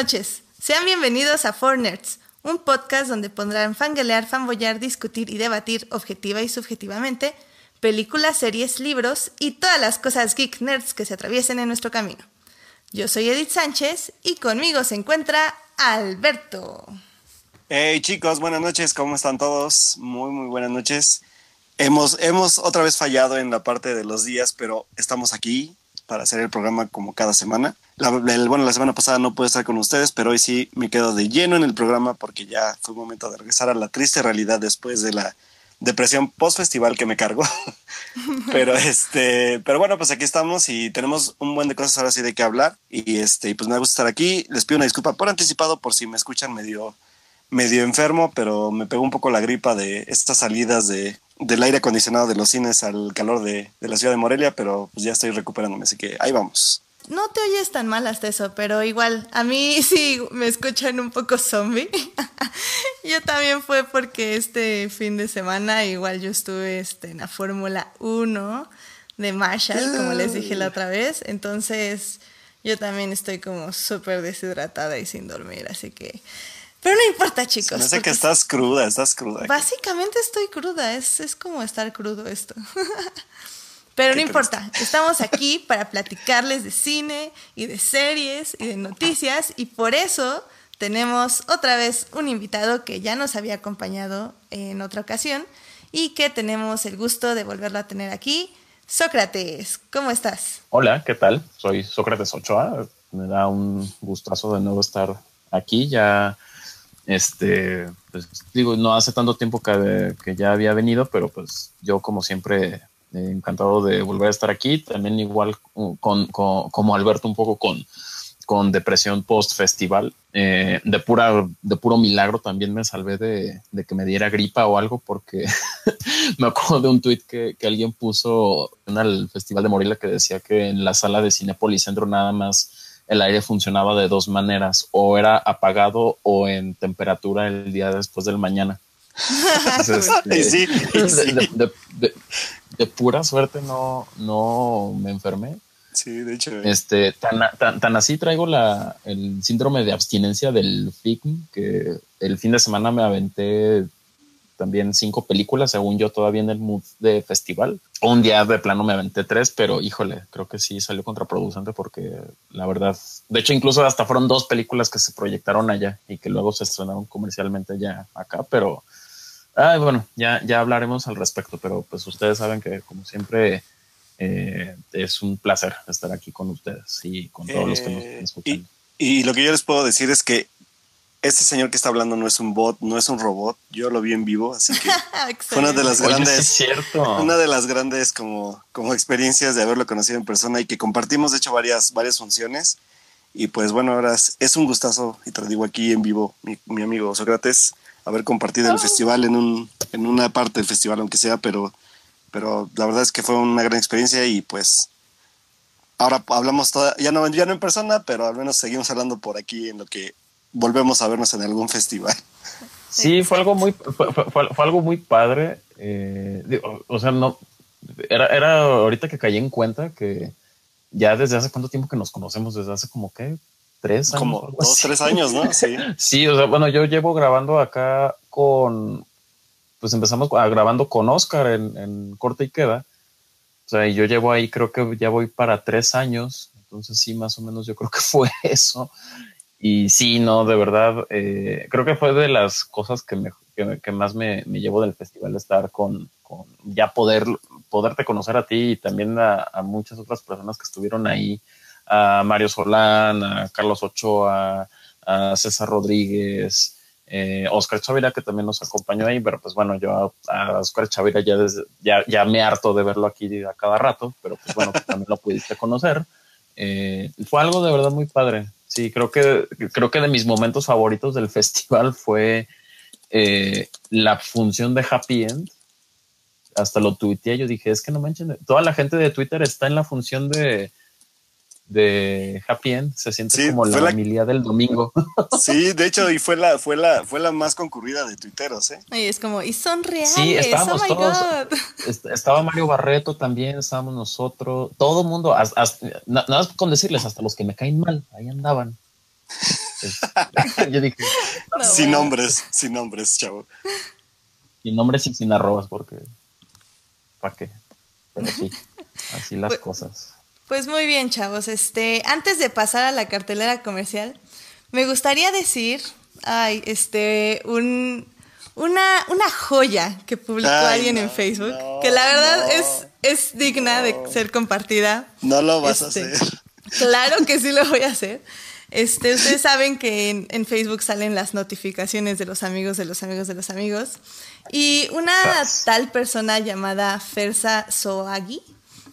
Noches. Sean bienvenidos a Four Nerds, un podcast donde podrán fanguelear, fanboyar, discutir y debatir objetiva y subjetivamente películas, series, libros y todas las cosas geek nerds que se atraviesen en nuestro camino. Yo soy Edith Sánchez y conmigo se encuentra Alberto. Hey chicos, buenas noches, ¿cómo están todos? Muy, muy buenas noches. Hemos, hemos otra vez fallado en la parte de los días, pero estamos aquí para hacer el programa como cada semana. Bueno, la semana pasada no pude estar con ustedes, pero hoy sí me quedo de lleno en el programa porque ya fue momento de regresar a la triste realidad después de la depresión post festival que me cargó. pero este, pero bueno, pues aquí estamos y tenemos un buen de cosas ahora sí de qué hablar y este, pues me gusta estar aquí. Les pido una disculpa por anticipado por si me escuchan medio medio enfermo, pero me pegó un poco la gripa de estas salidas de, del aire acondicionado de los cines al calor de, de la ciudad de Morelia, pero pues ya estoy recuperándome, así que ahí vamos. No te oyes tan mal hasta eso, pero igual, a mí sí me escuchan un poco zombie. yo también fue porque este fin de semana igual yo estuve este, en la Fórmula 1 de Marshall, como les dije la otra vez. Entonces yo también estoy como súper deshidratada y sin dormir, así que pero no importa, chicos. No sé que estás cruda, estás cruda. Básicamente estoy cruda, es, es como estar crudo esto. Pero no importa, estamos aquí para platicarles de cine y de series y de noticias y por eso tenemos otra vez un invitado que ya nos había acompañado en otra ocasión y que tenemos el gusto de volverlo a tener aquí. Sócrates, ¿cómo estás? Hola, ¿qué tal? Soy Sócrates Ochoa. Me da un gustazo de nuevo estar aquí. Ya este, pues digo, no hace tanto tiempo que, que, ya había venido, pero pues yo como siempre encantado de volver a estar aquí, también igual con, como Alberto un poco con, con depresión post festival, eh, de pura, de puro milagro también me salvé de, de que me diera gripa o algo porque me acuerdo de un tweet que, que alguien puso en el festival de Morelia que decía que en la sala de cine Policentro nada más el aire funcionaba de dos maneras, o era apagado o en temperatura el día después del mañana. De, pura suerte no, no me enfermé. Sí, de hecho. Este, tan, tan, así traigo la, el síndrome de abstinencia del FICM que el fin de semana me aventé también cinco películas, según yo todavía en el mood de festival. Un día de plano me aventé tres, pero híjole, creo que sí salió contraproducente porque la verdad, de hecho incluso hasta fueron dos películas que se proyectaron allá y que luego se estrenaron comercialmente ya acá, pero bueno, ya, ya hablaremos al respecto, pero pues ustedes saben que como siempre eh, es un placer estar aquí con ustedes y con todos los que nos eh, escuchan. y lo que yo les puedo decir es que este señor que está hablando no es un bot, no es un robot. Yo lo vi en vivo, así que fue una de las grandes, cierto. una de las grandes como, como experiencias de haberlo conocido en persona y que compartimos de hecho varias, varias funciones. Y pues bueno, ahora es, un gustazo, y te lo digo aquí en vivo, mi, amigo Sócrates, haber compartido el oh. festival en, un, en una parte del festival, aunque sea, pero, pero la verdad es que fue una gran experiencia y pues ahora hablamos toda, ya no, ya no en persona, pero al menos seguimos hablando por aquí en lo que volvemos a vernos en algún festival. Sí, fue algo muy, fue, algo muy padre. Eh, o sea, no, era, era ahorita que caí en cuenta que ya desde hace cuánto tiempo que nos conocemos, desde hace como que tres años. Como dos, tres años, ¿no? Sí. sí, o sea, bueno, yo llevo grabando acá con, pues empezamos grabando con Oscar en, en Corte y Queda. O sea, y yo llevo ahí, creo que ya voy para tres años. Entonces sí, más o menos yo creo que fue eso. Y sí, no, de verdad, eh, creo que fue de las cosas que, me, que, más me, me, llevo del festival, estar con, con, ya poder, poderte conocer a ti y también a, muchas otras personas que estuvieron ahí, a Mario Solán, a Carlos Ochoa, a César Rodríguez, eh, Oscar Chavira, que también nos acompañó ahí, pero pues bueno, yo a, Oscar Chavira ya, ya, ya me harto de verlo aquí a cada rato, pero pues bueno, también lo pudiste conocer. Eh, fue algo de verdad muy padre. Sí, creo que, creo que de mis momentos favoritos del festival fue eh, la función de Happy End. Hasta lo tuiteé, yo dije, es que no manchen, toda la gente de Twitter está en la función de, de Happy End, se siente como la, familia del domingo. Sí, de hecho, y fue la, fue la, fue la más concurrida de tuiteros, ¿eh? Y es como, y son reales. Sí, estábamos oh todos. Estaba Mario Barreto también, estábamos nosotros, todo el mundo, nada más con decirles, hasta los que me caen mal, ahí andaban. yo dije. sin nombres, sin nombres, chavo. Sin nombres y sin arrobas, porque. ¿Para qué? Pero sí, así las Pues- cosas. Pues muy bien, chavos. Este, antes de pasar a la cartelera comercial, me gustaría decir, ay, este, un, una, una joya que publicó Ay, alguien en Facebook, no, que la verdad no, es, es digna de ser compartida. No lo vas Este, a hacer. Claro que sí lo voy a hacer. Este, ustedes saben que en, en Facebook salen las notificaciones de los amigos de los amigos de los amigos. Y una tal persona llamada Fersa Soagi,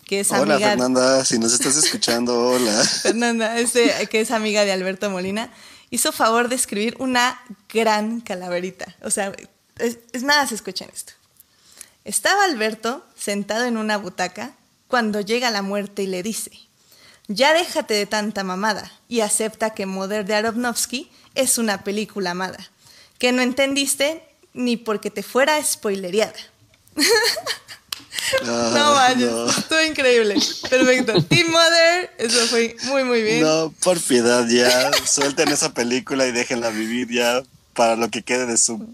que es Hola amiga Fernanda, si nos estás escuchando, hola. Fernanda, este, que es amiga de Alberto Molina, hizo favor de escribir una gran calaverita. O sea, es, es nada, se escuchen esto. Estaba Alberto sentado en una butaca cuando llega la muerte y le dice, ya déjate de tanta mamada y acepta que Mother de Aronofsky es una película amada, que no entendiste ni porque te fuera spoilereada. No vayas, no. estuvo increíble. Perfecto. Team Mother, eso fue muy, muy bien. No, por piedad, ya. Suelten esa película y déjenla vivir ya para lo que quede de su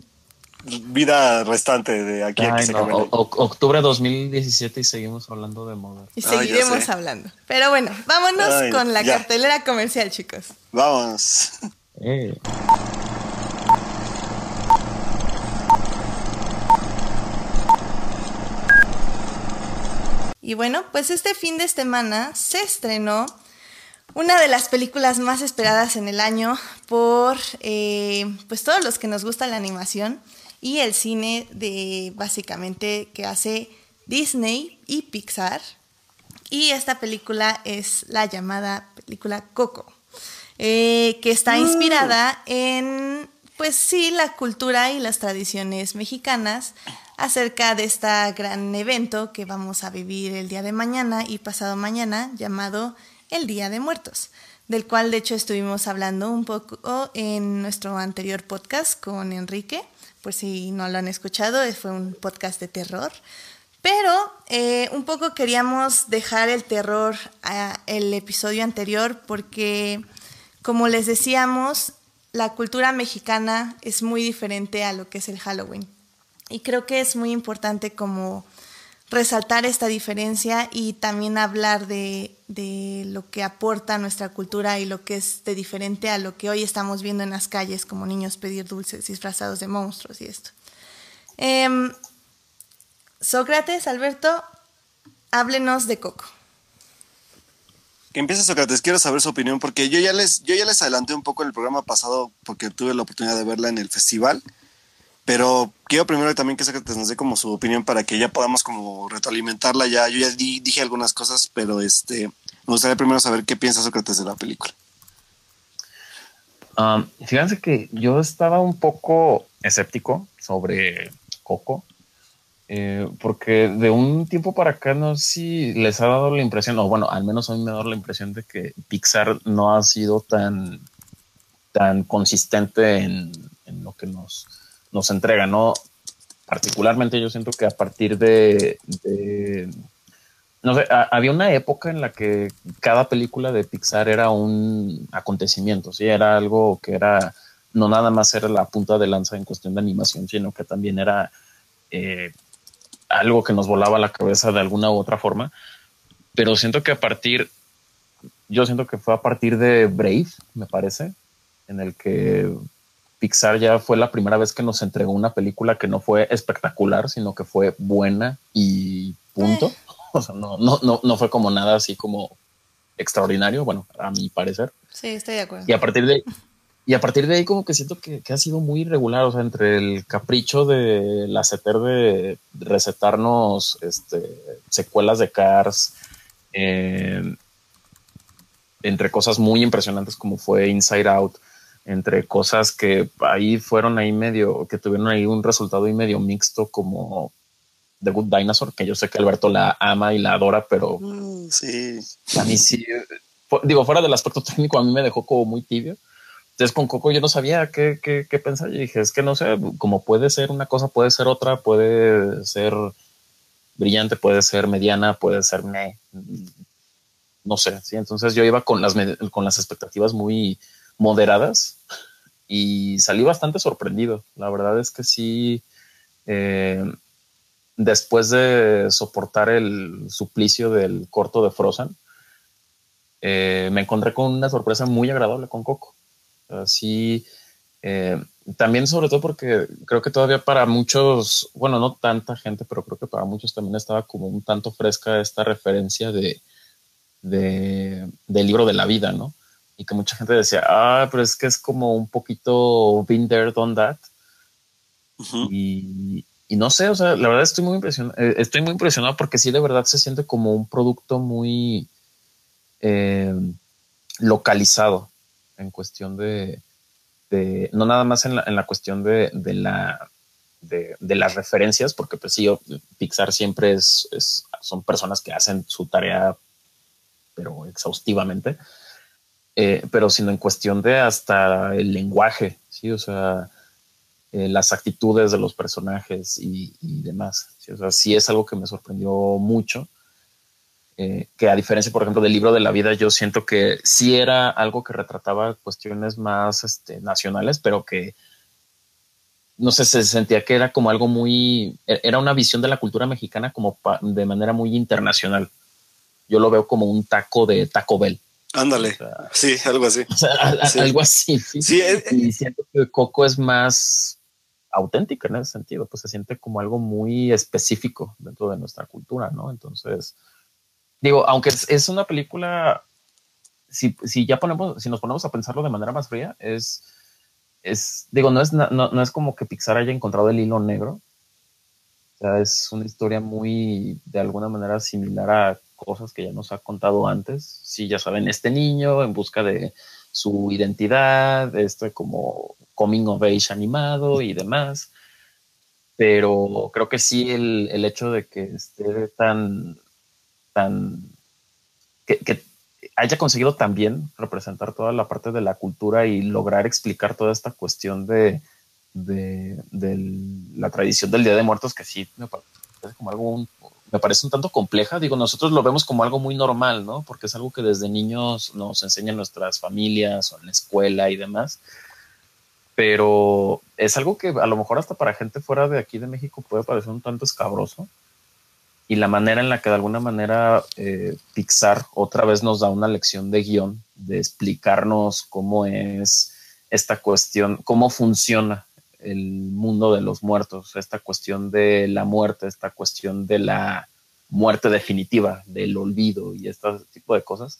vida restante de aquí a que Ay, se no, octubre 2017 y seguimos hablando de moda. Y Ah, seguiremos hablando. Pero bueno, vámonos Ay, con la ya. cartelera comercial, chicos. Vamos. Eh, Y bueno, pues este fin de semana se estrenó una de las películas más esperadas en el año por eh, pues todos los que nos gusta la animación y el cine de básicamente que hace Disney y Pixar. Y esta película es la llamada película Coco, eh, que está inspirada en, pues sí, la cultura y las tradiciones mexicanas acerca de este gran evento que vamos a vivir el día de mañana y pasado mañana llamado el Día de Muertos, del cual de hecho estuvimos hablando un poco en nuestro anterior podcast con Enrique, por si no lo han escuchado, fue un podcast de terror. Pero eh, un poco queríamos dejar el terror a el episodio anterior porque, como les decíamos, la cultura mexicana es muy diferente a lo que es el Halloween. Y creo que es muy importante como resaltar esta diferencia y también hablar de, de lo que aporta nuestra cultura y lo que es de diferente a lo que hoy estamos viendo en las calles, como niños pedir dulces disfrazados de monstruos y esto. Em, Sócrates, Alberto, háblenos de Coco. Que empiece Sócrates, quiero saber su opinión porque yo ya les, yo ya les adelanté un poco en el programa pasado porque tuve la oportunidad de verla en el festival, pero quiero primero también que Sócrates nos dé como su opinión para que ya podamos como retroalimentarla ya. Yo ya di- dije algunas cosas, pero este me gustaría primero saber qué piensa Sócrates de la película. Um, fíjense que yo estaba un poco escéptico sobre Coco, eh, porque de un tiempo para acá no sé si les ha dado la impresión, o bueno, al menos a mí me ha dado la impresión de que Pixar no ha sido tan, tan consistente en, en lo que nos, nos entrega, ¿no? Particularmente yo siento que a partir de, no sé, había una época en la que cada película de Pixar era un acontecimiento, sí, era algo que era, no nada más era la punta de lanza en cuestión de animación, sino que también era eh, algo que nos volaba la cabeza de alguna u otra forma. Pero siento que a partir, yo siento que fue a partir de Brave, me parece, en el que Pixar ya fue la primera vez que nos entregó una película que no fue espectacular, sino que fue buena y punto. O sea, no, no, no, no fue como nada así como extraordinario, bueno, a mi parecer. Sí, estoy de acuerdo. Y a partir de y a partir de ahí como que siento que, que ha sido muy irregular, o sea, entre el capricho de la CETER de recetarnos este, secuelas de Cars, eh, entre cosas muy impresionantes como fue Inside Out, entre cosas que ahí fueron ahí medio, que tuvieron ahí un resultado ahí medio mixto como The Good Dinosaur, que yo sé que Alberto la ama y la adora, pero Mm, sí. a mí sí, digo, fuera del aspecto técnico, a mí me dejó como muy tibio. Entonces con Coco yo no sabía qué, qué, qué pensar. Yo dije, es que no sé, como puede ser una cosa, puede ser otra, puede ser brillante, puede ser mediana, puede ser me. No sé, sí. Entonces yo iba con las, con las expectativas muy, moderadas y salí bastante sorprendido. La verdad es que sí, eh, después de soportar el suplicio del corto de Frozen, eh, me encontré con una sorpresa muy agradable con Coco. Así, eh, también sobre todo porque creo que todavía para muchos, bueno, no tanta gente, pero creo que para muchos también estaba como un tanto fresca esta referencia de, de del libro de la vida, ¿no? Y que mucha gente decía, ah, pero es que es como un poquito been there, done that. y, y, no sé, o sea, la verdad estoy muy impresionado, eh, estoy muy impresionado porque sí, de verdad se siente como un producto muy eh, localizado en cuestión de, no nada más en la, cuestión de, la de, las referencias, porque pues sí, Pixar siempre es, son personas que hacen su tarea, pero exhaustivamente, eh, pero sino en cuestión de hasta el lenguaje, sí, o sea, eh, las actitudes de los personajes y, demás. ¿sí? O sea, sí es algo que me sorprendió mucho. Eh, que a diferencia, por ejemplo, del libro de la vida, yo siento que sí era algo que retrataba cuestiones más este, nacionales, pero que no sé, se sentía que era como algo muy, e-, era una visión de la cultura mexicana como de manera muy internacional. Yo lo veo como un taco de Taco Bell. Ándale. sí, algo así. Algo así. Sí. Eh, y siento que Coco es más auténtica en ese sentido, pues se siente como algo muy específico dentro de nuestra cultura, ¿no? Entonces, digo, aunque es, una película, si, si, ya ponemos, si nos ponemos a pensarlo de manera más fría, es, es digo, no es, no, no es como que Pixar haya encontrado el hilo negro. O sea, es una historia muy, de alguna manera, similar a cosas que ya nos ha contado antes. Sí, ya saben, este niño en busca de su identidad, este como coming of age animado y demás. Pero creo que sí el, el hecho de que esté tan tan que, haya conseguido también representar toda la parte de la cultura y lograr explicar toda esta cuestión de, de, la tradición del Día de Muertos, que sí me parece como algo me parece un tanto compleja. Digo, nosotros lo vemos como algo muy normal, ¿no? Porque es algo que desde niños nos enseñan nuestras familias o en la escuela y demás. Pero es algo que a lo mejor hasta para gente fuera de aquí de México puede parecer un tanto escabroso y la manera en la que de alguna manera eh, Pixar otra vez nos da una lección de guion, de explicarnos cómo es esta cuestión, cómo funciona el mundo de los muertos, esta cuestión de la muerte, esta cuestión de la muerte definitiva, del olvido y este tipo de cosas,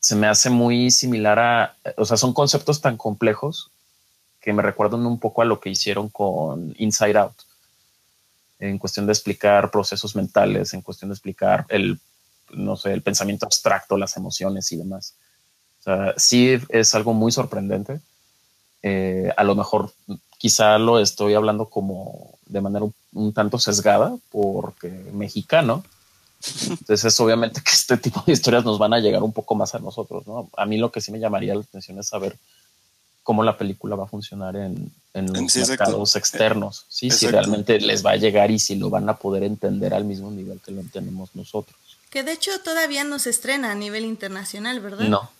se me hace muy similar a, o sea, son conceptos tan complejos que me recuerdan un poco a lo que hicieron con Inside Out en cuestión de explicar procesos mentales, en cuestión de explicar el, no sé, el pensamiento abstracto, las emociones y demás. O sea, sí es algo muy sorprendente. Eh, a lo mejor quizá lo estoy hablando como de manera un, tanto sesgada porque mexicano. Entonces, obviamente que este tipo de historias nos van a llegar un poco más a nosotros, ¿no? A mí lo que sí me llamaría la atención es saber cómo la película va a funcionar en, en los mercados externos. Sí, si realmente les va a llegar y si lo van a poder entender al mismo nivel que lo entendemos nosotros. Que de hecho todavía no se estrena a nivel internacional, ¿verdad? No.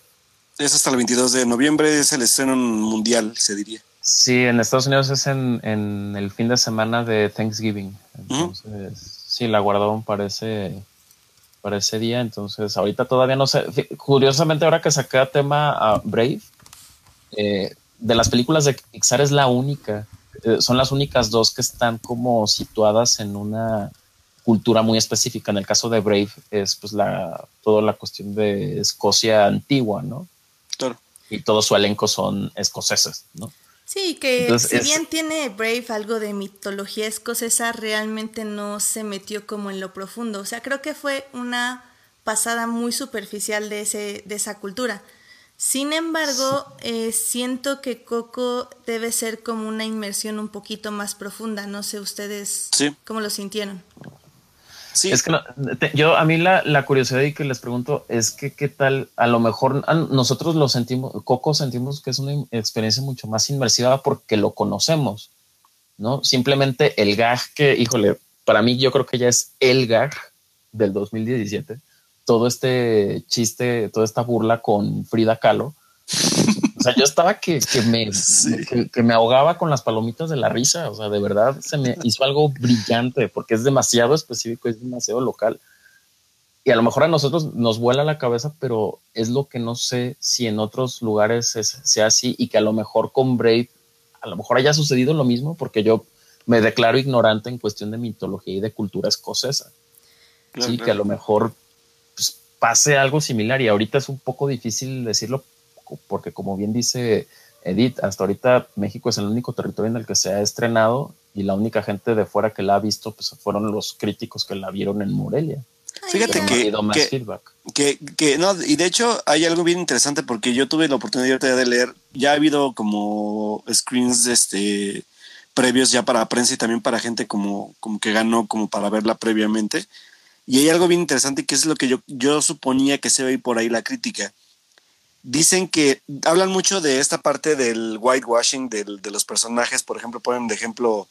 Es hasta el 22 de noviembre, es el estreno mundial, se diría. Sí, en Estados Unidos es en, en el fin de semana de Thanksgiving. Entonces, sí, la guardaron para ese, para ese día. Entonces, ahorita todavía no sé. Curiosamente, ahora que saqué a tema a Brave, eh, de las películas de Pixar es la única, eh, son las únicas dos que están como situadas en una cultura muy específica. En el caso de Brave es pues la, toda la cuestión de Escocia antigua, ¿no? Claro. Y todo su elenco son escoceses, ¿no? Sí, que si bien tiene Brave algo de mitología escocesa, realmente no se metió como en lo profundo. O sea, creo que fue una pasada muy superficial de, ese, de esa cultura. Sin embargo, eh, siento que Coco debe ser como una inmersión un poquito más profunda. No sé ustedes cómo lo sintieron. Sí. Es que yo a mí la, curiosidad y que les pregunto es que qué tal, a lo mejor nosotros lo sentimos, Coco sentimos que es una experiencia mucho más inmersiva porque lo conocemos, ¿no? Simplemente el gag que, híjole, para mí yo creo que ya es el gag del 2017 todo este chiste, toda esta burla con Frida Kahlo, O sea, yo estaba que, me, que, me ahogaba con las palomitas de la risa. O sea, de verdad se me hizo algo brillante porque es demasiado específico, es demasiado local. Y a lo mejor a nosotros nos vuela la cabeza, pero es lo que no sé si en otros lugares sea así y que a lo mejor con Brave, a lo mejor haya sucedido lo mismo, porque yo me declaro ignorante en cuestión de mitología y de cultura escocesa. sí, que a lo mejor pues, pase algo similar y ahorita es un poco difícil decirlo porque como bien dice Edith, hasta ahorita México es el único territorio en el que se ha estrenado y la única gente de fuera que la ha visto pues fueron los críticos que la vieron en Morelia. Fíjate que, que, que, no, y de hecho hay algo bien interesante porque yo tuve la oportunidad de leer, ya ha habido como screens este previos ya para prensa y también para gente como, como que ganó como para verla previamente. Y hay algo bien interesante que es lo que yo, yo suponía que se ve por ahí la crítica dicen que hablan mucho de esta parte del whitewashing del, de los personajes. Por ejemplo, ponen de ejemplo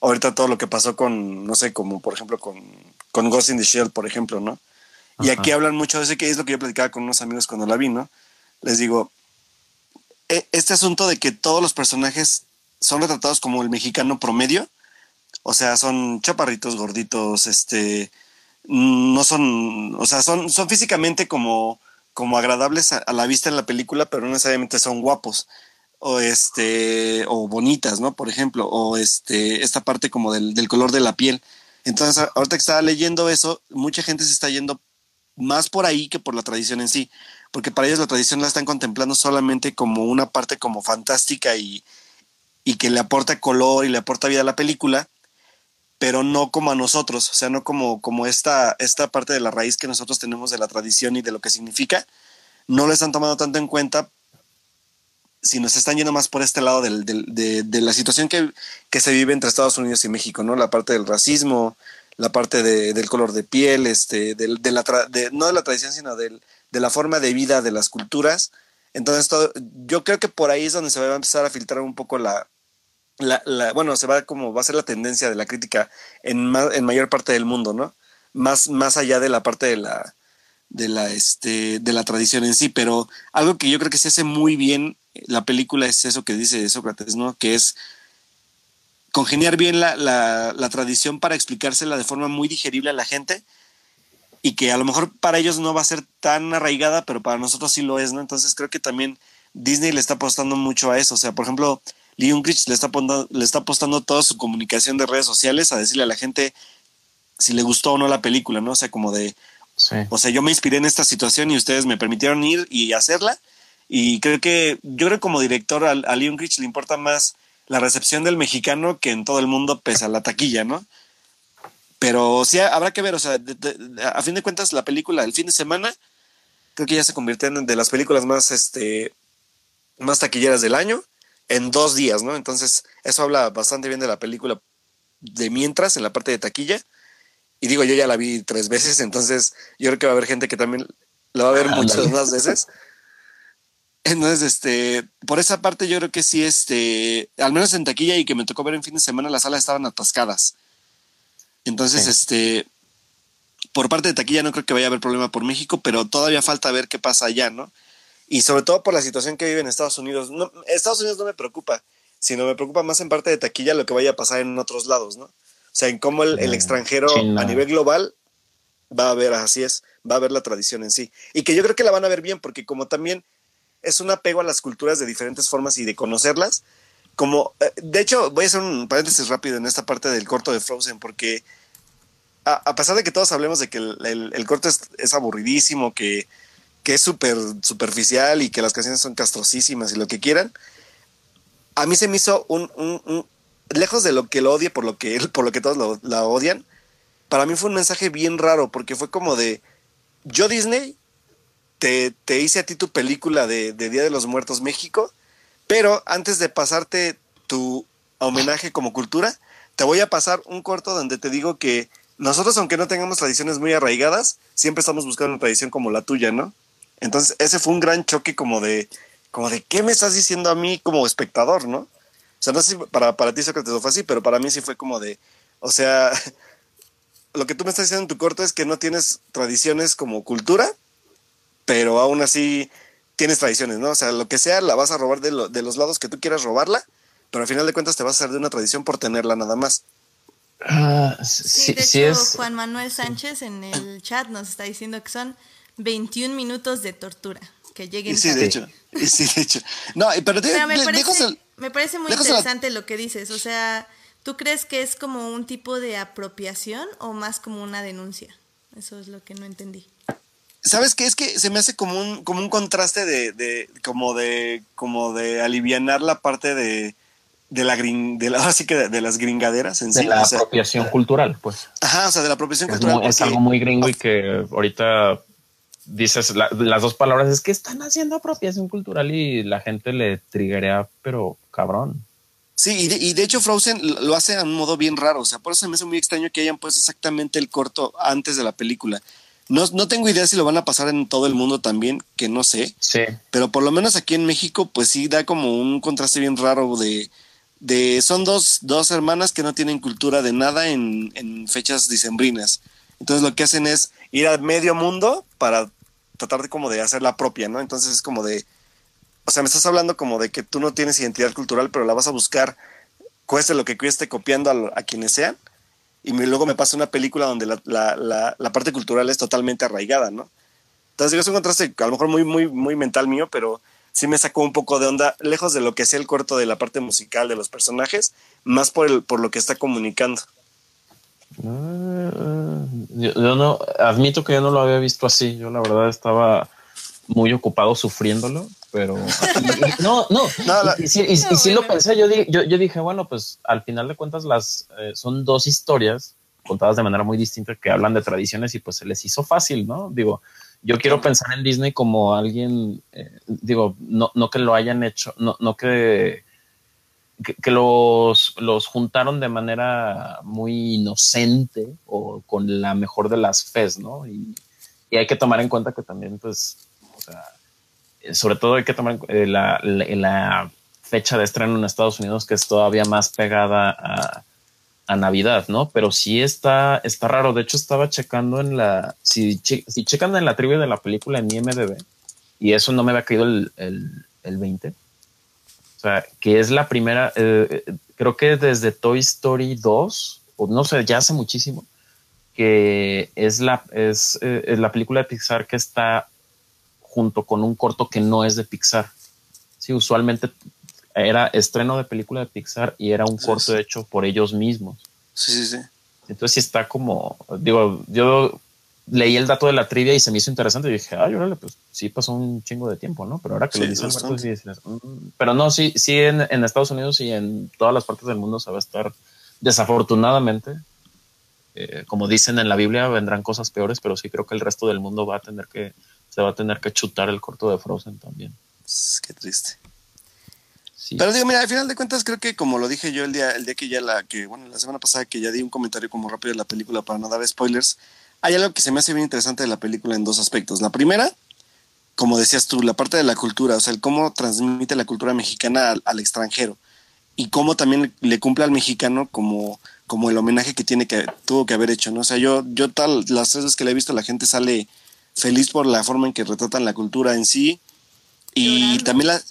ahorita todo lo que pasó con, no sé, como por ejemplo con, con Ghost in the Shell, por ejemplo, ¿no? Y aquí hablan mucho de eso, que es lo que yo platicaba con unos amigos cuando la vi, ¿no? Les digo, e, este asunto de que todos los personajes son retratados como el mexicano promedio, o sea, son chaparritos, gorditos, este, no son, o sea, son, son físicamente como como agradables a, la vista en la película, pero no necesariamente son guapos o este o bonitas, ¿no? Por ejemplo, o este esta parte como del, del, color de la piel. Entonces, ahorita que estaba leyendo eso, mucha gente se está yendo más por ahí que por la tradición en sí, porque para ellos la tradición la están contemplando solamente como una parte como fantástica y, y que le aporta color y le aporta vida a la película, pero no como a nosotros, o sea, no como, como esta, esta parte de la raíz que nosotros tenemos de la tradición y de lo que significa, no lo están tomando tanto en cuenta, sino se están yendo más por este lado del, de, la situación que, se vive entre Estados Unidos y México, ¿no? La parte del racismo, la parte del color de piel, este, de, la no de la tradición, sino de la forma de vida de las culturas. Entonces, yo creo que por ahí es donde se va a empezar a filtrar un poco la, la, bueno, se va como va a ser la tendencia de la crítica en, en mayor parte del mundo, ¿no? Más, más allá de la parte de la, de la, este, de la tradición en sí, pero algo que yo creo que se hace muy bien la película es eso que dice Sócrates, ¿no? Que es congeniar bien la, la, la tradición para explicársela de forma muy digerible a la gente y que a lo mejor para ellos no va a ser tan arraigada, pero para nosotros sí lo es, ¿no? Entonces creo que también Disney le está apostando mucho a eso. O sea, por ejemplo, Lee Unkrich le está, apostando, le está apostando toda su comunicación de redes sociales a decirle a la gente si le gustó o no la película, ¿no? O sea, como de, o sea, yo me inspiré en esta situación y ustedes me permitieron ir y hacerla. Y creo que, yo creo que como director a, a Lee Unkrich le importa más la recepción del mexicano que en todo el mundo pese a la taquilla, ¿no? Pero sí habrá que ver, o sea, a fin de cuentas la película el fin de semana creo que ya se convirtió en de las películas más, este, más taquilleras del año en dos días, ¿no? Entonces, eso habla bastante bien de la película de mientras en la parte de taquilla. Y digo, yo ya la vi tres veces, entonces yo creo que va a haber gente que también la va a ver muchas más veces. Entonces, este, por esa parte yo creo que sí, este, al menos en taquilla y que me tocó ver en fin de semana, las salas estaban atascadas. Entonces, este, por parte de taquilla no creo que vaya a haber problema por México, pero todavía falta ver qué pasa allá, ¿no? Y sobre todo por la situación que vive en Estados Unidos. No, Estados Unidos no me preocupa, sino me preocupa más en parte de taquilla lo que vaya a pasar en otros lados, ¿no? O sea, en cómo el, mm, extranjero a nivel global va a ver, así es, va a ver la tradición en sí. Y que yo creo que la van a ver bien, porque como también es un apego a las culturas de diferentes formas y de conocerlas, como, eh, de hecho, voy a hacer un paréntesis rápido en esta parte del corto de Frozen, porque a, pesar de que todos hablemos de que el, corto es, es aburridísimo, que que es súper superficial y que las canciones son castrosísimas y lo que quieran, a mí se me hizo un, lejos de lo que lo odie por lo que, por lo que todos la odian, para mí fue un mensaje bien raro porque fue como de, yo Disney te, te hice a ti tu película de Día de los Muertos México, pero antes de pasarte tu homenaje como cultura, te voy a pasar un corto donde te digo que nosotros, aunque no tengamos tradiciones muy arraigadas, siempre estamos buscando una tradición como la tuya, ¿no? Entonces, ese fue un gran choque como de, como de, ¿qué me estás diciendo a mí como espectador, no? O sea, no sé si para, para ti Sócrates fue así, pero para mí sí fue como de, o sea, lo que tú me estás diciendo en tu corto es que no tienes tradiciones como cultura, pero aún así tienes tradiciones, ¿no? O sea, lo que sea, la vas a robar de, de los lados que tú quieras robarla, pero al final de cuentas te vas a hacer de una tradición por tenerla nada más. Ah, sí, de hecho, Juan Manuel Sánchez en el chat nos está diciendo que son 21 minutos de tortura. Que lleguen. Sí, de hecho. Sí, de hecho. No, pero, me, parece, me, parece, muy interesante lo que dices. O sea, ¿tú crees que es como un tipo de apropiación o más como una denuncia? Eso es lo que no entendí. ¿Sabes qué? Es que se me hace como un, como un contraste de, de como de, como de alivianar la parte de, de la gring, de la, así que de, las gringaderas en de la apropiación cultural, pues. Ajá, o sea, de la apropiación cultural. es algo muy gringo y que ahorita dices las dos palabras es que están haciendo apropiación cultural y la gente le triguea, pero cabrón. Sí, y de, hecho Frozen lo hace a un modo bien raro, o sea, por eso me hace muy extraño que hayan puesto exactamente el corto antes de la película. No, no tengo idea si lo van a pasar en todo el mundo también, que no sé. Sí. Pero por lo menos aquí en México, pues sí da como un contraste bien raro de, de son dos, dos hermanas que no tienen cultura de nada en, en fechas dicembrinas. Entonces lo que hacen es ir al medio mundo para tratar de como de hacer la propia, ¿no? Entonces es como de, o sea, me estás hablando como de que tú no tienes identidad cultural, pero la vas a buscar, cueste lo que cueste, copiando a, quienes sean. Y luego me pasa una película donde la, la, parte cultural es totalmente arraigada, ¿no? Entonces digo, es un contraste a lo mejor muy, muy, muy mental mío, pero sí me sacó un poco de onda, lejos de lo que sea el corto de la parte musical de los personajes, más por, por lo que está comunicando. Ah, yo, no, admito que yo no lo había visto así, yo la verdad estaba muy ocupado sufriéndolo, pero no, no, y, sí, lo pensé, yo, yo, dije, bueno, pues al final de cuentas las eh, son dos historias contadas de manera muy distinta que hablan de tradiciones y pues se les hizo fácil, ¿no? Digo, yo quiero pensar en Disney como alguien, eh, digo, no, no que lo hayan hecho, no, no que, que, los, los juntaron de manera muy inocente o con la mejor de las fes, ¿no? Y, hay que tomar en cuenta que también, pues, o sea, sobre todo hay que tomar eh, la, la, fecha de estreno en Estados Unidos, que es todavía más pegada a, Navidad, ¿no? Pero sí está, está raro. De hecho, estaba checando en la, si, si checan en la trivia de la película en IMDB, y eso no me había caído el, el, 20. O sea, que es la primera, eh, creo que desde Toy Story 2, o no sé, ya hace muchísimo, que es la, es, eh, es la película de Pixar que está junto con un corto que no es de Pixar. Sí, usualmente era estreno de película de Pixar y era un corto hecho por ellos mismos. Sí, sí, sí. Entonces sí está como, digo, yo leí el dato de la trivia y se me hizo interesante y dije, ay, órale, pues sí pasó un chingo de tiempo, ¿no? Pero ahora que lo dicen, mm". pero no, sí, sí en, en, Estados Unidos y en todas las partes del mundo se va a estar, desafortunadamente, eh, como dicen en la Biblia, vendrán cosas peores, pero sí creo que el resto del mundo va a tener que, se va a tener que chutar el corto de Frozen también. Qué triste. Pero digo, mira, al final de cuentas creo que como lo dije yo el día, el día que ya la, que bueno, la semana pasada que ya di un comentario como rápido de la película para no dar spoilers, hay algo que se me hace bien interesante de la película en dos aspectos. La primera, como decías tú, la parte de la cultura, o sea, el cómo transmite la cultura mexicana al, extranjero y cómo también le cumple al mexicano como, como el homenaje que tiene que tuvo que haber hecho, ¿no? O sea, yo, yo tal, las veces que le he visto, la gente sale feliz por la forma en que retratan la cultura en sí y también la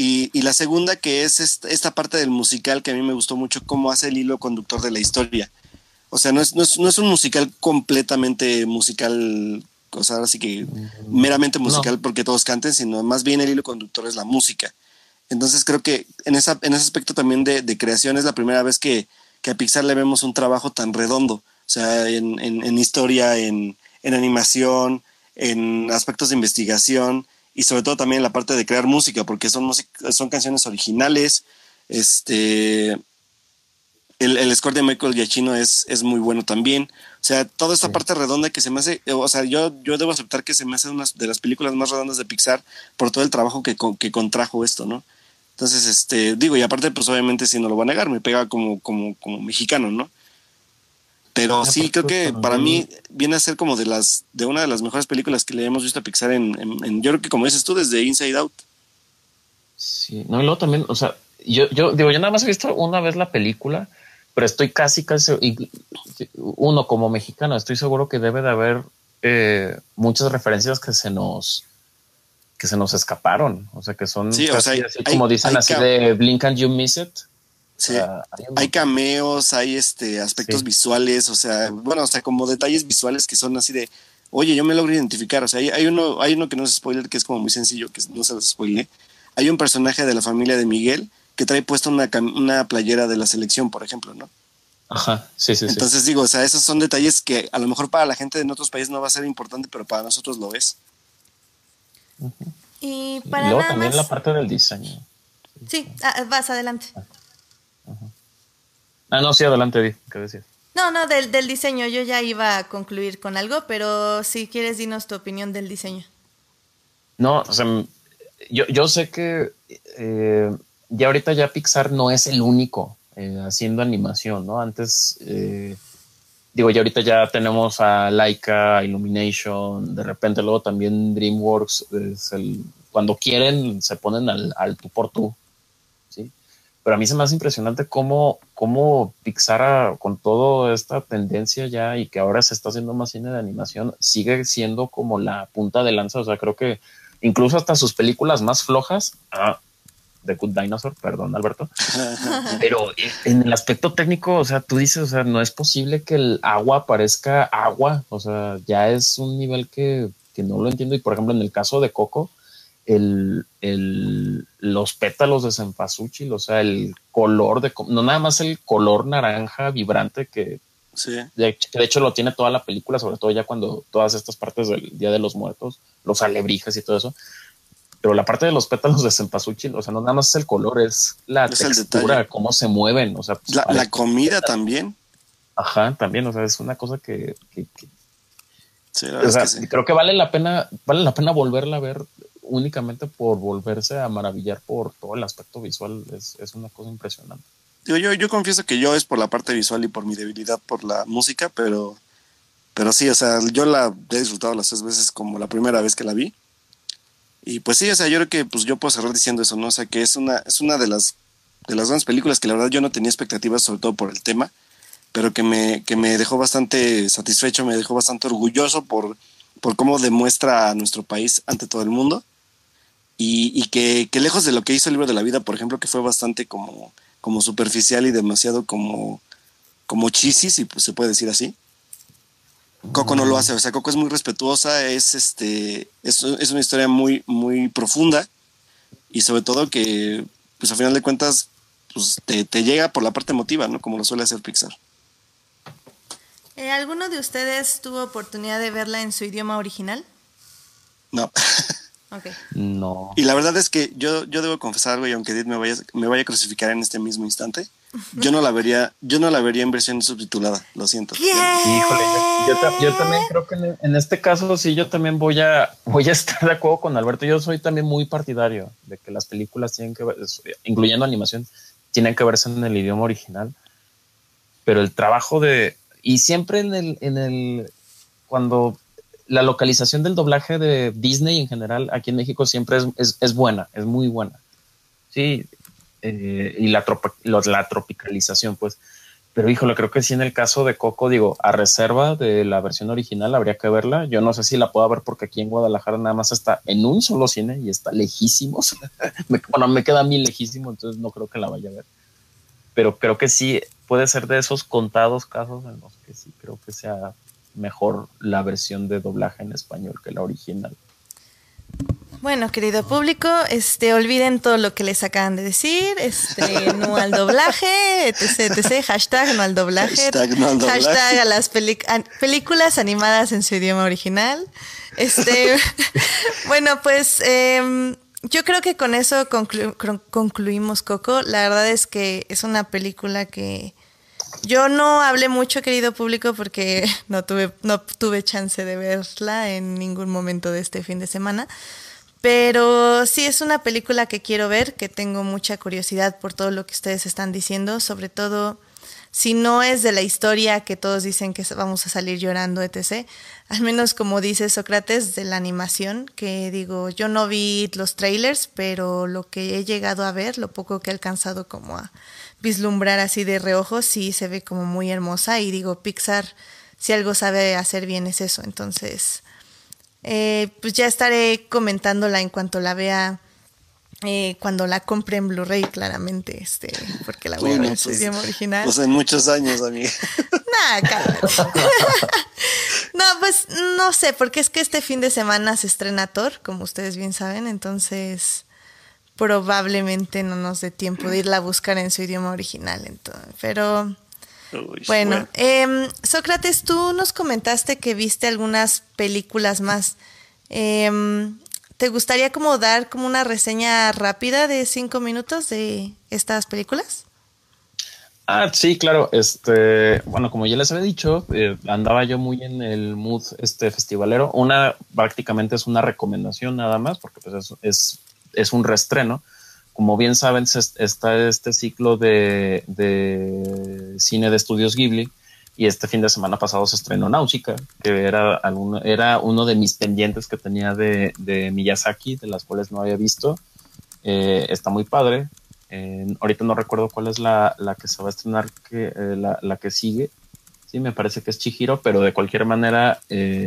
y, la segunda que es esta, parte del musical que a mí me gustó mucho, cómo hace el hilo conductor de la historia. O sea, no es, no es, un musical completamente musical, o sea, así que mm, meramente musical porque todos canten, sino más bien el hilo conductor es la música. Entonces creo que en, esa, en ese aspecto también de, creación es la primera vez que, a Pixar le vemos un trabajo tan redondo, o sea, en, en historia, en, animación, en aspectos de investigación y sobre todo también la parte de crear música, porque son, son canciones originales. Este, el, el score de Michael Giacchino es, es muy bueno también. O sea, toda esta parte redonda que se me hace, o sea, yo, yo debo aceptar que se me hace una de las películas más redondas de Pixar por todo el trabajo que, que contrajo esto, ¿no? Entonces, este, digo, y aparte, pues obviamente si no lo va a negar, me pega como, como, como mexicano, ¿no? Pero sí, creo que para mí viene a ser como de las de una de las mejores películas que le hemos visto a Pixar en, en, yo creo que como dices tú, desde Inside Out. Sí, no, y luego también, o sea, yo, yo digo, yo nada más he visto una vez la película, pero estoy casi, casi, uno como mexicano, estoy seguro que debe de haber eh, muchas referencias que se nos que se nos escaparon. O sea, que son Sí, o sea, así hay- como dicen así de Blink and You Miss It. Sí. Sea, hay cameos, hay este aspectos Sí. visuales, o sea, bueno, o sea, como detalles visuales que son así de, oye, yo me logro identificar, o sea, hay, hay uno, hay uno que no es spoiler, que es como muy sencillo, que no se los spoile. Hay un personaje de la familia de Miguel que trae puesta una, una playera de la selección, por ejemplo, ¿no? Ajá, sí, sí, sí. Entonces digo, o sea, esos son detalles que a lo mejor para la gente de otros países no va a ser importante, pero para nosotros lo es. Y Y para luego nada también más. la parte del diseño. Sí, ah, vas adelante. Ah, no, sí, adelante, di, ¿qué decías? No, no, del, del diseño. Yo ya iba a concluir con algo, pero si quieres, dinos tu opinión del diseño. No, o sea, yo, yo sé que eh, ya ahorita ya Pixar no es el único eh, haciendo animación, ¿no? Antes, eh, digo, ya ahorita ya tenemos a Laika, Illumination, de repente luego también DreamWorks, es el, cuando quieren se ponen al, al tú por tú, ¿sí? Pero a mí se me hace impresionante cómo, cómo Pixar, ah, con toda esta tendencia ya y que ahora se está haciendo más cine de animación, sigue siendo como la punta de lanza. O sea, creo que incluso hasta sus películas más flojas, ah, The Good Dinosaur, perdón, Alberto, pero en el aspecto técnico, o sea, tú dices, o sea, no es posible que el agua parezca agua. O sea, ya es un nivel que, que no lo entiendo. Y por ejemplo, en el caso de Coco, el, el, los pétalos de cempasúchil, o sea, el color de, no nada más el color naranja vibrante que Sí. de, hecho- de hecho lo tiene toda la película, sobre todo ya cuando todas estas partes del Día de los Muertos, los alebrijes y todo eso. Pero la parte de los pétalos de cempasúchil, o sea, no nada más es el color, es la Es textura, cómo se mueven, o sea, pues, La, la comida también. Ajá, también, o sea, es una cosa que, que- que- Sí, o sea, que sí. creo que vale la pena, vale la pena volverla a ver únicamente por volverse a maravillar por todo el aspecto visual, es, es una cosa impresionante. Digo, yo, yo confieso que yo es por la parte visual y por mi debilidad por la música, pero, pero sí, o sea, yo la he disfrutado las tres veces como la primera vez que la vi. Y pues sí, o sea, yo creo que pues yo puedo cerrar diciendo eso, ¿no? O sea, que es una, es una de las de las grandes películas que la verdad yo no tenía expectativas, sobre todo por el tema, pero que me, que me dejó bastante satisfecho, me dejó bastante orgulloso por, por cómo demuestra nuestro país ante todo el mundo. Y, que, lejos de lo que hizo el libro de la vida, por ejemplo, que fue bastante como, como superficial y demasiado como, como cheesy, si se puede decir así. Coco no lo hace, o sea, Coco es muy respetuosa, es este, es, es una historia muy, muy profunda y sobre todo que, pues a final de cuentas, pues te, te llega por la parte emotiva, ¿no? Como lo suele hacer Pixar. Eh, ¿Alguno de ustedes tuvo oportunidad de verla en su idioma original? No. Ok. No. Y la verdad es que yo, yo debo confesar algo y aunque Edith me vaya, me vaya a crucificar en este mismo instante, yo no la vería, yo no la vería en versión subtitulada, lo siento. ¿Qué? Híjole, yo, yo yo también creo que en, en este caso sí, yo también voy a, voy a estar de acuerdo con Alberto. Yo soy también muy partidario de que las películas tienen que ver, incluyendo animación, tienen que verse en el idioma original. Pero el trabajo de, y siempre en el, en el, cuando la localización del doblaje de Disney en general aquí en México siempre es, es, es buena, es muy buena. Sí, eh, y la, lo- la tropicalización, pues. Pero híjole, creo que sí en el caso de Coco, digo, a reserva de la versión original habría que verla. Yo no sé si la puedo ver porque aquí en Guadalajara nada más está en un solo cine y está lejísimos. Bueno, me queda a mí lejísimo, entonces no creo que la vaya a ver. Pero creo que sí puede ser de esos contados casos en los que sí creo que sea mejor la versión de doblaje en español que la original. Bueno, querido público, este, olviden todo lo que les acaban de decir, este, no al doblaje, etc, etc, hashtag no al doblaje, Hashtag no al doblaje. hashtag a las a- películas animadas en su idioma original. Este, bueno, pues em, yo creo que con eso conclu- concluimos Coco. La verdad es que es una película que yo no hablé mucho, querido público, porque no tuve, no tuve chance de verla en ningún momento de este fin de semana. Pero sí es una película que quiero ver, que tengo mucha curiosidad por todo lo que ustedes están diciendo, sobre todo si no es de la historia que todos dicen que vamos a salir llorando, etc. Al menos como dice Sócrates, de la animación, que digo, yo no vi los trailers, pero lo que he llegado a ver, lo poco que he alcanzado como a vislumbrar así de reojo, sí se ve como muy hermosa y digo, Pixar, si algo sabe hacer bien es eso, entonces... Eh, pues ya estaré comentándola en cuanto la vea. Eh, cuando la compre en Blu-ray, claramente, este, porque la voy a ver en su pues, idioma original. Pues en muchos años, amiga. Cálmate. no, pues no sé, porque es que este fin de semana se estrena Thor, como ustedes bien saben, entonces probablemente no nos dé tiempo de irla a buscar en su idioma original. Entonces, pero Uy, bueno, em, Sócrates, tú nos comentaste que viste algunas películas más. Em, ¿Te gustaría como dar como una reseña rápida de cinco minutos de estas películas? Ah, sí, claro. Este, bueno, como ya les había dicho, eh, andaba yo muy en el mood este festivalero. Una prácticamente es una recomendación nada más, porque pues es, es, es un reestreno. Como bien saben, está este ciclo de, de cine de estudios Ghibli y este fin de semana pasado se estrenó Náusica, que era, alguno- era uno de mis pendientes que tenía de, de Miyazaki, de las cuales no había visto. Eh, está muy padre. Ahorita no recuerdo cuál es la, la que se va a estrenar, que, eh, la, la que sigue. Sí, me parece que es Chihiro, pero de cualquier manera, eh,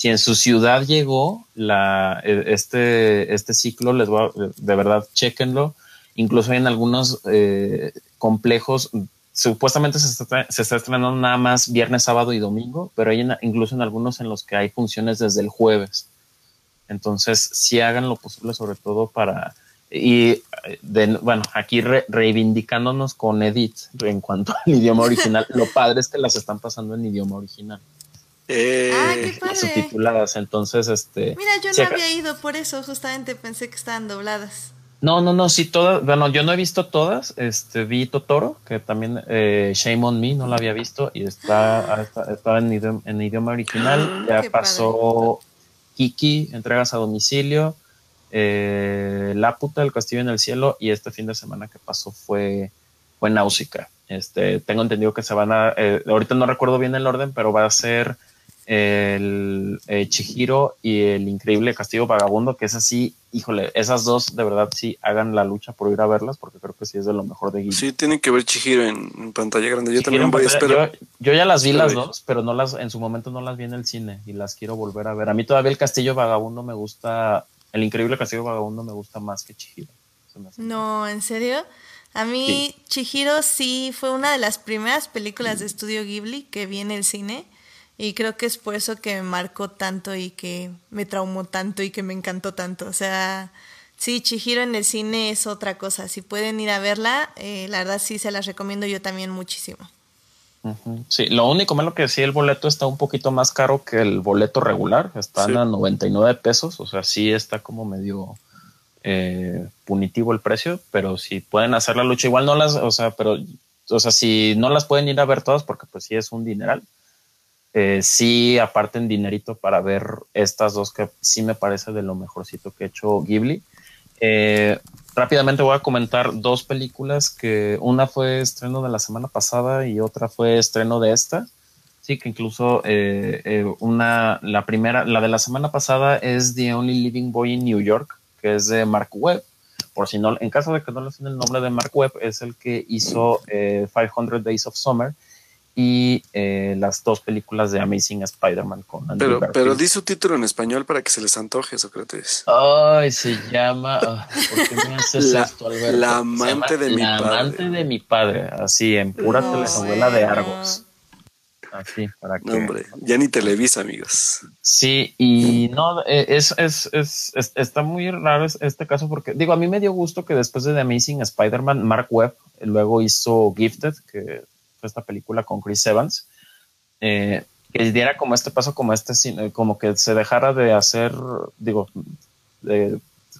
si en su ciudad llegó eh, este, este ciclo, les voy a- de verdad, chequenlo. Incluso hay en algunos eh, complejos, supuestamente se está, se está estrenando nada más viernes, sábado y domingo, pero hay en- incluso en algunos en los que hay funciones desde el jueves. Entonces, sí hagan lo posible, sobre todo para. Y bueno, aquí re- reivindicándonos con Edith en cuanto al idioma original, lo padre es que las están pasando en idioma original, Eh, Ah, qué padre. las subtituladas. Entonces, este. Mira, yo no había ido por eso, justamente pensé que estaban dobladas. No, no, no, sí, todas. Bueno, yo no he visto todas. Este, vi Totoro, que también eh, Shame on Me, no la había visto y está, está, estaba en idioma, en idioma original. Ya Ah, padre. pasó Kiki, entregas a domicilio, eh, La puta del castillo en el cielo y este fin de semana que pasó fue, fue Náusica. Este, tengo entendido que se van a, eh, ahorita no recuerdo bien el orden, pero va a ser el eh, Chihiro y el increíble Castillo Vagabundo, que es así, híjole, esas dos de verdad sí hagan la lucha por ir a verlas, porque creo que sí es de lo mejor de Ghibli. sí, tienen que ver Chihiro en, en pantalla grande. Yo Chihiro también en voy a esperar. Yo, yo ya las vi las dos, pero no las, en su momento no las vi en el cine y las quiero volver a ver. A mí todavía el Castillo Vagabundo me gusta, el increíble Castillo Vagabundo me gusta más que Chihiro. No, ¿en serio? A mí, Chihiro sí fue una de las primeras películas de estudio Ghibli que vi en el cine. Y creo que es por eso que me marcó tanto y que me traumó tanto y que me encantó tanto. O sea, sí, Chihiro en el cine es otra cosa. Si pueden ir a verla, eh, la verdad sí se las recomiendo yo también muchísimo. Sí, lo único malo que sí el boleto está un poquito más caro que el boleto regular, están Sí. a 99 pesos, o sea, sí está como medio eh, punitivo el precio, pero si pueden hacer la lucha, igual no las, o sea, pero, o sea, si no las pueden ir a ver todas, porque pues sí es un dineral, eh, sí aparten dinerito para ver estas dos que sí me parece de lo mejorcito que ha hecho Ghibli. Eh, rápidamente voy a comentar dos películas que una fue estreno de la semana pasada y otra fue estreno de esta. Sí, que incluso eh, eh, una, la primera, la de la semana pasada es The Only Living Boy in New York, que es de Mark Webb. Por si no, en caso de que no le suene el nombre de Mark Webb, es el que hizo eh, 500 Days of Summer y eh, las dos películas de Amazing Spider-Man con Andrew Pero, Garfield. pero di su título en español para que se les antoje, Sócrates. Ay, se llama. ah, ¿Por qué me haces La- esto, Alberto? la amante de mi La padre. amante de mi padre, así, en pura No, telenovela de. Argos. Así, para que. Hombre, ya ni Televisa, amigos. Sí, y no, eh, es, es, es, es- está muy raro es- este caso porque, digo, a mí me dio gusto que después de The Amazing Spider-Man, Mark Webb luego hizo Gifted, que esta película con Chris Evans, eh, que diera como este paso, como este, cine- como que se dejara de hacer, digo,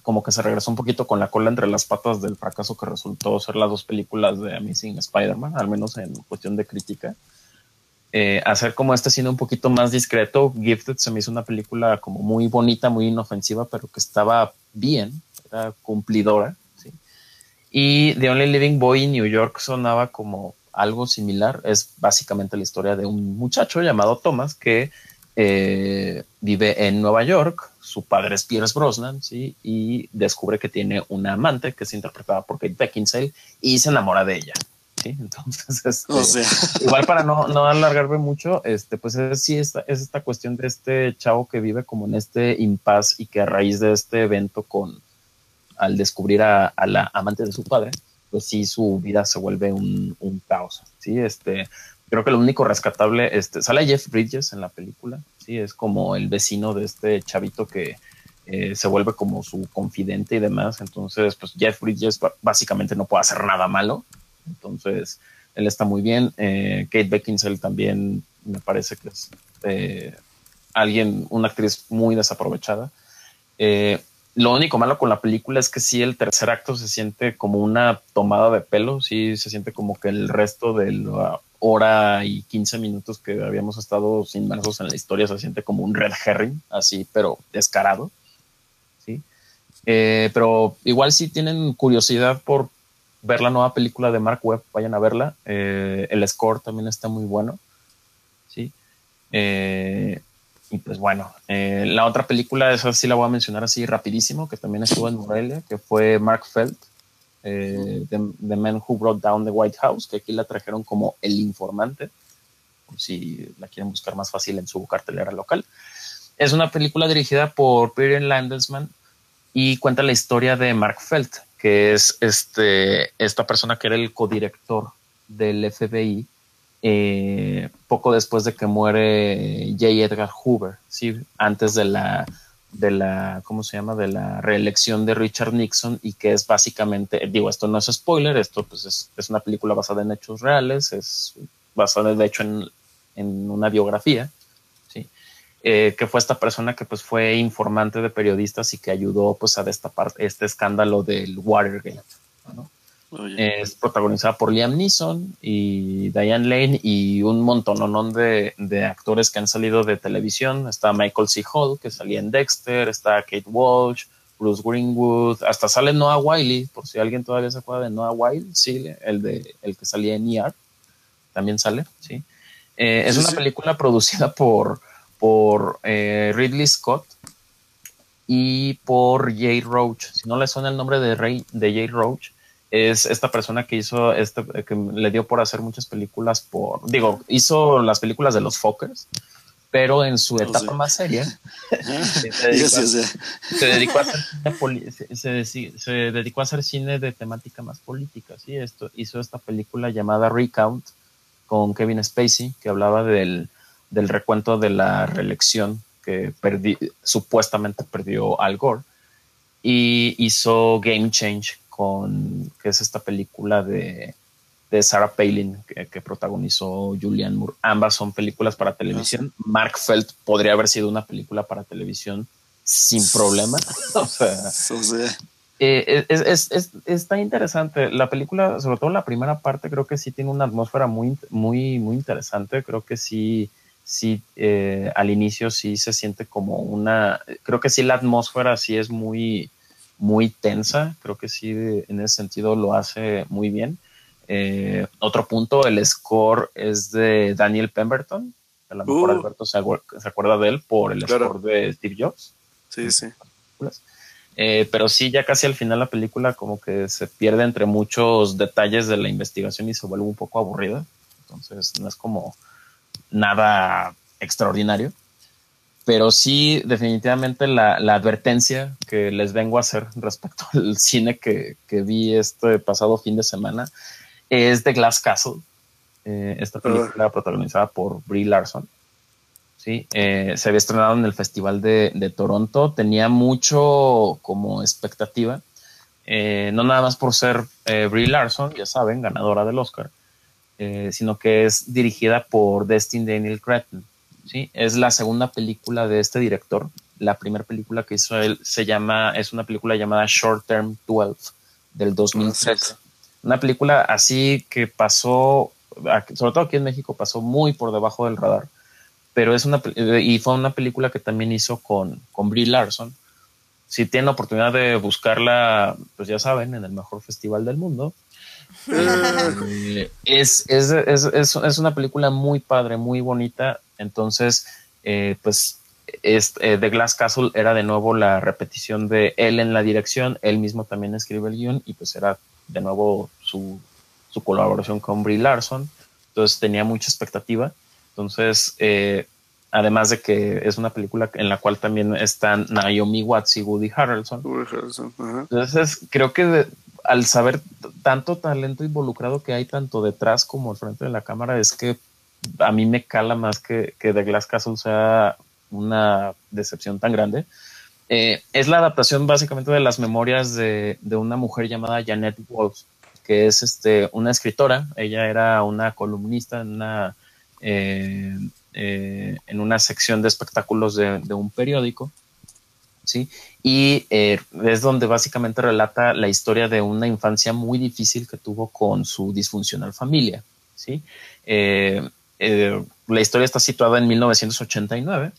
como que se regresó un poquito con la cola entre las patas del fracaso que resultó ser las dos películas de Amazing Spider-Man, al menos en cuestión de crítica eh, hacer como este cine un poquito más discreto. Gifted se me hizo una película como muy bonita, muy inofensiva, pero que estaba bien, era cumplidora. ¿sí? Y The Only Living Boy in New York sonaba como algo similar. Es básicamente la historia de un muchacho llamado Thomas que eh, vive en Nueva York. Su padre es Pierce Brosnan, ¿sí? Y descubre que tiene una amante que es interpretada por Kate Beckinsale y se enamora de ella. ¿sí? Entonces, este, igual para no, no alargarme mucho, este, pues es, sí, esta, es esta cuestión de este chavo que vive como en este impas y que a raíz de este evento con, al descubrir a, la amante de su padre, pues sí, su vida se vuelve un, caos, ¿sí? Este, creo que lo único rescatable, este, sale Jeff Bridges en la película, sí, es como el vecino de este chavito que eh, se vuelve como su confidente y demás. Entonces, pues Jeff Bridges básicamente no puede hacer nada malo. Entonces, él está muy bien. Eh, Kate Beckinsale también me parece que es eh, alguien, una actriz muy desaprovechada. Lo único malo con la película es que sí, el tercer acto se siente como una tomada de pelo, sí se siente como que el resto de la hora y 15 minutos que habíamos estado inmersos en la historia se siente como un red herring, así, pero descarado. Eh, pero igual si tienen curiosidad por ver la nueva película de Mark Webb, vayan a verla. Eh, el score también está muy bueno. Sí. Eh, y pues bueno, la otra película, esa sí la voy a mencionar así rapidísimo, que también estuvo en Morelia, que fue Mark Felt, The, the, Man Who Brought Down the White House, que aquí la trajeron como El Informante, si la quieren buscar más fácil en su cartelera local. Es una película dirigida por Peter Landesman, y cuenta la historia de Mark Felt, que es este, esta persona que era el codirector del FBI eh, poco después de que muere J. Edgar Hoover, ¿sí? antes de la, de la, ¿cómo se llama? De la reelección de Richard Nixon y que es básicamente, digo, esto no es spoiler, esto pues es, una película basada en hechos reales, es basada de hecho en, en una biografía eh, que fue esta persona que pues fue informante de periodistas y que ayudó pues a destapar este escándalo del Watergate. Es protagonizada por Liam Neeson y Diane Lane y un montón de, de actores que han salido de televisión. Está Michael C. Hall, que salía en Dexter, está Kate Walsh, Bruce Greenwood, hasta sale Noah Wiley, por si alguien todavía se acuerda de Noah Wiley, sí, el, de, el que salía en ER, también sale, sí. Eh, es una película producida por, por eh, Ridley Scott y por Jay Roach. Si no le suena el nombre de, Ray, de Jay Roach, es esta persona que hizo, este, que le dio por hacer muchas películas por, digo, hizo las películas de los Fockers, pero en su etapa más seria se, dedicó a, hacer cine de temática más política. ¿sí? Esto, hizo esta película llamada Recount con Kevin Spacey, que hablaba del, del recuento de la reelección que supuestamente perdió Al Gore y hizo Game Change con que es esta película de, Sarah Palin que, protagonizó Julian Moore. Ambas son películas para televisión. Ah, Mark Felt podría haber sido una película para televisión sin problema. o sea, eh, es, está interesante. La película, sobre todo la primera parte, creo que sí tiene una atmósfera muy, muy, muy interesante. Creo que sí sí, eh, al inicio sí se siente como una, creo que sí la atmósfera sí es muy, muy tensa, creo que sí en ese sentido lo hace muy bien. Eh, otro punto, el score es de Daniel Pemberton, a lo mejor uh. Alberto se, acuerda de él por el score de Steve Jobs. Sí, sí. Eh, pero sí, ya casi al final la película como que se pierde entre muchos detalles de la investigación y se vuelve un poco aburrida. Entonces no es como nada extraordinario, pero sí definitivamente la, advertencia que les vengo a hacer respecto al cine que, vi este pasado fin de semana es de Glass Castle, eh, esta película protagonizada por Brie Larson. Sí, eh, se había estrenado en el Festival de, Toronto, tenía mucho como expectativa, eh, no nada más por ser Brie Larson, ya saben, ganadora del Oscar, eh, sino que es dirigida por Destin Daniel Cretton. ¿Sí? Es la segunda película de este director. La primera película que hizo él se llama, es una película llamada Short Term 12 del 2013. Una película así que pasó, sobre todo aquí en México, pasó muy por debajo del radar. Pero es una, y fue una película que también hizo con, con Brie Larson. Si tienen la oportunidad de buscarla, pues ya saben, en el mejor festival del mundo, eh, es, es, es, es, una película muy padre, muy bonita. Entonces, eh, pues, es, eh, The Glass Castle era de nuevo la repetición de él en la dirección. Él mismo también escribe el guion y pues era de nuevo su, su colaboración con Brie Larson, entonces tenía mucha expectativa. Entonces, eh, además de que es una película en la cual también están Naomi Watts y Woody Harrelson. Entonces, creo que al saber tanto talento involucrado que hay tanto detrás como al frente de la cámara, es que a mí me cala más que, que The Glass Castle sea una decepción tan grande. Eh, es la adaptación básicamente de las memorias de, de una mujer llamada Janet Walsh, que es este, una escritora. Ella era una columnista en una, eh, eh, en una sección de espectáculos de, de un periódico. ¿sí? Y es donde básicamente relata la historia de una infancia muy difícil que tuvo con su disfuncional familia. ¿sí? La historia está situada en 1989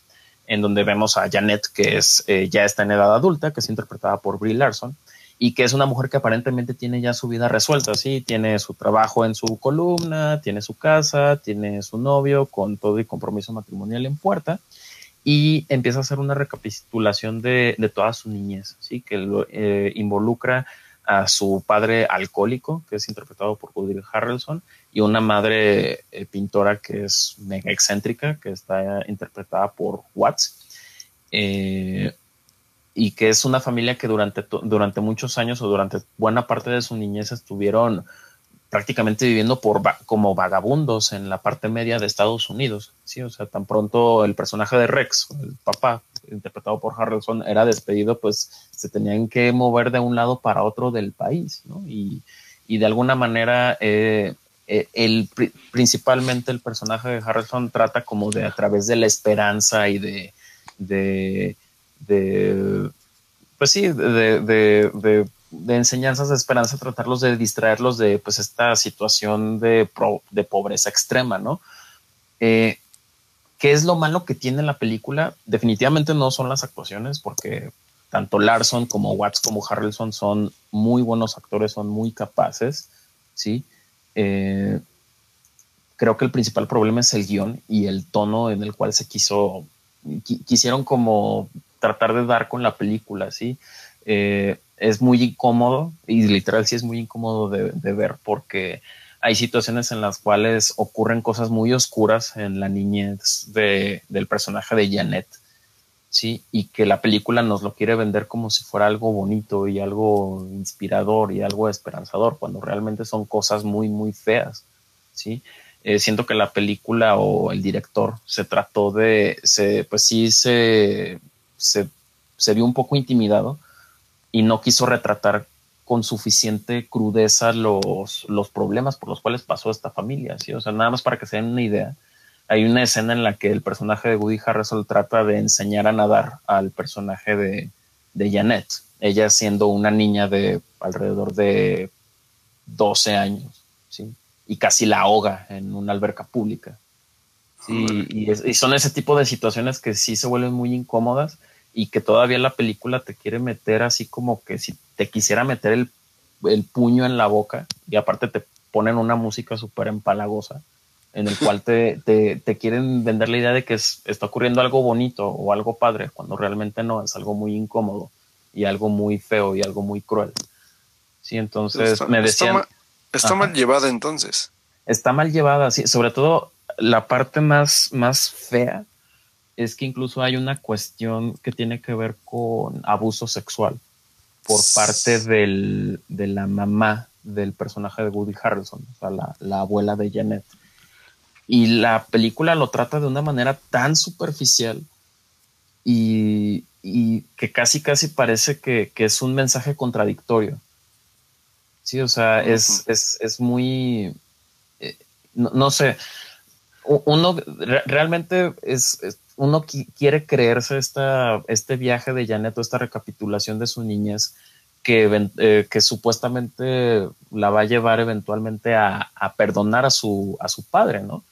en donde vemos a Janet, que es, eh, ya está en edad adulta, que es interpretada por Brie Larson, y que es una mujer que aparentemente tiene ya su vida resuelta, ¿sí? Tiene su trabajo en su columna, tiene su casa, tiene su novio, con todo y compromiso matrimonial en puerta, y empieza a hacer una recapitulación de, de toda su niñez, ¿sí? Que lo, eh, involucra a su padre alcohólico, que es interpretado por Woody Harrelson, y una madre eh, pintora que es mega excéntrica, que está interpretada por Watts, eh, y que es una familia que durante, durante muchos años o durante buena parte de su niñez estuvieron prácticamente viviendo por como vagabundos en la parte media de Estados Unidos, sí, o sea, tan pronto el personaje de Rex, el papá, interpretado por Harrelson, era despedido, pues se tenían que mover de un lado para otro del país, ¿no? Y, y de alguna manera eh, eh, el, principalmente el personaje de Harrison trata como de a través de la esperanza y de, de, de pues sí, de, de, enseñanzas de esperanza, tratarlos de distraerlos de pues esta situación de, de pobreza extrema, ¿no? Eh, ¿Qué es lo malo que tiene la película? Definitivamente no son las actuaciones, porque tanto Larson como Watts como Harrelson son muy buenos actores, son muy capaces, ¿sí? Eh, creo que el principal problema es el guion y el tono en el cual se quiso, quisieron como tratar de dar con la película, ¿sí? Eh, es muy incómodo y literal sí es muy incómodo de, ver porque hay situaciones en las cuales ocurren cosas muy oscuras en la niñez del personaje de Janet, ¿sí? Y que la película nos lo quiere vender como si fuera algo bonito y algo inspirador y algo esperanzador, cuando realmente son cosas muy, muy feas, ¿sí? Eh, siento que la película o el director se trató de, se, pues sí, se, se, se vio un poco intimidado y no quiso retratar con suficiente crudeza los, los problemas por los cuales pasó esta familia, ¿sí? O sea, nada más para que se den una idea hay una escena en la que el personaje de Woody Harrelson trata de enseñar a nadar al personaje de, de Janet, ella siendo una niña de alrededor de 12 años, ¿sí? Y casi la ahoga en una alberca pública. Sí, y, son ese tipo de situaciones que sí se vuelven muy incómodas y que todavía la película te quiere meter así como que si te quisiera meter el, el puño en la boca y aparte te ponen una música súper empalagosa en el cual te, te, quieren vender la idea de que está ocurriendo algo bonito o algo padre, cuando realmente no, es algo muy incómodo y algo muy feo y algo muy cruel. Sí, entonces me decían... Está, mal, llevada entonces. Está mal llevada, sí, sobre todo la parte más, más fea es que incluso hay una cuestión que tiene que ver con abuso sexual por parte del, de la mamá del personaje de Woody Harrelson, o sea, la, la abuela de Janet y la película lo trata de una manera tan superficial y, que casi, casi parece que, es un mensaje contradictorio. Sí, o sea, es, muy, eh, no, sé, uno realmente es, uno quiere creerse esta, este viaje de Janet o esta recapitulación de su niñez que, eh, que supuestamente la va a llevar eventualmente a, a, perdonar a su, a su padre, ¿no?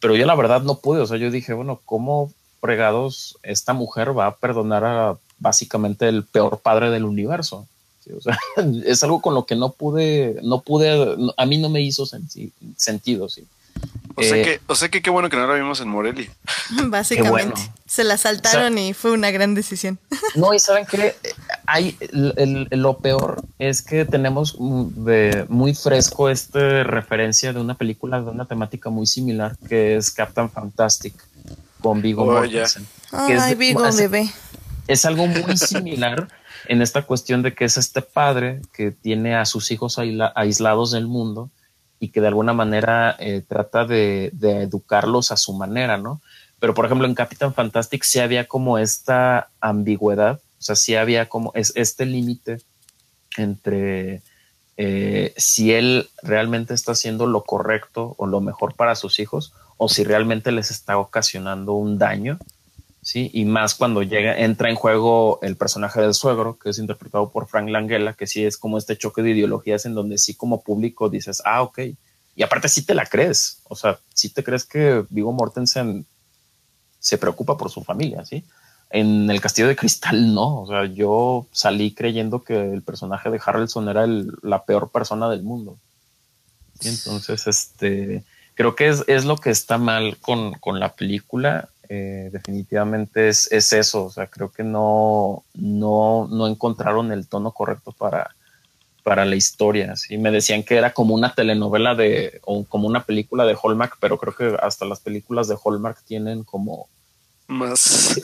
pero yo la verdad no pude, o sea, yo dije, bueno, ¿cómo fregados esta mujer va a perdonar a básicamente el peor padre del universo? O sea, es algo con lo que no pude, no pude, a mí no me hizo sentido, sí. O sea, eh, que, o sea que qué bueno que no la vimos en Morelia. Básicamente. Se la saltaron y fue una gran decisión. No, y saben que hay lo peor es que tenemos muy fresco esta referencia de una película de una temática muy similar que es Captain Fantastic con Vigo oh, Mortensen. Ay, Vigo, bebé. Es algo muy similar en esta cuestión de que es este padre que tiene a sus hijos aislados del mundo y que de alguna manera eh, trata de, educarlos a su manera, ¿no? Pero por ejemplo en Captain Fantastic sí había como esta ambigüedad, o sea, sí había como es, este límite entre eh, si él realmente está haciendo lo correcto o lo mejor para sus hijos o si realmente les está ocasionando un daño ¿sí? Y más cuando llega, entra en juego el personaje del suegro, que es interpretado por Frank Langella, que sí es como este choque de ideologías en donde sí como público dices, ah, ok. Y aparte sí te la crees, o sea, sí te crees que Vigo Mortensen se preocupa por su familia, ¿sí? En el Castillo de Cristal no, o sea, yo salí creyendo que el personaje de Harrelson era la peor persona del mundo. Y entonces, este, creo que es, es, lo que está mal con, con la película eh, definitivamente es, es, eso. O sea, creo que no, no, no encontraron el tono correcto para, para la historia. ¿sí? Me decían que era como una telenovela de, o como una película de Hallmark, pero creo que hasta las películas de Hallmark tienen como más.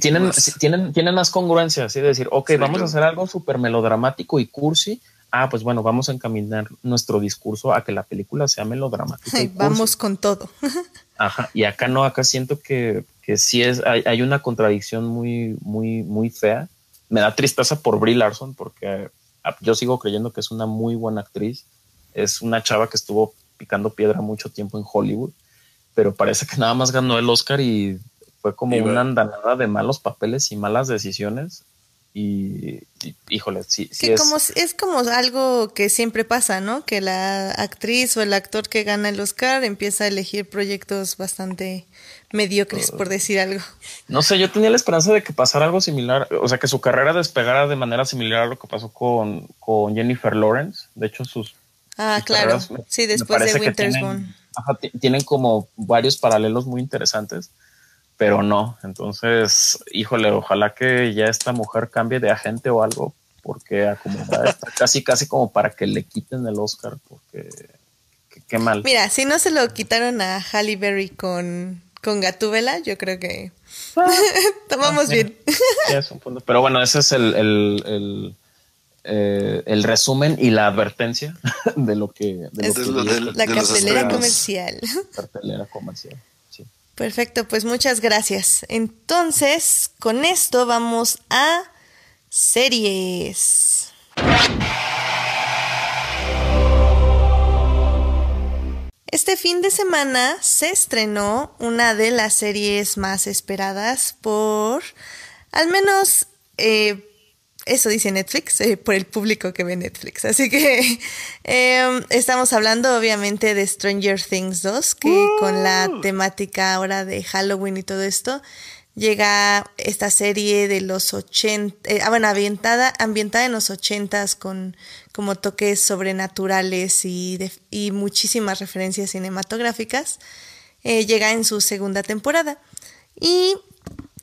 Tienen, más. tienen, tienen más congruencia, así de decir, ok, vamos a hacer algo súper melodramático y cursi. Ah, pues bueno, vamos a encaminar nuestro discurso a que la película sea melodramática. vamos con todo. Ajá, y acá no, acá siento que, que sí es, hay, una contradicción muy, muy, muy fea. Me da tristeza por Brie Larson porque ah, yo sigo creyendo que es una muy buena actriz. Es una chava que estuvo picando piedra mucho tiempo en Hollywood, pero parece que nada más ganó el Oscar y fue como una andanada de malos papeles y malas decisiones y, híjole, sí, sí es. Como, es como algo que siempre pasa, ¿no? Que la actriz o el actor que gana el Oscar empieza a elegir proyectos bastante mediocres, por decir algo. No sé, yo tenía la esperanza de que pasara algo similar, o sea, que su carrera despegara de manera similar a lo que pasó con, con Jennifer Lawrence. De hecho, sus. Ah, claro. sí, después de Winter's tienen, tienen como varios paralelos muy interesantes pero no. Entonces, híjole, ojalá que ya esta mujer cambie de agente o algo, porque acomodada está casi, casi como para que le quiten el Oscar, porque qué mal. Mira, si no se lo quitaron a Halle Berry con, con Gatúbela, yo creo que ah. tomamos bien. Pero bueno, ese es el, el, el, eh, el, resumen y la advertencia de lo que... De lo que la cartelera comercial. Cartelera comercial. Perfecto, pues muchas gracias. Entonces, con esto vamos a series. Este fin de semana se estrenó una de las series más esperadas por al menos eh, eso dice Netflix, eh, por el público que ve Netflix. Así que em, estamos hablando obviamente de Stranger Things 2, que con la temática ahora de Halloween y todo esto, llega esta serie de los 80, eh, ah, bueno, ambientada, ambientada en los 80 con como toques sobrenaturales y, y muchísimas referencias cinematográficas. Eh, llega en su segunda temporada. Y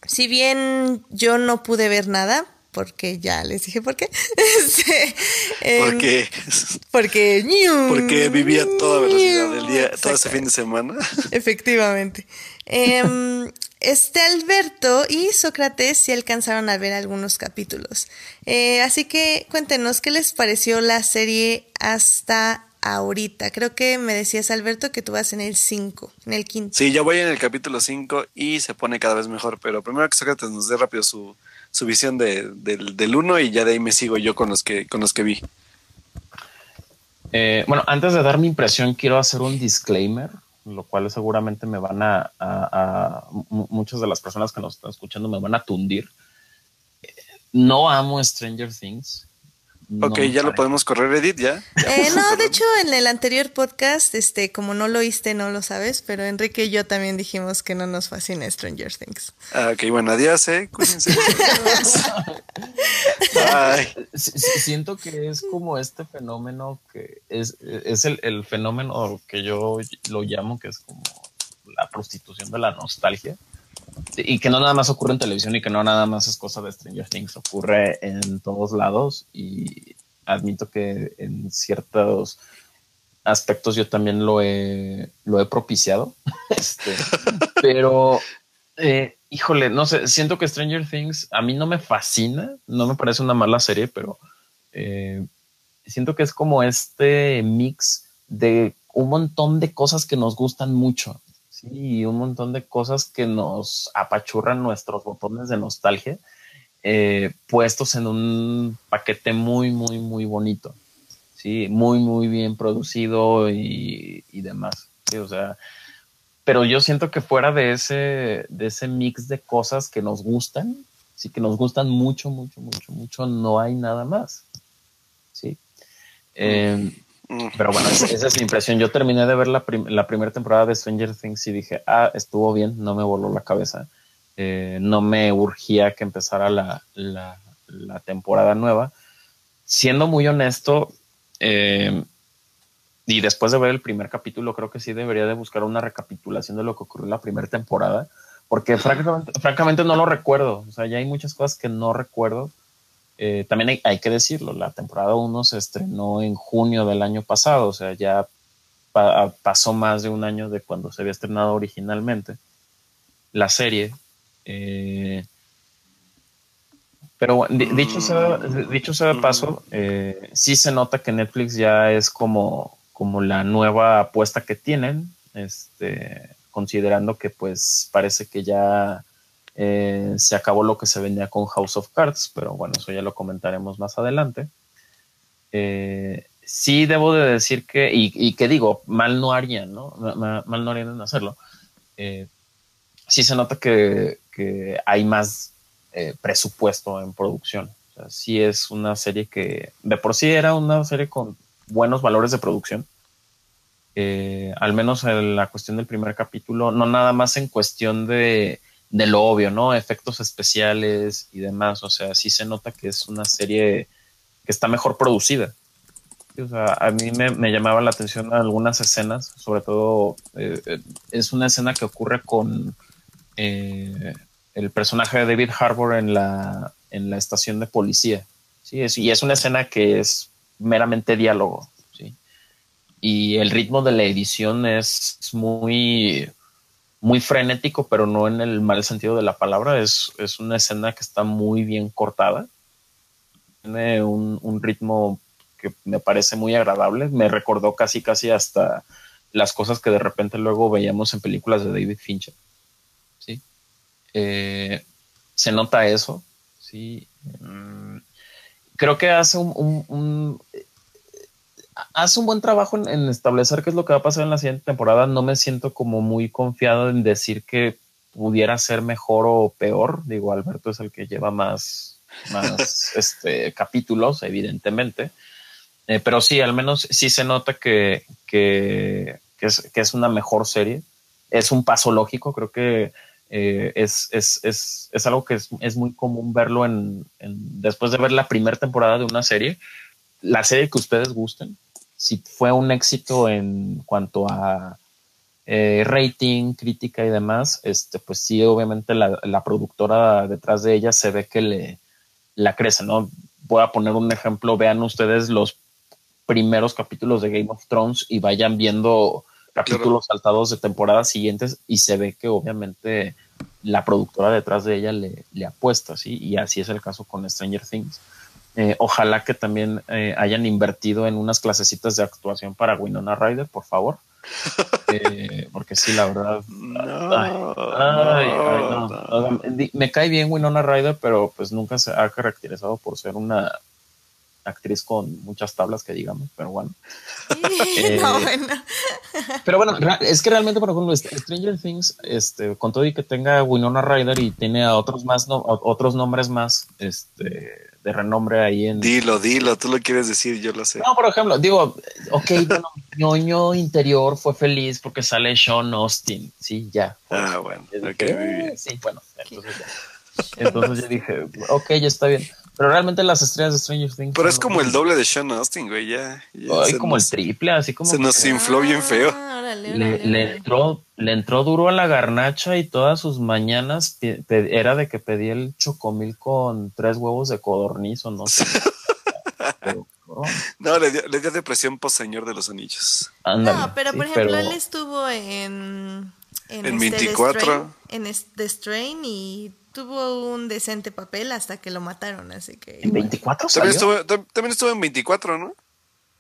si bien yo no pude ver nada, porque ya les dije por qué. Este, ¿Por qué? Porque, porque vivía toda velocidad del día, todo ese fin de semana. Efectivamente. Em, este Alberto y Sócrates sí alcanzaron a ver algunos capítulos. Eh, así que cuéntenos qué les pareció la serie hasta ahorita. Creo que me decías, Alberto, que tú vas en el 5, en el quinto. Sí, yo voy en el capítulo 5 y se pone cada vez mejor, pero primero que Sócrates nos dé rápido su, su visión de, del uno y ya de ahí me sigo yo con los que, con los que vi. Eh, bueno, antes de dar mi impresión, quiero hacer un disclaimer, lo cual seguramente me van a, a, muchas de las personas que nos están escuchando me van a tundir. No amo Stranger Things. Ok, ya lo podemos correr, Edith, ya. Eh, no, de hecho, en el anterior podcast, este, como no lo oíste, no lo sabes, pero Enrique y yo también dijimos que no nos fascina Stranger Things. Ah, ok, bueno, adiós, eh. Cuídense. Siento que es como este fenómeno que es, es el, el fenómeno que yo lo llamo, que es como la prostitución de la nostalgia y que no nada más ocurre en televisión y que no nada más es cosa de Stranger Things, ocurre en todos lados y admito que en ciertos aspectos yo también lo he, lo he propiciado, este, pero eh, híjole, no sé, siento que Stranger Things a mí no me fascina, no me parece una mala serie, pero eh, siento que es como este mix de un montón de cosas que nos gustan mucho. Sí, un montón de cosas que nos apachurran nuestros botones de nostalgia, eh, puestos en un paquete muy, muy, muy bonito. Sí, muy, muy bien producido y, demás. Sí, o sea, pero yo siento que fuera de ese, de ese mix de cosas que nos gustan, sí, que nos gustan mucho, mucho, mucho, mucho, no hay nada más. Sí. Eh. Pero bueno, esa, es mi impresión. Yo terminé de ver la, primera temporada de Stranger Things y dije, ah, estuvo bien, no me voló la cabeza. Eh, no me urgía que empezara la, temporada nueva. Siendo muy honesto, eh, y después de ver el primer capítulo, creo que sí debería de buscar una recapitulación de lo que ocurrió en la primera temporada, porque francamente, francamente no lo recuerdo. O sea, ya hay muchas cosas que no recuerdo. Eh, también hay, que decirlo, la temporada 1 se estrenó en junio del año pasado, o sea, ya pasó más de un año de cuando se había estrenado originalmente la serie. Eh, pero dicho, sea, dicho sea de paso, eh, sí se nota que Netflix ya es como, como la nueva apuesta que tienen, este, considerando que pues parece que ya eh, se acabó lo que se vendía con House of Cards, pero bueno, eso ya lo comentaremos más adelante. Eh, sí debo de decir que, y, que digo, mal no harían, ¿no? Mal, no harían en hacerlo. Eh, sí se nota que, hay más presupuesto en producción. Sí es una serie que de por sí era una serie con buenos valores de producción. al menos en la cuestión del primer capítulo, no nada más en cuestión de de lo obvio, ¿no? Efectos especiales y demás. O sea, sí se nota que es una serie que está mejor producida. O sea, a mí me, llamaba la atención algunas escenas, sobre todo eh, eh, es una escena que ocurre con eh, el personaje de David Harbour en la, en la estación de policía. ¿sí? Y es una escena que es meramente diálogo. ¿sí? Y el ritmo de la edición es muy muy frenético, pero no en el mal sentido de la palabra. Es, es una escena que está muy bien cortada. Tiene un, ritmo que me parece muy agradable. Me recordó casi, casi hasta las cosas que de repente luego veíamos en películas de David Fincher. Sí. Eh, se nota eso. Sí. Mm, creo que hace un hace un buen trabajo en, establecer qué es lo que va a pasar en la siguiente temporada. No me siento como muy confiado en decir que pudiera ser mejor o peor. Digo, Alberto es el que lleva más, más este, capítulos, evidentemente. Eh, pero sí, al menos sí se nota que, que, es, que, es, una mejor serie. Es un paso lógico, creo que eh, es, es, es, es, algo que es, muy común verlo en, después de ver la primera temporada de una serie la serie que ustedes gusten, si fue un éxito en cuanto a eh, rating, crítica y demás, este, pues sí, obviamente la, productora detrás de ella se ve que le la crece, ¿no? Voy a poner un ejemplo, vean ustedes los primeros capítulos de Game of Thrones y vayan viendo capítulos saltados de temporadas siguientes y se ve que obviamente la productora detrás de ella le, le apuesta, ¿sí? Y así es el caso con Stranger Things. Eh, ojalá que también eh, hayan invertido en unas clasecitas de actuación para Winona Ryder, por favor. Eh, porque sí, la verdad. me cae bien Winona Ryder, pero pues nunca se ha caracterizado por ser una actriz con muchas tablas que digamos, pero bueno. Pero bueno, es que realmente, por ejemplo, Stranger Things, este, con todo y que tenga Winona Ryder y tiene a otros más, otros nombres más, este, de renombre ahí en. Dilo, dilo, tú lo quieres decir, yo lo sé. No, por ejemplo, digo, ok, bueno, ñoño interior fue feliz porque sale Sean Austin, sí, ya. Ah, bueno, Sí, bueno, entonces ya. Entonces yo dije, ok, ya está bien. Pero realmente las estrellas de Stranger Things. Pero es como el doble de Sean Austin, güey, ya. como el triple, así como. Se nos infló bien feo. Ah, le, entró, le entró duro a la garnacha y todas sus mañanas era de que pedía el chocomil con tres huevos de codorniz o no sé. no, le, dio, le dio depresión post Señor de los Anillos. no, pero por ejemplo, él estuvo en. En, 24. Este en The Strain y tuvo un decente papel hasta que lo mataron, así que. ¿En 24 también estuvo, también estuvo en 24, ¿no?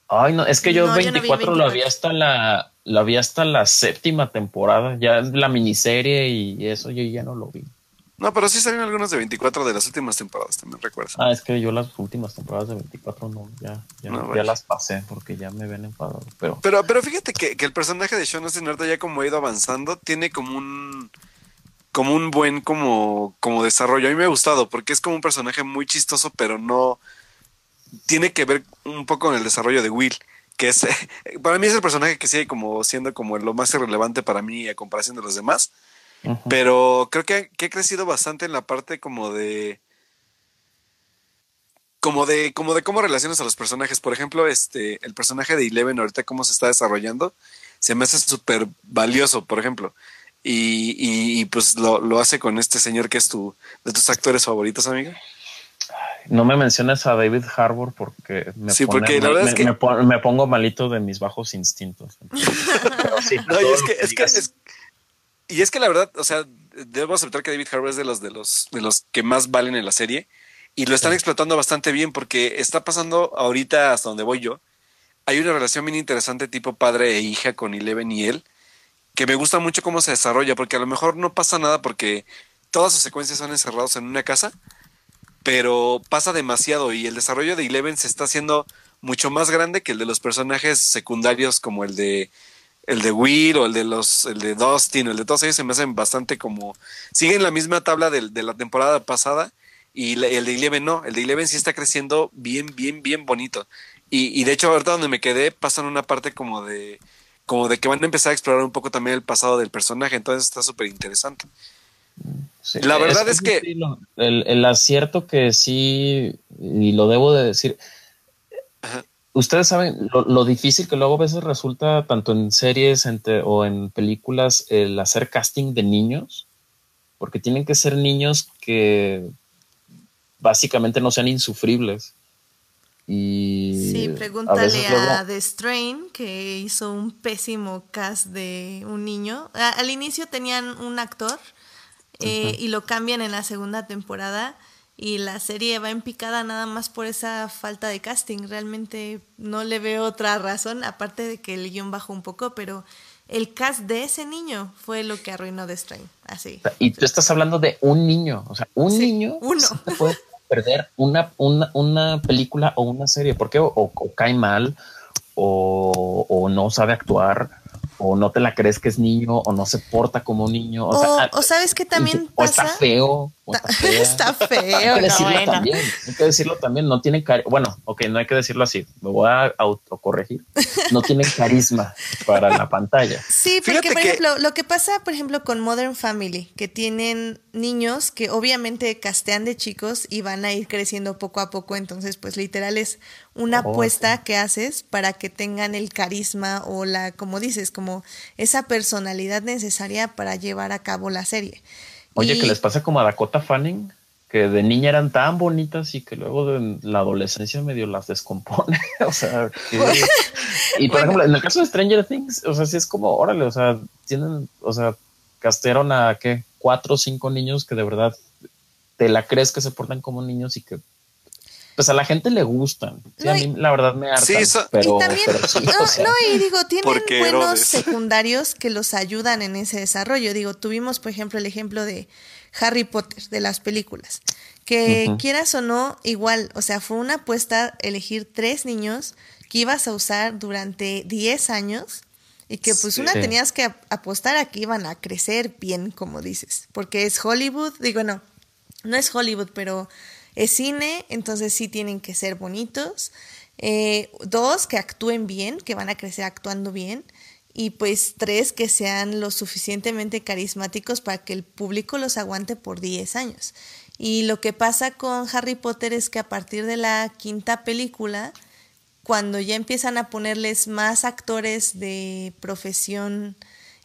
Ay, no, es que yo 24, lo había hasta la lo había hasta la séptima temporada, ya la miniserie y eso yo ya no lo vi. No, pero sí salieron algunas de 24 de las últimas temporadas, también recuerdo. Ah, es que yo las últimas temporadas de 24 no, ya, ya, las pasé porque ya me ven enfadado. Pero, pero, pero fíjate que, el personaje de Sean Austin ya como ha ido avanzando, tiene como un como un buen como, como desarrollo. A mí me ha gustado porque es como un personaje muy chistoso, pero no tiene que ver un poco con el desarrollo de Will, que es para mí es el personaje que sigue como siendo como lo más irrelevante para mí a comparación de los demás pero creo que, ha crecido bastante en la parte como de. Como de, como de cómo relacionas a los personajes. Por ejemplo, este, el personaje de Eleven, ahorita cómo se está desarrollando, se me hace súper valioso, por ejemplo. Y, pues lo, hace con este señor que es tu, de tus actores favoritos, amiga. No me menciones a David Harbour porque me, me, pongo malito de mis bajos instintos. no, y es que, es que, y es que la verdad, o sea, debo aceptar que David Harbour es de los, de los, de los que más valen en la serie y lo están explotando bastante bien porque está pasando ahorita hasta donde voy yo. Hay una relación bien interesante tipo padre e hija con Eleven y él que me gusta mucho cómo se desarrolla porque a lo mejor no pasa nada porque todas sus secuencias son encerrados en una casa, pero pasa demasiado y el desarrollo de Eleven se está haciendo mucho más grande que el de los personajes secundarios como el de el de Will o el de los, el de Dustin, el de todos ellos se me hacen bastante como, siguen la misma tabla de, de la temporada pasada y el de Eleven no, el de Eleven sí está creciendo bien, bien, bien bonito. Y, y de hecho ahorita donde me quedé pasan una parte como de, como de que van a empezar a explorar un poco también el pasado del personaje, entonces está súper interesante. la verdad es, que... el, el, acierto que sí, y lo debo de decir, ustedes saben lo, difícil que luego a veces resulta tanto en series o en películas el hacer casting de niños, porque tienen que ser niños que básicamente no sean insufribles. Y sí, pregúntale a, The Strain, que hizo un pésimo cast de un niño. al inicio tenían un actor eh, y lo cambian en la segunda temporada y la serie va en picada nada más por esa falta de casting. Realmente no le veo otra razón, aparte de que el guion bajó un poco, pero el cast de ese niño fue lo que arruinó The Strain. Así. Y tú estás hablando de un niño, o sea, un niño uno. puede perder una, una, una, película o una serie, porque o, o cae mal o, o no sabe actuar o no te la crees que es niño o no se porta como un niño. O, sea, o sabes que también pasa. está feo. está, feo. hay que decirlo también. Hay que decirlo también. No tienen carisma. Bueno, ok, no hay que decirlo así. Me voy a autocorregir. No tienen carisma para la pantalla. Sí, porque, por ejemplo, lo que pasa, por ejemplo, con Modern Family, que tienen niños que obviamente castean de chicos y van a ir creciendo poco a poco. Entonces, pues literal es una oh, apuesta que haces para que tengan el carisma o la, como dices, como esa personalidad necesaria para llevar a cabo la serie. Oye, que les pasa como a Dakota Fanning, que de niña eran tan bonitas y que luego de la adolescencia medio las descompone. o sea, y por ejemplo, en el caso de Stranger Things, o sea, sí es como, órale, o sea, tienen, o sea, castearon a qué, cuatro o cinco niños que de verdad te la crees que se portan como niños y que pues a la gente le gustan. Sí, a mí la verdad me harta. Sí, pero, y también, no, y digo, tienen buenos secundarios que los ayudan en ese desarrollo. Digo, tuvimos, por ejemplo, el ejemplo de Harry Potter, de las películas, que quieras o no, igual, o sea, fue una apuesta elegir tres niños que ibas a usar durante 10 años y que pues una tenías que apostar a que iban a crecer bien, como dices, porque es Hollywood, digo, no, no es Hollywood, pero es cine, entonces sí tienen que ser bonitos. Eh, dos, que actúen bien, que van a crecer actuando bien. Y pues tres, que sean lo suficientemente carismáticos para que el público los aguante por 10 años. Y lo que pasa con Harry Potter es que a partir de la quinta película, cuando ya empiezan a ponerles más actores de profesión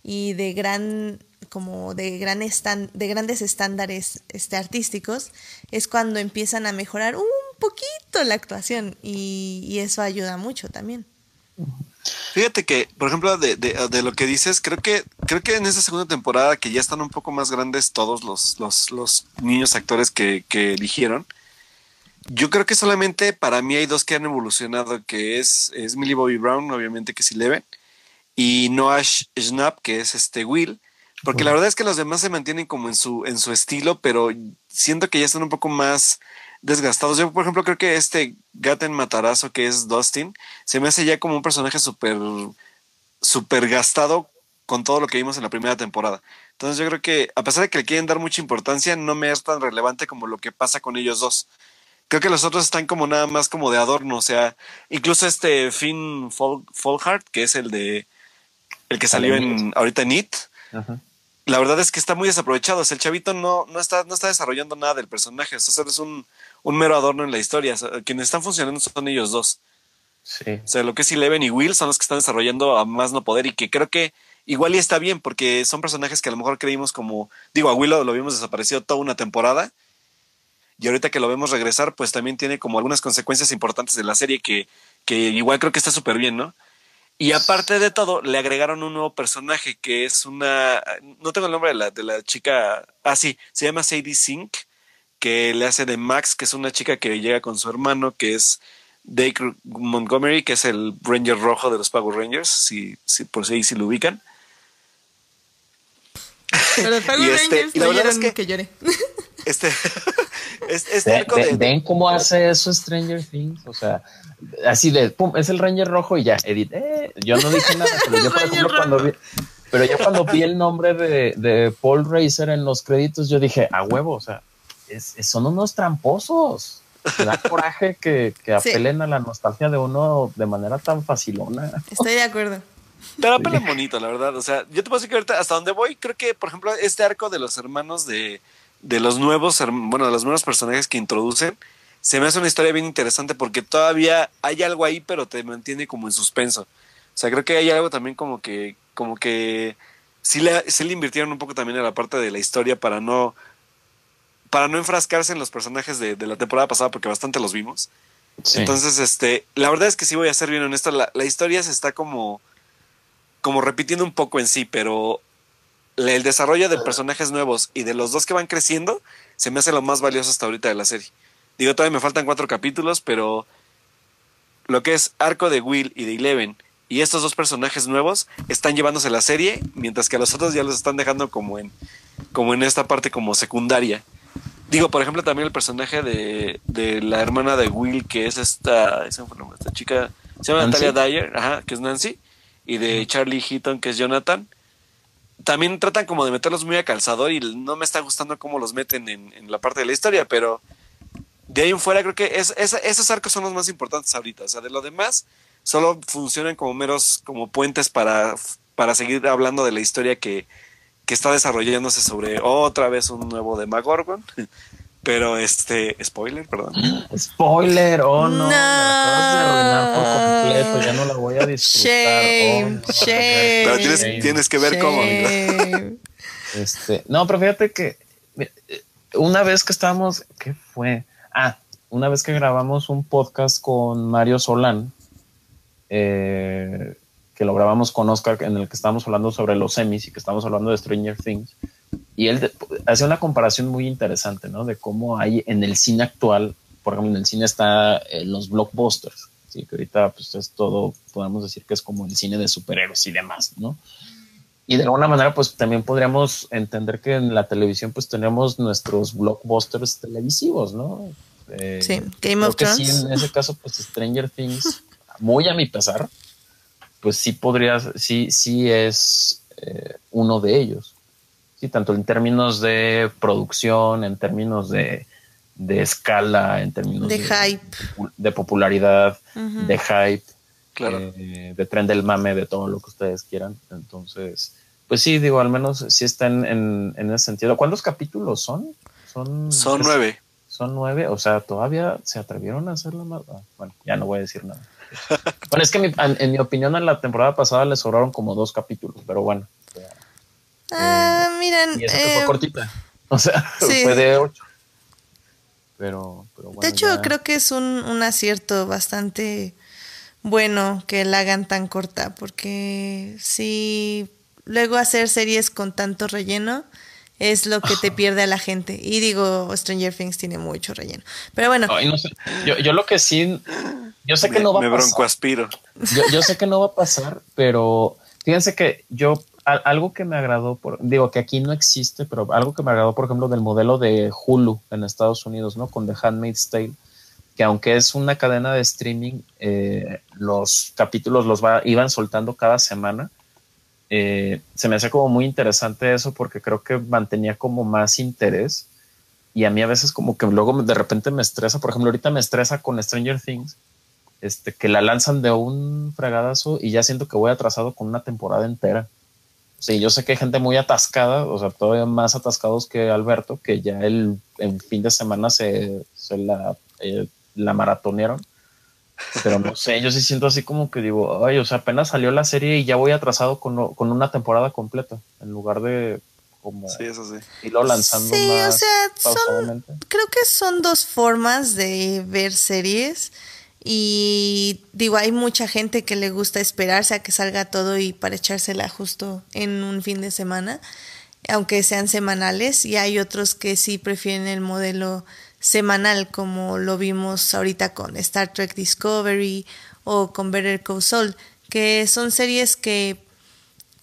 y de gran como de gran de grandes estándares este, artísticos es cuando empiezan a mejorar un poquito la actuación y, y eso ayuda mucho también. Fíjate que, por ejemplo, de, de, lo que dices, creo que, creo que en esta segunda temporada, que ya están un poco más grandes todos los, los, los niños actores que, que, eligieron, yo creo que solamente para mí hay dos que han evolucionado, que es, es Millie Bobby Brown, obviamente que es Eleven, y Noah Schnapp, que es este Will, porque la verdad es que los demás se mantienen como en su, en su estilo, pero siento que ya están un poco más desgastados. Yo, por ejemplo, creo que este Gaten Matarazo, que es Dustin, se me hace ya como un personaje súper, súper gastado con todo lo que vimos en la primera temporada. Entonces yo creo que, a pesar de que le quieren dar mucha importancia, no me es tan relevante como lo que pasa con ellos dos. Creo que los otros están como nada más como de adorno, o sea, incluso este Finn Folhart, que es el de el que salió en ahorita en It, la verdad es que está muy desaprovechado. O sea, el chavito no, no, está, no está desarrollando nada del personaje. O sea, es un, un mero adorno en la historia. quienes están funcionando son ellos dos. Sí. O sea, lo que es Eleven y Will son los que están desarrollando a más no poder y que creo que igual y está bien porque son personajes que a lo mejor creímos como, digo, a Will lo, vimos desaparecido toda una temporada y ahorita que lo vemos regresar, pues también tiene como algunas consecuencias importantes de la serie que, que igual creo que está súper bien, ¿no? Y aparte de todo, le agregaron un nuevo personaje que es una, no tengo el nombre de la, de la chica, ah sí, se llama Sadie Sink, que le hace de Max, que es una chica que llega con su hermano, que es Dake Montgomery, que es el Ranger rojo de los Power Rangers, si, si por si, si lo ubican. Pero Power este, Rangers y la verdad es que, que llore. Este, este ¿Ven cómo hace eso Stranger Things? O sea, así de, pum, es el Ranger rojo y ya, Edith, eh, yo no dije nada, pero yo, por ejemplo, cuando vi, pero yo cuando vi el nombre de, de, Paul Racer en los créditos, yo dije, a huevo, o sea, es, son unos tramposos. Me da coraje que, que apelen a la nostalgia de uno de manera tan facilona. Estoy de acuerdo. Pero apelan bonito, la verdad. O sea, yo te puedo decir que ahorita, hasta donde voy, creo que, por ejemplo, este arco de los hermanos de, de los nuevos, bueno, de los nuevos personajes que introducen, se me hace una historia bien interesante porque todavía hay algo ahí, pero te mantiene como en suspenso. O sea, creo que hay algo también como que, como que sí le, le invirtieron un poco también en la parte de la historia para no, para no enfrascarse en los personajes de, la temporada pasada, porque bastante los vimos. Entonces, este, la verdad es que sí voy a ser bien honesto, la, la historia se está como, como repitiendo un poco en sí, pero el desarrollo de personajes nuevos y de los dos que van creciendo se me hace lo más valioso hasta ahorita de la serie. Digo, todavía me faltan cuatro capítulos, pero lo que es arco de Will y de Eleven y estos dos personajes nuevos están llevándose la serie, mientras que a los otros ya los están dejando como en, como en esta parte como secundaria. Digo, por ejemplo, también el personaje de, de la hermana de Will, que es esta, esta chica, se llama Natalia Dyer, ajá, que es Nancy, y de Charlie Heaton, que es Jonathan también tratan como de meterlos muy a calzador y no me está gustando cómo los meten en, la parte de la historia, pero de ahí en fuera creo que es, esos arcos son los más importantes ahorita. O sea, de lo demás, solo funcionan como meros, como puentes para, para seguir hablando de la historia que, que está desarrollándose sobre otra vez un nuevo de Magorgon. Pero este, spoiler, perdón. Spoiler, oh no, no. Me acabas de arruinar por completo, ya no la voy a disfrutar. Shame, oh, shame. Pero tienes, tienes que ver cómo. Este, no, pero fíjate que una vez que estábamos, ¿qué fue? Ah, una vez que grabamos un podcast con Mario Solán, eh, que lo grabamos con Oscar, en el que estábamos hablando sobre los semis y que estábamos hablando de Stranger Things y él hace una comparación muy interesante, ¿no? De cómo hay en el cine actual, por ejemplo, en el cine está eh, los blockbusters, ¿sí? que ahorita pues es todo, podemos decir que es como el cine de superhéroes y demás, ¿no? Y de alguna manera, pues también podríamos entender que en la televisión, pues tenemos nuestros blockbusters televisivos, ¿no? Eh, sí, Game of Thrones. Sí, en ese caso, pues Stranger Things, muy a mi pesar, pues sí podría, sí, sí es eh, uno de ellos. Sí, tanto en términos de producción, en términos de, escala, en términos de, hype, de popularidad, de hype, eh, de tren del mame, de todo lo que ustedes quieran. Entonces, pues sí, digo, al menos sí está en, ese sentido. ¿Cuántos capítulos son? Son, son nueve. Son nueve, o sea, todavía se atrevieron a hacerlo más. Ah, bueno, ya no voy a decir nada. bueno, es que en mi opinión en la temporada pasada le sobraron como dos capítulos, pero bueno. Ah, miren. Y eso que fue eh, cortita. O sea, sí. fue de 8. Pero, pero bueno, de hecho, ya- creo que es un, un acierto bastante bueno que la hagan tan corta, porque si luego hacer series con tanto relleno es lo que te pierde a la gente. Y digo, Stranger Things tiene mucho relleno. Pero bueno, Ay, no sé. Yo, yo lo que sí, yo sé que me, no va a pasar. broncoaspiro. Yo, yo sé que no va a pasar, pero fíjense que yo algo que me agradó, digo que aquí no existe, pero algo que me agradó, por ejemplo, del modelo de Hulu en Estados Unidos, ¿no? Con The Handmaid's Tale, que aunque es una cadena de streaming, eh, los capítulos los iban soltando cada semana. Eh, se me hace como muy interesante eso porque creo que mantenía como más interés y a mí a veces como que luego de repente me estresa, por ejemplo, ahorita me estresa con Stranger Things, este, que la lanzan de un fregadazo y ya siento que voy atrasado con una temporada entera. Sí, yo sé que hay gente muy atascada, o sea, todavía más atascados que Alberto, que ya el, el fin de semana se, se la, eh, la maratonearon. Pero no sé, yo sí siento así como que digo, ay, o sea, apenas salió la serie y ya voy atrasado con, lo- con una temporada completa, en lugar de como Sí, eso sí. irlo lanzando Sí, o más sea, son- creo que son dos formas de ver series. Y digo, hay mucha gente que le gusta esperarse a que salga todo y para echársela justo en un fin de semana, aunque sean semanales, y hay otros que sí prefieren el modelo semanal, como lo vimos ahorita con Star Trek Discovery o con Better Call Saul, que son series que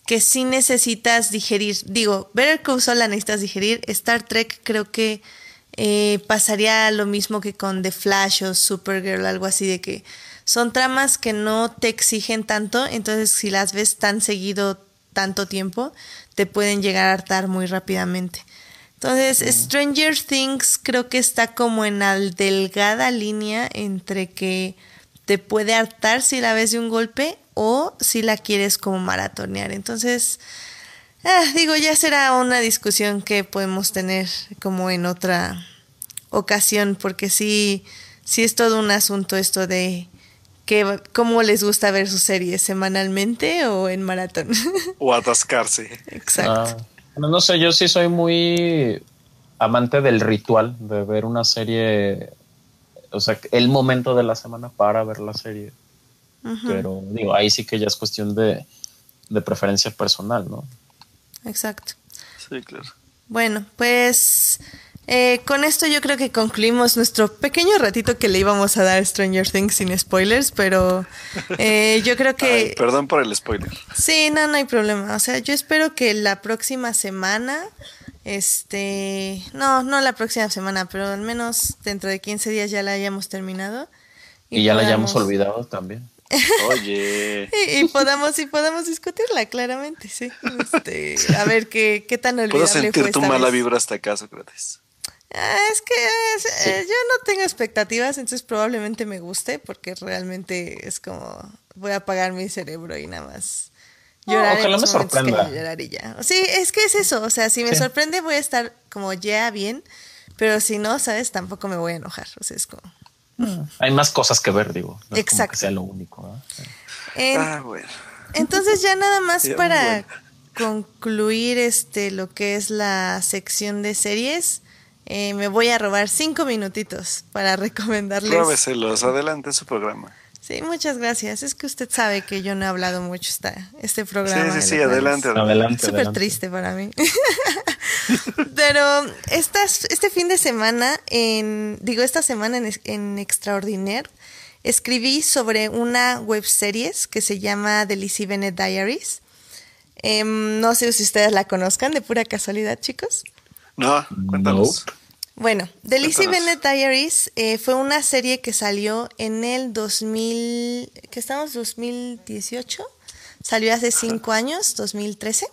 que sí necesitas digerir. Digo, Better Call Saul la necesitas digerir. Star Trek creo que eh, pasaría lo mismo que con The Flash o Supergirl, algo así de que son tramas que no te exigen tanto, entonces si las ves tan seguido tanto tiempo, te pueden llegar a hartar muy rápidamente. Entonces, Stranger Things creo que está como en la delgada línea entre que te puede hartar si la ves de un golpe o si la quieres como maratonear. Entonces, ah, digo, ya será una discusión que podemos tener como en otra ocasión, porque sí, sí es todo un asunto esto de que, cómo les gusta ver sus series, semanalmente o en maratón. O atascarse. Exacto. Ah, no, no sé, yo sí soy muy amante del ritual de ver una serie, o sea, el momento de la semana para ver la serie. Pero digo, ahí sí que ya es cuestión de, de preferencia personal, ¿no? Exacto. Sí, claro. Bueno, pues eh, con esto yo creo que concluimos nuestro pequeño ratito que le íbamos a dar a Stranger Things sin spoilers, pero eh, yo creo que... Ay, perdón por el spoiler. Sí, no, no hay problema. O sea, yo espero que la próxima semana, este, no, no la próxima semana, pero al menos dentro de 15 días ya la hayamos terminado. Y, ya la hayamos olvidado también. Oye. Y, y podamos, y podamos discutirla, claramente, sí. Este, a ver qué, qué tan olvidable Puedo sentir fue tu mala vez. vibra hasta acá, Sócrates. Ah, es que es- eh, yo no tengo expectativas, entonces probablemente me guste, porque realmente es como voy a apagar mi cerebro y nada más No, llorar. en ojalá los me momentos que sorprenda. haya llorar y ya. Sí, es que es eso, o sea, si me Sí. sorprende voy a estar como ya bien, pero si no, sabes, tampoco me voy a enojar, o sea, es como... Hay más cosas que ver, digo. No es como Exacto. que sea lo único. Sí. Ah, bueno. Entonces ya nada más para bueno. concluir este lo que es la sección de series, eh, me voy a robar cinco minutitos para recomendarles. Róbeselos, adelante su programa. Sí, muchas gracias. Es que usted sabe que yo no he hablado mucho esta, este Sí, programa. sí, sí, cual adelante. es Adelante. Súper adelante. triste para mí. Pero estas, este fin de semana, en, digo, esta semana en, en Extraordinaire, escribí sobre una web series que se llama The Lizzie Bennett Diaries. Em, no sé si ustedes la conozcan de pura casualidad, chicos. No, cuéntanos. Bueno, The Lizzie. Bennett Diaries eh, fue una serie que salió en el 2000, ¿qué estamos? 2018. Salió hace cinco años, 2013.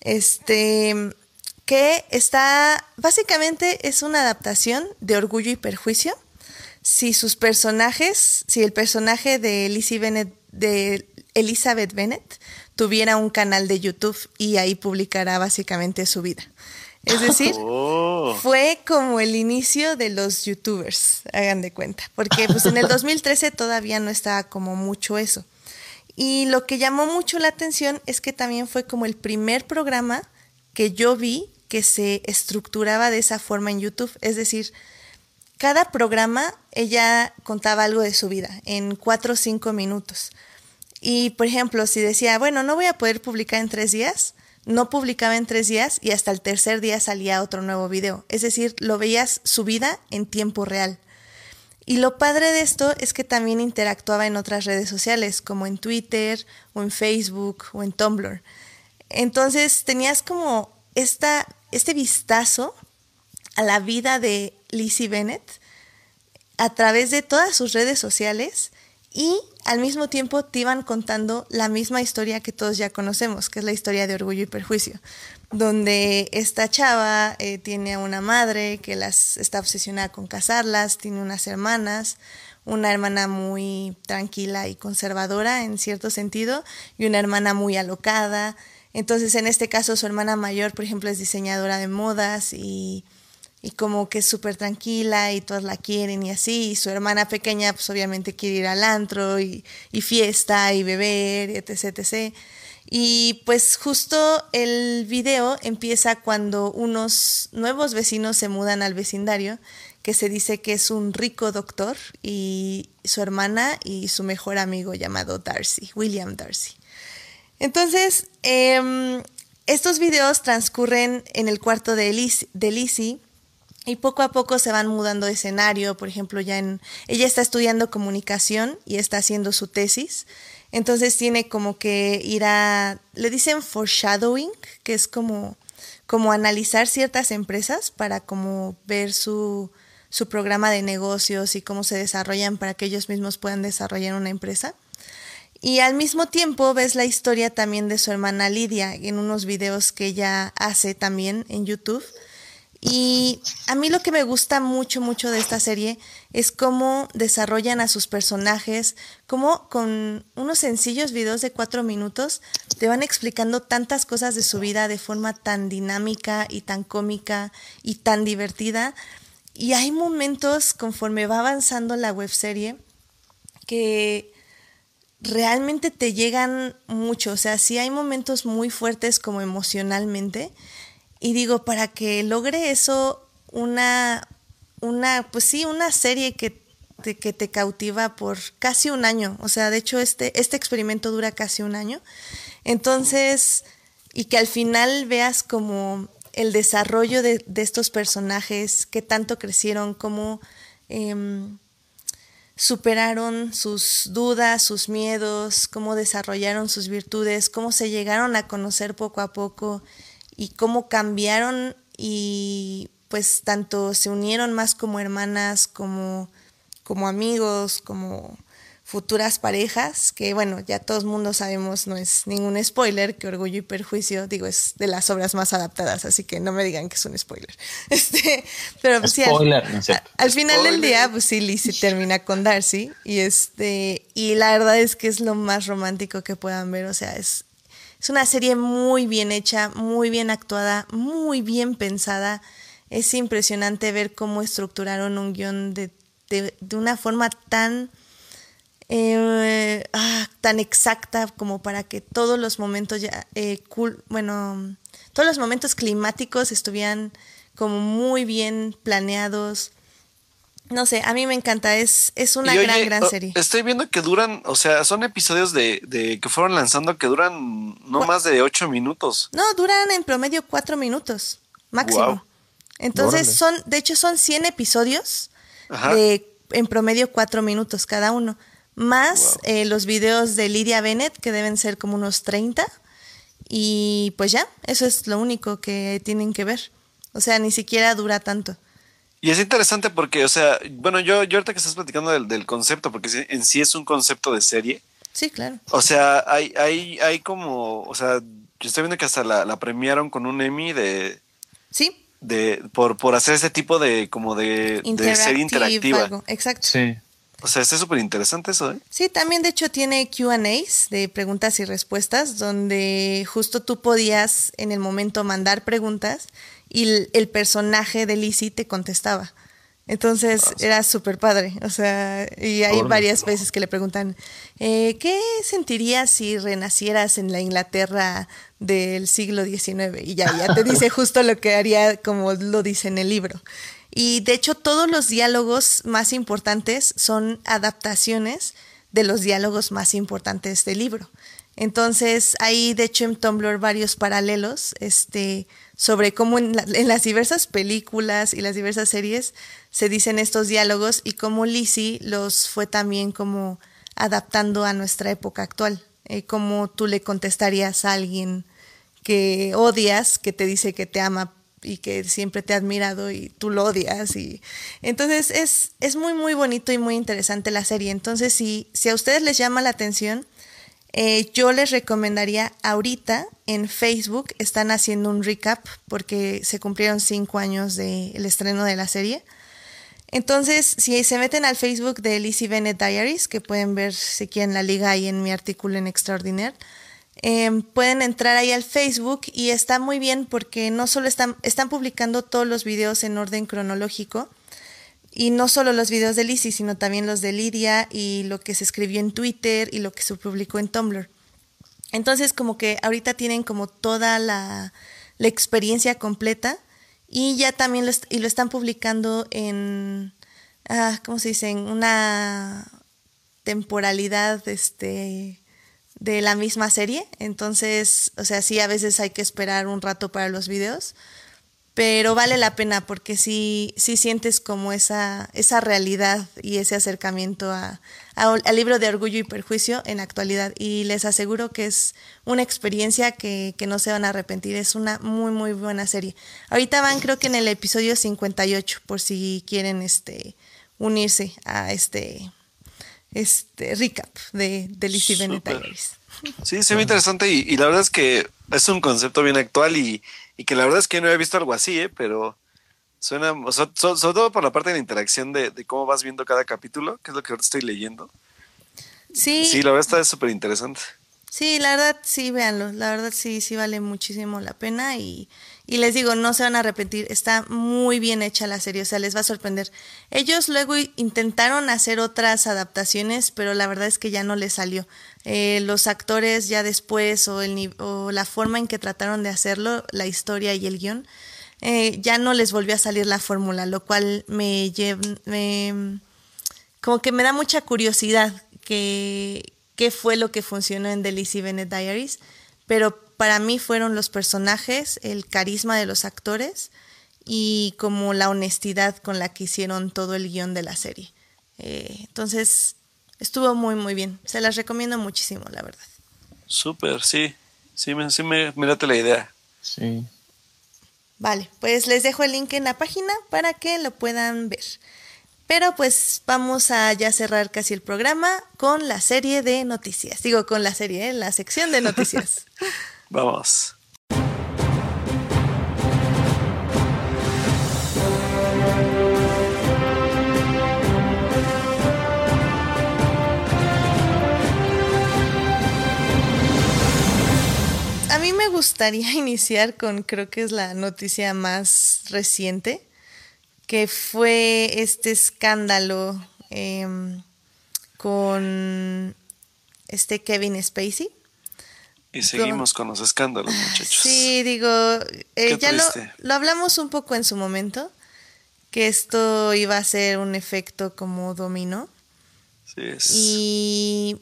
Este, que está, básicamente es una adaptación de Orgullo y Perjuicio. Si sus personajes, si el personaje de Lizzie Bennett, de Elizabeth Bennett, tuviera un canal de YouTube y ahí publicará básicamente su vida. Es decir, Oh, fue como el inicio de los youtubers, hagan de cuenta, porque pues en el 2013 todavía no estaba como mucho eso. Y lo que llamó mucho la atención es que también fue como el primer programa que yo vi que se estructuraba de esa forma en YouTube. Es decir, cada programa ella contaba algo de su vida en cuatro o cinco minutos. Y por ejemplo, si decía, bueno, no voy a poder publicar en tres días, no publicaba en tres días y hasta el tercer día salía otro nuevo video. Es decir, lo veías su vida en tiempo real. Y lo padre de esto es que también interactuaba en otras redes sociales, como en Twitter o en Facebook o en Tumblr. Entonces tenías como esta, este vistazo a la vida de Lizzie Bennett a través de todas sus redes sociales y al mismo tiempo te iban contando la misma historia que todos ya conocemos, que es la historia de Orgullo y Perjuicio, donde esta chava eh, tiene a una madre que las está obsesionada con casarlas, tiene unas hermanas, una hermana muy tranquila y conservadora en cierto sentido y una hermana muy alocada. Entonces, en este caso, su hermana mayor, por ejemplo, es diseñadora de modas y como que es súper tranquila y todas la quieren y así, su hermana pequeña pues obviamente quiere ir al antro y, fiesta y beber y etc, etc. Y pues justo el video empieza cuando unos nuevos vecinos se mudan al vecindario, que se dice que es un rico doctor y su hermana y su mejor amigo llamado Darcy, William Darcy. Entonces, em, estos videos transcurren en el cuarto de, de Lizzie y poco a poco se van mudando de escenario, por ejemplo, ya en ella está estudiando comunicación y está haciendo su tesis. Entonces tiene como que ir a le dicen foreshadowing, que es como como analizar ciertas empresas para como ver su su programa de negocios y cómo se desarrollan para que ellos mismos puedan desarrollar una empresa. Y al mismo tiempo ves la historia también de su hermana Lidia en unos videos que ella hace también en YouTube y a mí lo que me gusta mucho, mucho de esta serie es cómo desarrollan a sus personajes, cómo con unos sencillos videos de cuatro minutos te van explicando tantas cosas de su vida de forma tan dinámica y tan cómica y tan divertida. Y hay momentos conforme va avanzando la webserie que realmente te llegan mucho. O sea, sí hay momentos muy fuertes como emocionalmente y digo, para que logre eso una, una pues sí, una serie que te, que te cautiva por casi un año. O sea, de hecho, este, este experimento dura casi un año. Entonces, y que al final veas como el desarrollo de, estos personajes, que tanto crecieron, cómo em, superaron sus dudas, sus miedos, cómo desarrollaron sus virtudes, cómo se llegaron a conocer poco a poco y cómo cambiaron y pues tanto se unieron más como hermanas, como, como amigos, como futuras parejas, que bueno, ya todo el mundo sabemos, no es ningún spoiler, que Orgullo y Perjuicio, digo, es de las obras más adaptadas, así que no me digan que es un spoiler. Este, pero pues sí, al, final del día, pues sí, Lizzie termina con Darcy, y este, y la verdad es que es lo más romántico que puedan ver, o sea, es, es una serie muy bien hecha, muy bien actuada, muy bien pensada. Es impresionante ver cómo estructuraron un guion de, una forma tan, eh, ah, tan exacta como para que todos los momentos ya, eh, bueno, todos los momentos climáticos estuvieran como muy bien planeados no sé, a mí me encanta, es, es una gran, gran serie. Estoy viendo que duran, o sea, son episodios de, de que fueron lanzando que duran no más de ocho minutos. No, duran en promedio cuatro minutos, máximo. Entonces son, de hecho son 100 episodios de en promedio cuatro minutos cada uno, más eh, los videos de Lidia Bennett que deben ser como unos 30 y pues ya, eso es lo único que tienen que ver. O sea, ni siquiera dura tanto. Y es interesante porque, o sea, bueno, yo, yo ahorita que estás platicando del, del, concepto, porque en sí es un concepto de serie. Sí, claro. O sea, hay, hay, hay como, o sea, yo estoy viendo que hasta la, premiaron con un Emmy de... Sí. De, por, por hacer ese tipo de, como de, de serie interactiva. Exacto. Sí. O sea, está súper interesante eso, ¿eh? Sí, también de hecho tiene QAs de preguntas y respuestas, donde justo tú podías en el momento mandar preguntas y el, personaje de Lizzie te contestaba. Entonces Ah, era súper padre, o sea, y hay varias veces que le preguntan, eh, ¿qué sentirías si renacieras en la Inglaterra del siglo XIX? Y ya, ya te dice justo lo que haría como lo dice en el libro. Y de hecho todos los diálogos más importantes son adaptaciones de los diálogos más importantes del libro. Entonces hay de hecho en Tumblr varios paralelos este, sobre cómo en, la- en las diversas películas y las diversas series se dicen estos diálogos y cómo Lizzie los fue también como adaptando a nuestra época actual. Eh, cómo tú le contestarías a alguien que odias, que te dice que te ama y que siempre te ha admirado y tú lo odias. Y... Entonces es, es muy, muy bonito y muy interesante la serie. Entonces, si, si a ustedes les llama la atención, eh, yo les recomendaría ahorita en Facebook están haciendo un recap porque se cumplieron cinco años del estreno de la serie. Entonces, si se meten al Facebook de Lizzie Bennett Diaries, que pueden ver si quieren la liga ahí en mi artículo en Extraordinaire, eh, pueden entrar ahí al Facebook y está muy bien porque no solo están, están publicando todos los videos en orden cronológico, y no solo los videos de Lizzie, sino también los de Lidia y lo que se escribió en Twitter y lo que se publicó en Tumblr. Entonces, como que ahorita tienen como toda la, la experiencia completa y ya también lo, y lo están publicando en, ah, ¿cómo se dice? En una temporalidad este, de la misma serie. Entonces, o sea, sí, a veces hay que esperar un rato para los videos, pero vale la pena porque sí, sí sientes como esa, esa realidad y ese acercamiento a, al libro de Orgullo y Perjuicio en la actualidad. Y les aseguro que es una experiencia que, que no se van a arrepentir. Es una muy, muy buena serie. Ahorita van creo que en el episodio 58, por si quieren este, unirse a este, este recap de, de Lizzie Bennett. Sí, se ve interesante y, y la verdad es que es un concepto bien actual y, y que la verdad es que no he visto algo así, ¿eh? pero suena, o sea, so- sobre todo por la parte de la interacción de, de cómo vas viendo cada capítulo, que es lo que ahora estoy leyendo. Sí, Sí, la verdad está súper interesante. Sí, la verdad sí, véanlo. La verdad sí, sí vale muchísimo la pena y, y les digo, no se van a arrepentir. Está muy bien hecha la serie, o sea, les va a sorprender. Ellos luego intentaron hacer otras adaptaciones, pero la verdad es que ya no les salió. Eh, los actores ya después o, el, o la forma en que trataron de hacerlo, la historia y el guion, eh, ya no les volvió a salir la fórmula, lo cual. Me, como que me da mucha curiosidad que qué fue lo que funcionó en The Lizzie Bennett Diaries, pero para mí fueron los personajes, el carisma de los actores y como la honestidad con la que hicieron todo el guion de la serie. Eh, entonces, estuvo muy, muy bien. Se las recomiendo muchísimo, la verdad. Súper, sí. Sí, me, sí me, me late la idea. Sí. Vale, pues les dejo el link en la página para que lo puedan ver. Pero pues vamos a ya cerrar casi el programa con la serie de noticias. Digo, con la serie, ¿eh? la sección de noticias. Vamos. A mí me gustaría iniciar con, creo que es la noticia más reciente, que fue este escándalo em, con este Kevin Spacey. Y seguimos con los escándalos, muchachos. Sí, digo, eh, ya lo, lo hablamos un poco en su momento, que esto iba a ser un efecto como dominó. Sí, es. Y,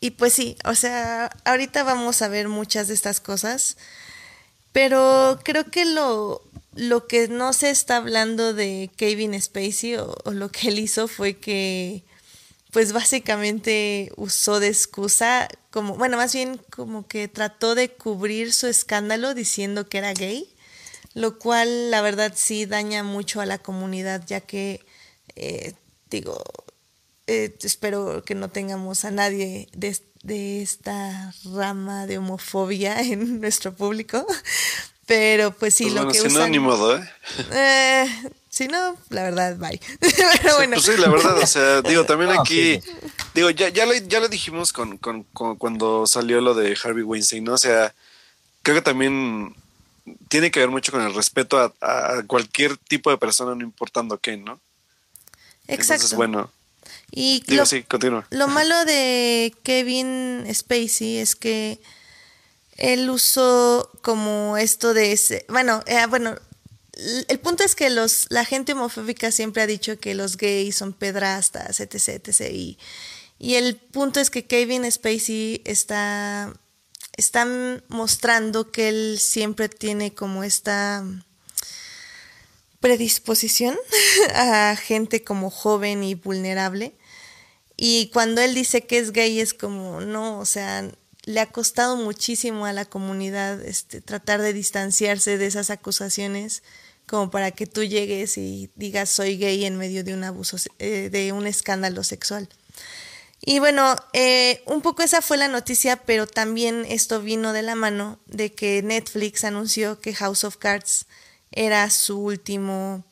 y pues sí, o sea, ahorita vamos a ver muchas de estas cosas, pero creo que lo, lo que no se está hablando de Kevin Spacey o, o lo que él hizo fue que pues básicamente usó de excusa como, bueno, más bien como que trató de cubrir su escándalo diciendo que era gay, lo cual la verdad sí daña mucho a la comunidad, ya que, eh, digo, eh, espero que no tengamos a nadie de, de esta rama de homofobia en nuestro público, pero pues sí, Pues lo bueno, que usan... no, ni modo, ¿eh? Eh, si no, la verdad, bye. pero bueno. Pues sí, la verdad, o sea, digo, también No, aquí, sí. digo, ya, ya, lo, ya lo dijimos con, con- con- cuando salió lo de Harvey Weinstein, ¿no? O sea, creo que también tiene que ver mucho con el respeto a, cualquier tipo de persona, no importando qué, ¿no? Exacto. Entonces, bueno. Y lo, sí, continúa. Lo malo de Kevin Spacey es que él usó como esto de ese, bueno, eh, bueno, el punto es que los, la gente homofóbica siempre ha dicho que los gays son pedrastas, etc, etc. Y, y el punto es que Kevin Spacey está, está mostrando que él siempre tiene como esta predisposición a gente como joven y vulnerable. Y cuando él dice que es gay es como, no, o sea, le ha costado muchísimo a la comunidad este, tratar de distanciarse de esas acusaciones como para que tú llegues y digas soy gay en medio de un abuso, eh, de un escándalo sexual. Y bueno, eh, un poco esa fue la noticia, pero también esto vino de la mano de que Netflix anunció que House of Cards era su último,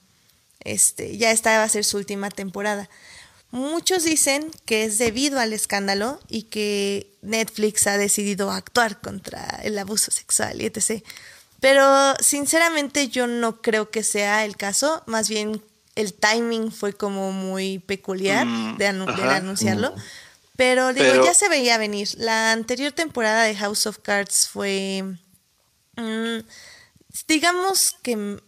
este, ya esta va a ser su última temporada. Muchos dicen que es debido al escándalo y que Netflix ha decidido actuar contra el abuso sexual y etc. Pero sinceramente yo no creo que sea el caso, más bien el timing fue como muy peculiar mm, de, anunciarlo. Mm. Pero digo, ya se veía venir. La anterior temporada de House of Cards fue, mm, digamos que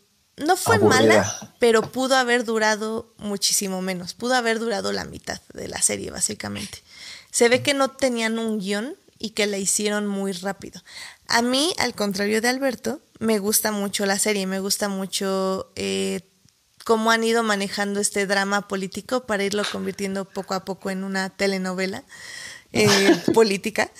no fue mala, pero pudo haber durado muchísimo menos. Pudo haber durado la mitad de la serie, básicamente. Se ve que no tenían un guion y que la hicieron muy rápido. A mí, al contrario de Alberto, me gusta mucho la serie, me gusta mucho eh, cómo han ido manejando este drama político para irlo convirtiendo poco a poco en una telenovela eh, política.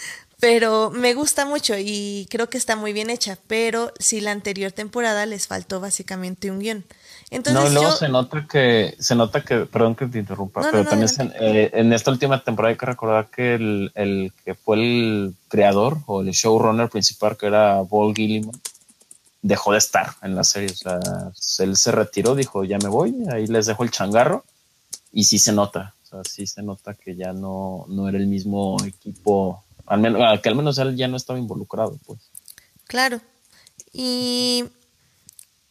Pero me gusta mucho y creo que está muy bien hecha, pero sí la anterior temporada les faltó básicamente un guion. Entonces no, luego se nota que, se nota que, perdón que te interrumpa, pero también eh, en, esta última temporada hay que recordar que el, el, que fue el creador o el showrunner principal, que era Paul Gilliman, dejó de estar en la serie. O sea, él se retiró, dijo, ya me voy, ahí les dejo el changarro. Y sí se nota, o sea, sí se nota que ya no, no era el mismo equipo, al menos, que al menos él ya no estaba involucrado, pues. Claro. Y,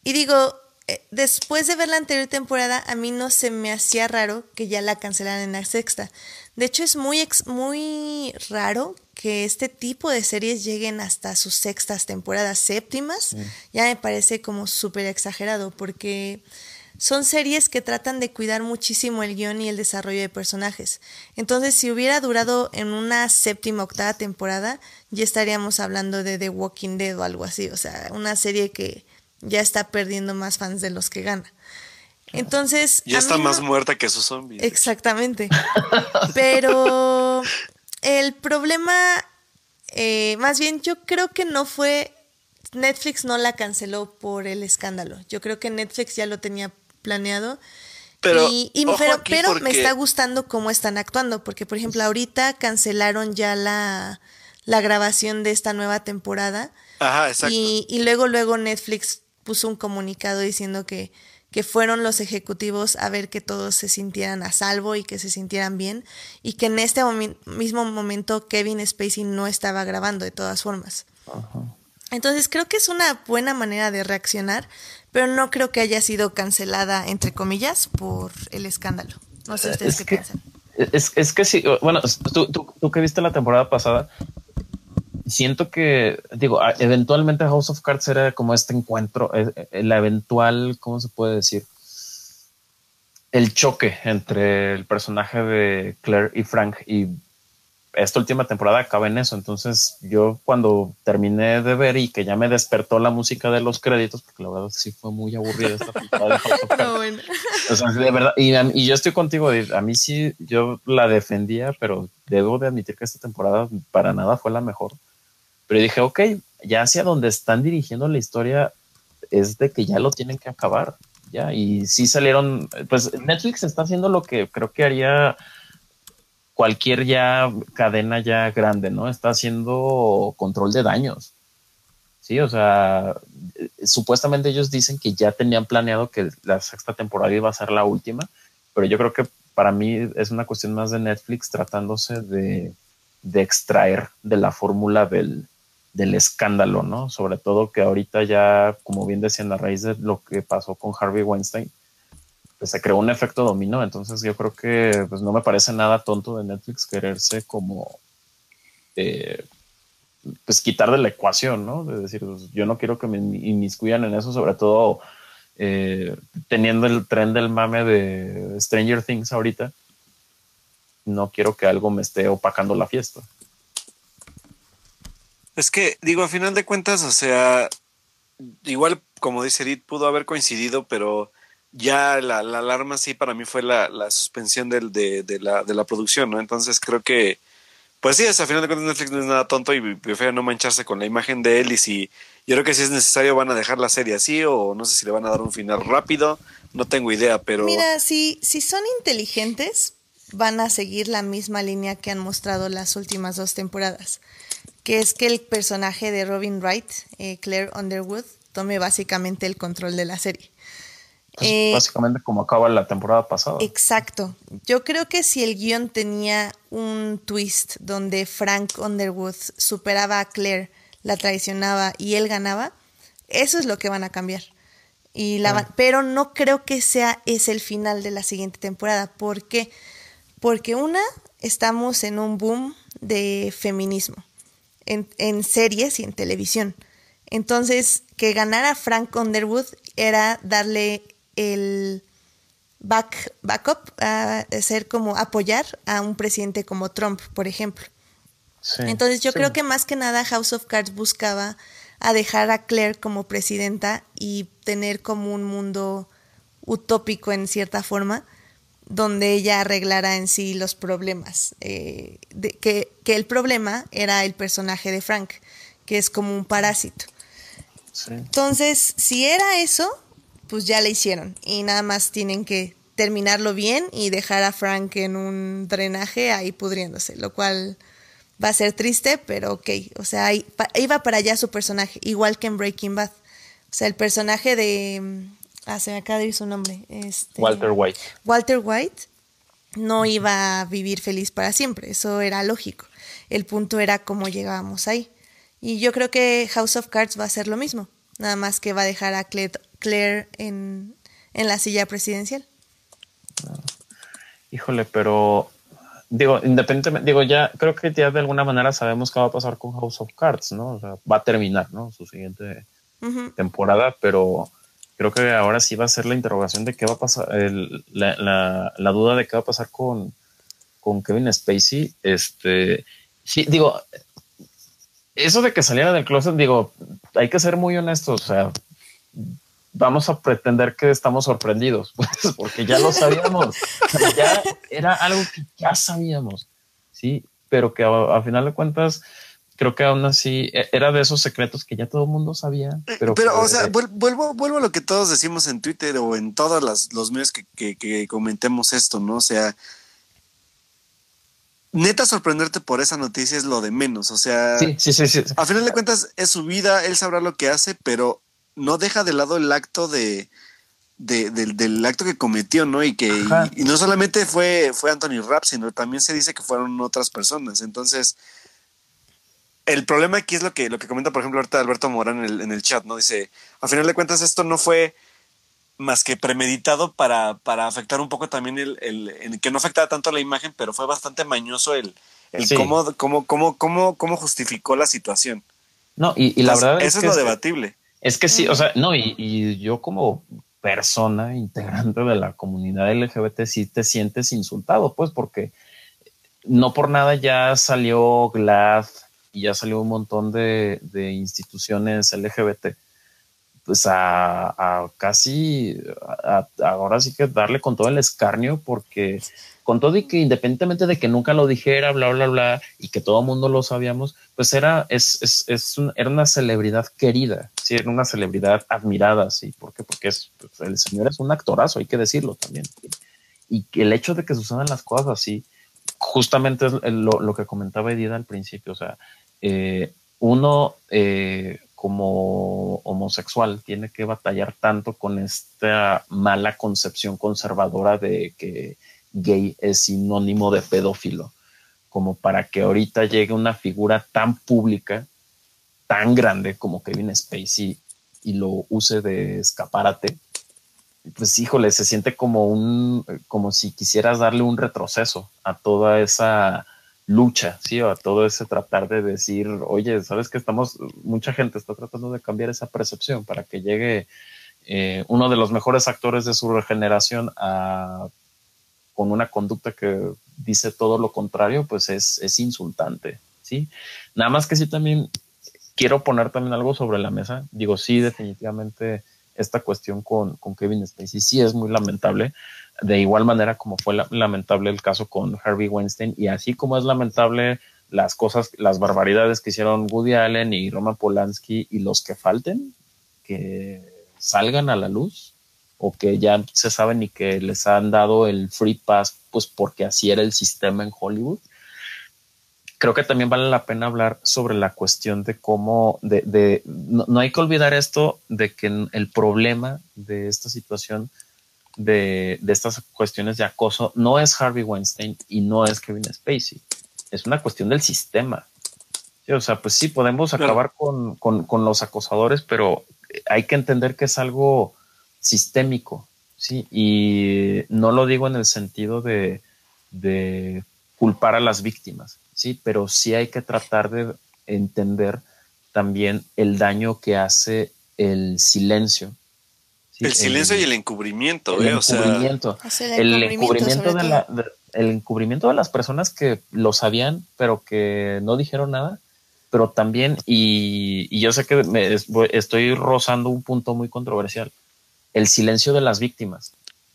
y digo, eh, después de ver la anterior temporada, a mí no se me hacía raro que ya la cancelaran en la sexta. De hecho, es muy, muy raro que este tipo de series lleguen hasta sus sextas temporadas, séptimas. Ya me parece como súper exagerado porque son series que tratan de cuidar muchísimo el guion y el desarrollo de personajes. Entonces, si hubiera durado en una séptima, octava temporada, ya estaríamos hablando de The Walking Dead o algo así. O sea, una serie que ya está perdiendo más fans de los que gana. Entonces. Ya está más muerta que sus zombies. Exactamente. Pero el problema, eh, más bien, yo creo que no fue. Netflix no la canceló por el escándalo. Yo creo que Netflix ya lo tenía planeado. Pero, pero, me está gustando cómo están actuando, porque por ejemplo ahorita cancelaron ya la, la grabación de esta nueva temporada. Ajá, exacto. Y, y luego, luego Netflix puso un comunicado diciendo que que fueron los ejecutivos a ver que todos se sintieran a salvo y que se sintieran bien y que en este mismo momento Kevin Spacey no estaba grabando de todas formas. Entonces creo que es una buena manera de reaccionar, pero no creo que haya sido cancelada, entre comillas, por el escándalo. No sé ustedes qué piensan. Es, es, que sí, bueno, tú, tú, tú que viste la temporada pasada, siento que, digo, eventualmente House of Cards era como este encuentro, eh, eh, la eventual, ¿cómo se puede decir? El choque entre el personaje de Claire y Frank y esta última temporada acaba en eso. Entonces, yo cuando terminé de ver y que ya me despertó la música de los créditos, porque la verdad sí fue muy aburrida esta temporada Cards. O sea, de verdad, y, y, yo estoy contigo, a mí sí, yo la defendía, pero debo de admitir que esta temporada para nada fue la mejor. Pero dije, ok, ya hacia donde están dirigiendo la historia es de que ya lo tienen que acabar. Ya, y sí salieron, pues Netflix está haciendo lo que creo que haría cualquier ya cadena ya grande, ¿no? Está haciendo control de daños. Sí, o sea, supuestamente ellos dicen que ya tenían planeado que la sexta temporada iba a ser la última, pero yo creo que para mí es una cuestión más de Netflix tratándose de, de extraer de la fórmula del, del escándalo, ¿no? Sobre todo que ahorita ya, como bien decían, a raíz de lo que pasó con Harvey Weinstein, pues se creó un efecto dominó. Entonces yo creo que pues no me parece nada tonto de Netflix quererse como eh, pues quitar de la ecuación, ¿no? De decir, pues, yo no quiero que me inmiscuyan en eso, sobre todo eh, teniendo el tren del mame de Stranger Things ahorita. No quiero que algo me esté opacando la fiesta. Es que, digo, a final de cuentas, o sea, igual como dice Edith, pudo haber coincidido, pero ya la, alarma sí para mí fue la, suspensión del, de, la, de la producción, ¿no? Entonces creo que, pues sí, a final de cuentas Netflix no es nada tonto y prefiero no mancharse con la imagen de él y si yo creo que si es necesario van a dejar la serie así o no sé si le van a dar un final rápido, no tengo idea, pero... Mira, si, si son inteligentes, van a seguir la misma línea que han mostrado las últimas dos temporadas, que es que el personaje de Robin Wright, eh, Claire Underwood, tome básicamente el control de la serie. Pues, eh, básicamente como acaba la temporada pasada. Exacto. Yo creo que si el guion tenía un twist donde Frank Underwood superaba a Claire, la traicionaba y él ganaba, eso es lo que van a cambiar. Y la pero no creo que sea ese el final de la siguiente temporada. ¿Por qué? Porque una, estamos en un boom de feminismo en, en series y en televisión. Entonces, que ganara Frank Underwood era darle el back, backup a ser como apoyar a un presidente como Trump, por ejemplo. Entonces yo creo que más que nada House of Cards buscaba a dejar a Claire como presidenta y tener como un mundo utópico en cierta forma, donde ella arreglara en sí los problemas. Eh, de, que, que, el problema era el personaje de Frank, que es como un parásito. Entonces, si era eso, pues ya le hicieron y nada más tienen que terminarlo bien y dejar a Frank en un drenaje ahí pudriéndose, lo cual va a ser triste, pero ok, o sea, iba para allá su personaje, igual que en Breaking Bad. O sea, el personaje de... Ah, se me acaba de ir su nombre. Este, Walter White. Walter White no iba a vivir feliz para siempre, eso era lógico. El punto era cómo llegábamos ahí. Y yo creo que House of Cards va a ser lo mismo, nada más que va a dejar a Claire, Claire en, la silla presidencial. Híjole, pero digo, independientemente, digo, ya creo que ya de alguna manera sabemos qué va a pasar con House of Cards, ¿no? O sea, va a terminar, ¿no? Su siguiente temporada, pero creo que ahora sí va a ser la interrogación de qué va a pasar, la, la, duda de qué va a pasar con, con Kevin Spacey. Este, sí, digo, eso de que saliera del closet, digo, hay que ser muy honestos, o sea, vamos a pretender que estamos sorprendidos, pues, porque ya lo sabíamos, ya era algo que ya sabíamos, sí, pero que a, final de cuentas creo que aún así e, era de esos secretos que ya todo el mundo sabía. Eh, pero, pero o sea, vuelvo, vuelvo a lo que todos decimos en Twitter o en todos los medios que, que, que, comentemos esto, ¿no? O sea, neta sorprenderte por esa noticia es lo de menos. O sea, sí, sí, sí, a final de cuentas es su vida, él sabrá lo que hace, pero no deja de lado el acto de, del, acto que cometió, ¿no? Y que y, no solamente fue, fue Anthony Rapp, sino también se dice que fueron otras personas. Entonces, el problema aquí es lo que, lo que comenta, por ejemplo, ahorita Alberto Morán en el, en el chat, ¿no? Dice, a final de cuentas, esto no fue más que premeditado para, para afectar un poco también el, el, que no afectaba tanto la imagen, pero fue bastante mañoso el, el cómo, cómo, cómo, cómo, cómo justificó la situación. No, y, la verdad eso es, lo debatible. Es que sí, o sea, no, y, y, yo como persona integrante de la comunidad LGBT sí te sientes insultado, pues, porque no por nada ya salió GLAD y ya salió un montón de, de instituciones LGBT pues a, casi, ahora sí que darle con todo el escarnio, porque con todo y que independientemente de que nunca lo dijera, bla, bla, bla, y que todo mundo lo sabíamos, pues era, es, es, es era una celebridad querida, sí, era una celebridad admirada, sí, ¿por qué? Porque es, pues, el señor es un actorazo, hay que decirlo también. Y el hecho de que sucedan las cosas así, justamente es lo, lo que comentaba Edith al principio, o sea, eh, uno, eh, como homosexual tiene que batallar tanto con esta mala concepción conservadora de que gay es sinónimo de pedófilo, como para que ahorita llegue una figura tan pública tan grande como Kevin Spacey y lo use de escaparate, pues híjole, se siente como un, como si quisieras darle un retroceso a toda esa lucha, sí, a todo ese tratar de decir, oye, sabes que estamos, mucha gente está tratando de cambiar esa percepción para que llegue eh, uno de los mejores actores de su regeneración con una conducta que dice todo lo contrario, pues es, es insultante, sí. Nada más que sí también quiero poner también algo sobre la mesa. Digo, sí, definitivamente esta cuestión con, con Kevin Spacey sí es muy lamentable, de igual manera como fue lamentable el caso con Harvey Weinstein y así como es lamentable las cosas, las barbaridades que hicieron Woody Allen y Roman Polanski y los que falten, que salgan a la luz o que ya se saben y que les han dado el free pass, pues porque así era el sistema en Hollywood. Creo que también vale la pena hablar sobre la cuestión de cómo, de, de no, hay que olvidar esto de que el problema de esta situación, de, de, estas cuestiones de acoso, no es Harvey Weinstein y no es Kevin Spacey, es una cuestión del sistema. o sea, pues sí, podemos acabar con, con, con, los acosadores, pero hay que entender que es algo sistémico, ¿sí? Y no lo digo en el sentido de, de culpar a las víctimas, sí, pero sí hay que tratar de entender también el daño que hace el silencio. El silencio y el encubrimiento, el ¿eh? encubrimiento. el, encubrimiento de la, el encubrimiento de las personas que lo sabían, pero que no dijeron nada, pero también, y, yo sé que me, estoy rozando un punto muy controversial, el silencio de las víctimas.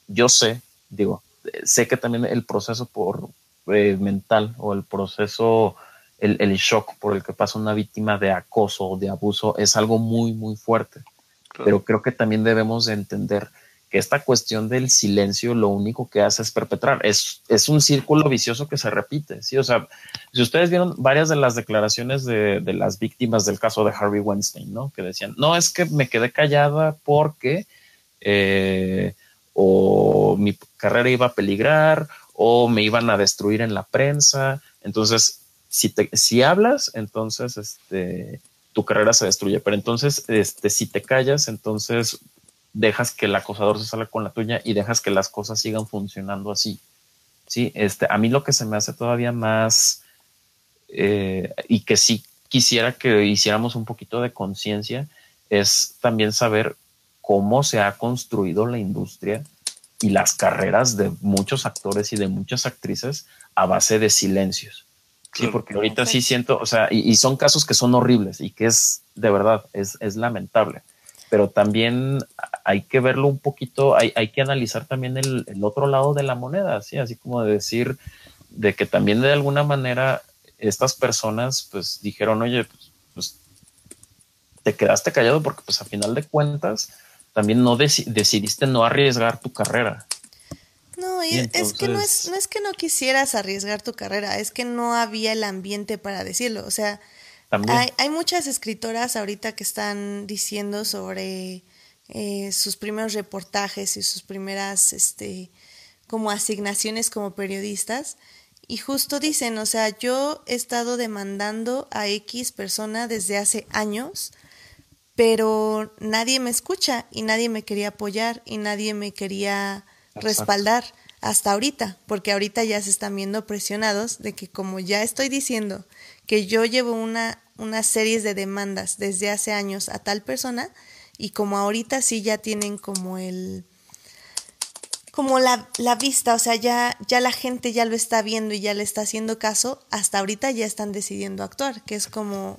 Yo sé, digo, sé que también el proceso por, eh, mental o el proceso, el, el, shock por el que pasa una víctima de acoso o de abuso es algo muy, muy fuerte. Pero creo que también debemos de entender que esta cuestión del silencio lo único que hace es perpetrar. Es, es un círculo vicioso que se repite. ¿sí? O sea, si ustedes vieron varias de las declaraciones de, de las víctimas del caso de Harvey Weinstein, ¿no? Que decían, no, es que me quedé callada porque eh, o mi carrera iba a peligrar o me iban a destruir en la prensa. Entonces, si, te, si hablas, entonces este, tu carrera se destruye. Pero entonces, este, si te callas, entonces dejas que el acosador se salga con la tuya y dejas que las cosas sigan funcionando así. Sí, este, a mí lo que se me hace todavía más eh, y que sí quisiera que hiciéramos un poquito de conciencia es también saber cómo se ha construido la industria y las carreras de muchos actores y de muchas actrices a base de silencios. Sí, porque ahorita sí siento, o sea, y, son casos que son horribles y que es de verdad, es, es lamentable. Pero también hay que verlo un poquito, hay, hay que analizar también el, el, otro lado de la moneda, ¿sí? así como de decir de que también de alguna manera estas personas pues dijeron, oye, pues, pues te quedaste callado porque pues a final de cuentas también no decidiste no arriesgar tu carrera. No, es que no es, no es que no quisieras arriesgar tu carrera, es que no había el ambiente para decirlo. O sea, hay, hay, muchas escritoras ahorita que están diciendo sobre eh, sus primeros reportajes y sus primeras este, como asignaciones como periodistas. Y justo dicen, o sea, yo he estado demandando a X persona desde hace años pero nadie me escucha y nadie me quería apoyar y nadie me quería respaldar hasta ahorita, porque ahorita ya se están viendo presionados de que como ya estoy diciendo que yo llevo una, una serie de demandas desde hace años a tal persona y como ahorita sí ya tienen como el como la, la vista, o sea, ya, ya la gente ya lo está viendo y ya le está haciendo caso, hasta ahorita ya están decidiendo actuar, que es como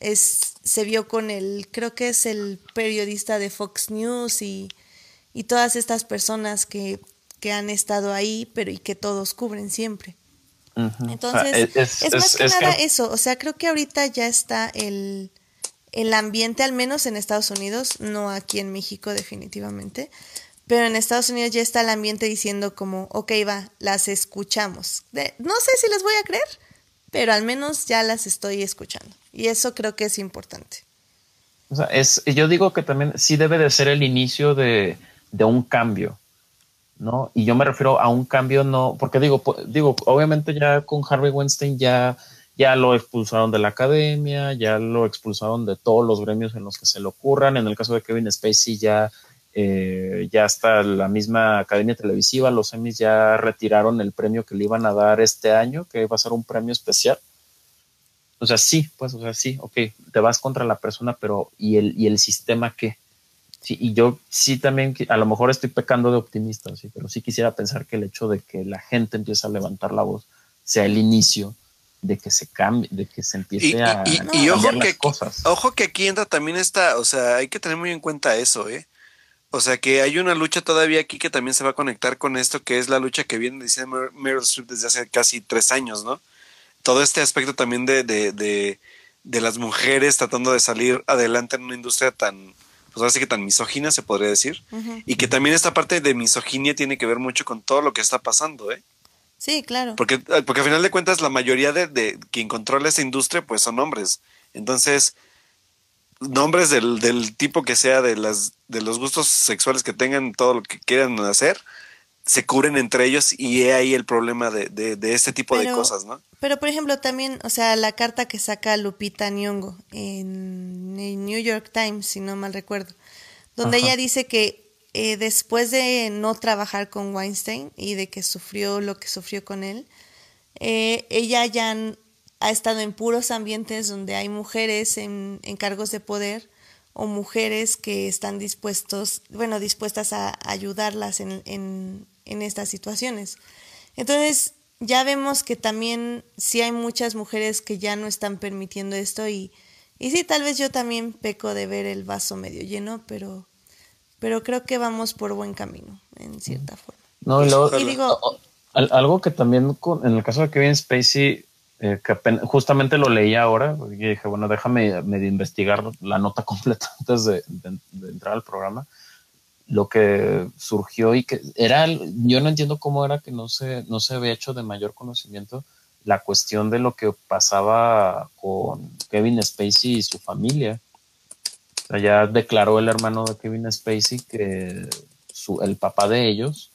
es, se vio con el, creo que es el periodista de Fox News y, y todas estas personas que, que, han estado ahí, pero y que todos cubren siempre. Entonces, es, más que nada eso, o sea, creo que ahorita ya está el, el ambiente, al menos en Estados Unidos, no aquí en México definitivamente, pero en Estados Unidos ya está el ambiente diciendo como, ok, va, las escuchamos. no sé si les voy a creer, pero al menos ya las estoy escuchando. Y eso creo que es importante. O sea, es, yo digo que también sí debe de ser el inicio de, de un cambio, ¿no? Y yo me refiero a un cambio, no, porque digo, digo, obviamente ya con Harvey Weinstein ya, ya lo expulsaron de la academia, ya lo expulsaron de todos los gremios en los que se le ocurran. En el caso de Kevin Spacey ya, eh, ya está la misma academia televisiva, los Emmys ya retiraron el premio que le iban a dar este año, que va a ser un premio especial. O sea, sí, pues, o sea, sí, ok, te vas contra la persona, pero ¿y el, y el sistema qué? Sí, y yo sí también, a lo mejor estoy pecando de optimista, sí, pero sí quisiera pensar que el hecho de que la gente empiece a levantar la voz sea el inicio de que se cambie, de que se empiece a y, ojo que cosas. ojo que aquí entra también esta, o sea, hay que tener muy en cuenta eso, ¿eh? O sea que hay una lucha todavía aquí que también se va a conectar con esto, que es la lucha que viene diciendo Meryl Streep desde hace casi tres años, ¿no? Todo este aspecto también de, de, de, de las mujeres tratando de salir adelante en una industria tan, pues ahora sí que tan misógina se podría decir, y que también esta parte de misoginia tiene que ver mucho con todo lo que está pasando, ¿eh? Sí, claro. Porque, eh, porque al final de cuentas la mayoría de, de quien controla esa industria pues son hombres. Entonces, nombres del, del, tipo que sea, de, las, de los gustos sexuales que tengan, todo lo que quieran hacer, se cubren entre ellos y he ahí el problema de, de, de este tipo de cosas, ¿no? Pero, por ejemplo, también, o sea, la carta que saca Lupita Nyong'o en el New York Times, si no mal recuerdo, donde ella dice que eh, después de no trabajar con Weinstein y de que sufrió lo que sufrió con él, eh, ella ya ha estado en puros ambientes donde hay mujeres en, cargos de poder o mujeres que están dispuestos, bueno, dispuestas a ayudarlas en, en, en estas situaciones. Entonces, ya vemos que también sí hay muchas mujeres que ya no están permitiendo esto y, y sí, tal vez yo también peco de ver el vaso medio lleno, pero pero creo que vamos por buen camino, en cierta forma. No, y, digo, algo que también en el caso de Kevin Spacey, eh, que justamente lo leí ahora, y dije, bueno, déjame medio investigar la nota completa antes de, entrar al programa. Lo que surgió y que era, yo no entiendo cómo era que no se, no se había hecho de mayor conocimiento la cuestión de lo que pasaba con Kevin Spacey y su familia ya declaró el hermano de Kevin Spacey que su, el papá de ellos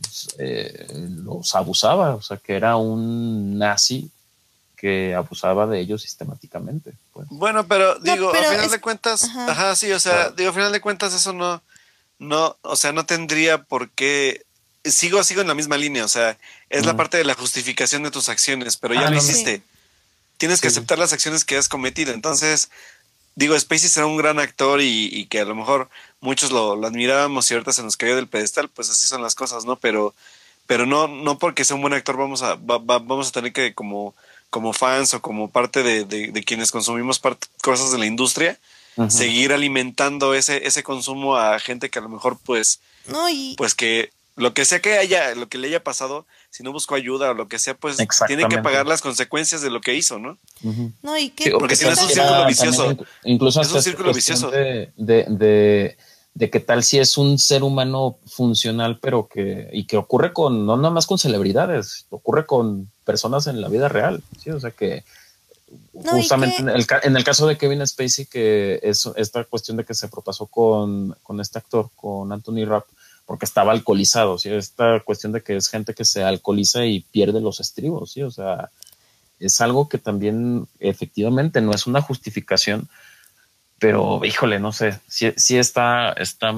pues, eh, los abusaba, o sea, que era un nazi que abusaba de ellos sistemáticamente. Pues. Bueno, pero digo, a final de cuentas, ajá. sí, o sea, digo, a final de cuentas eso no, no, o sea, no tendría por qué, sigo, sigo en la misma línea, o sea, es la parte de la justificación de tus acciones, pero ya ah, lo hiciste. Tienes que aceptar las acciones que has cometido, entonces digo, Spacey será un gran actor y, que a lo mejor muchos lo, admirábamos y ahorita se nos cayó del pedestal, pues así son las cosas, ¿no? Pero, pero no, no porque sea un buen actor vamos a, vamos a tener que como, como fans o como parte de, de, quienes consumimos cosas de la industria, seguir alimentando ese, ese consumo a gente que a lo mejor pues, no, y... pues que lo que sea que haya, lo que le haya pasado, si no buscó ayuda o lo que sea, pues tiene que pagar las consecuencias de lo que hizo, ¿no? No, y que porque si no es un círculo vicioso. incluso es un círculo vicioso. De, de, de, que tal si es un ser humano funcional, pero que, y que ocurre con, no nada más con celebridades, ocurre con personas en la vida real, ¿sí? O sea que justamente en, el, en, el, caso de Kevin Spacey, que es esta cuestión de que se propasó con, con este actor, con Anthony Rapp, porque estaba alcoholizado, ¿sí? Esta cuestión de que es gente que se alcoholiza y pierde los estribos, ¿sí? O sea, es algo que también efectivamente no es una justificación, pero híjole, no sé, si está, está...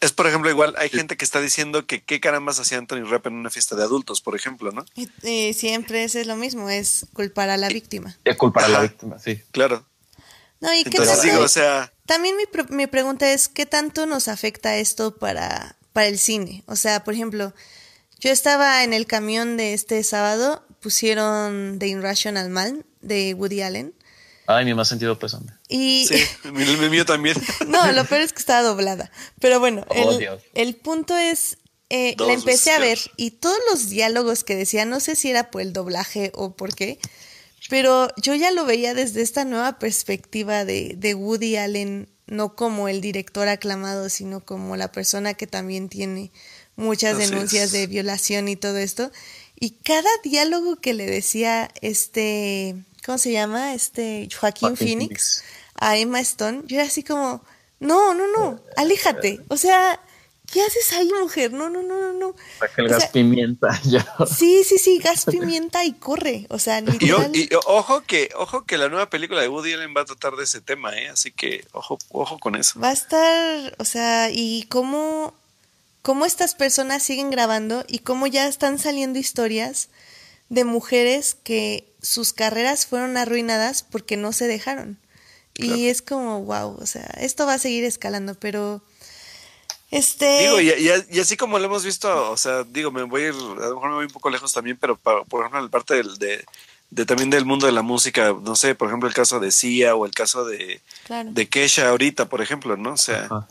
Es por ejemplo, igual hay gente que está diciendo que qué carambas hacía Anthony Rapp en una fiesta de adultos, por ejemplo, ¿no? Y, siempre es lo mismo, es culpar a la víctima. Es culpar a la víctima, sí. Claro. No, y Entonces, digo, o sea... También mi, mi pregunta es, ¿qué tanto nos afecta esto para para el cine. O sea, por ejemplo, yo estaba en el camión de este sábado, pusieron The Irrational Man de Woody Allen. Ay, mi más sentido pésame. Y... Sí, el mío también. no, lo peor es que estaba doblada. Pero bueno, oh, el, punto es, eh, la empecé a ver y todos los diálogos que decía, no sé si era por el doblaje o por qué, pero yo ya lo veía desde esta nueva perspectiva de, de Woody Allen no como el director aclamado, sino como la persona que también tiene muchas denuncias de violación y todo esto. Y cada diálogo que le decía este, ¿cómo se llama? Este Joaquín, Phoenix, a Emma Stone, yo era así como, no, no, no, aléjate. O sea, ¿qué haces ahí, mujer? No, no, no, no, no. Saca el gas pimienta, ya. Sí, sí, sí, gas pimienta y corre. O sea, literal. Y, y, ojo que, ojo que la nueva película de Woody Allen va a tratar de ese tema, ¿eh? Así que ojo, ojo con eso. Va a estar, o sea, y cómo, cómo estas personas siguen grabando y cómo ya están saliendo historias de mujeres que sus carreras fueron arruinadas porque no se dejaron. Y es como, wow, o sea, esto va a seguir escalando, pero este... Digo, y, y, así como lo hemos visto, o sea, digo, me voy a ir, a lo mejor me voy un poco lejos también, pero por ejemplo, en la parte del, de, de, también del mundo de la música, no sé, por ejemplo, el caso de Sia o el caso de, claro. de Kesha ahorita, por ejemplo, ¿no? O sea, o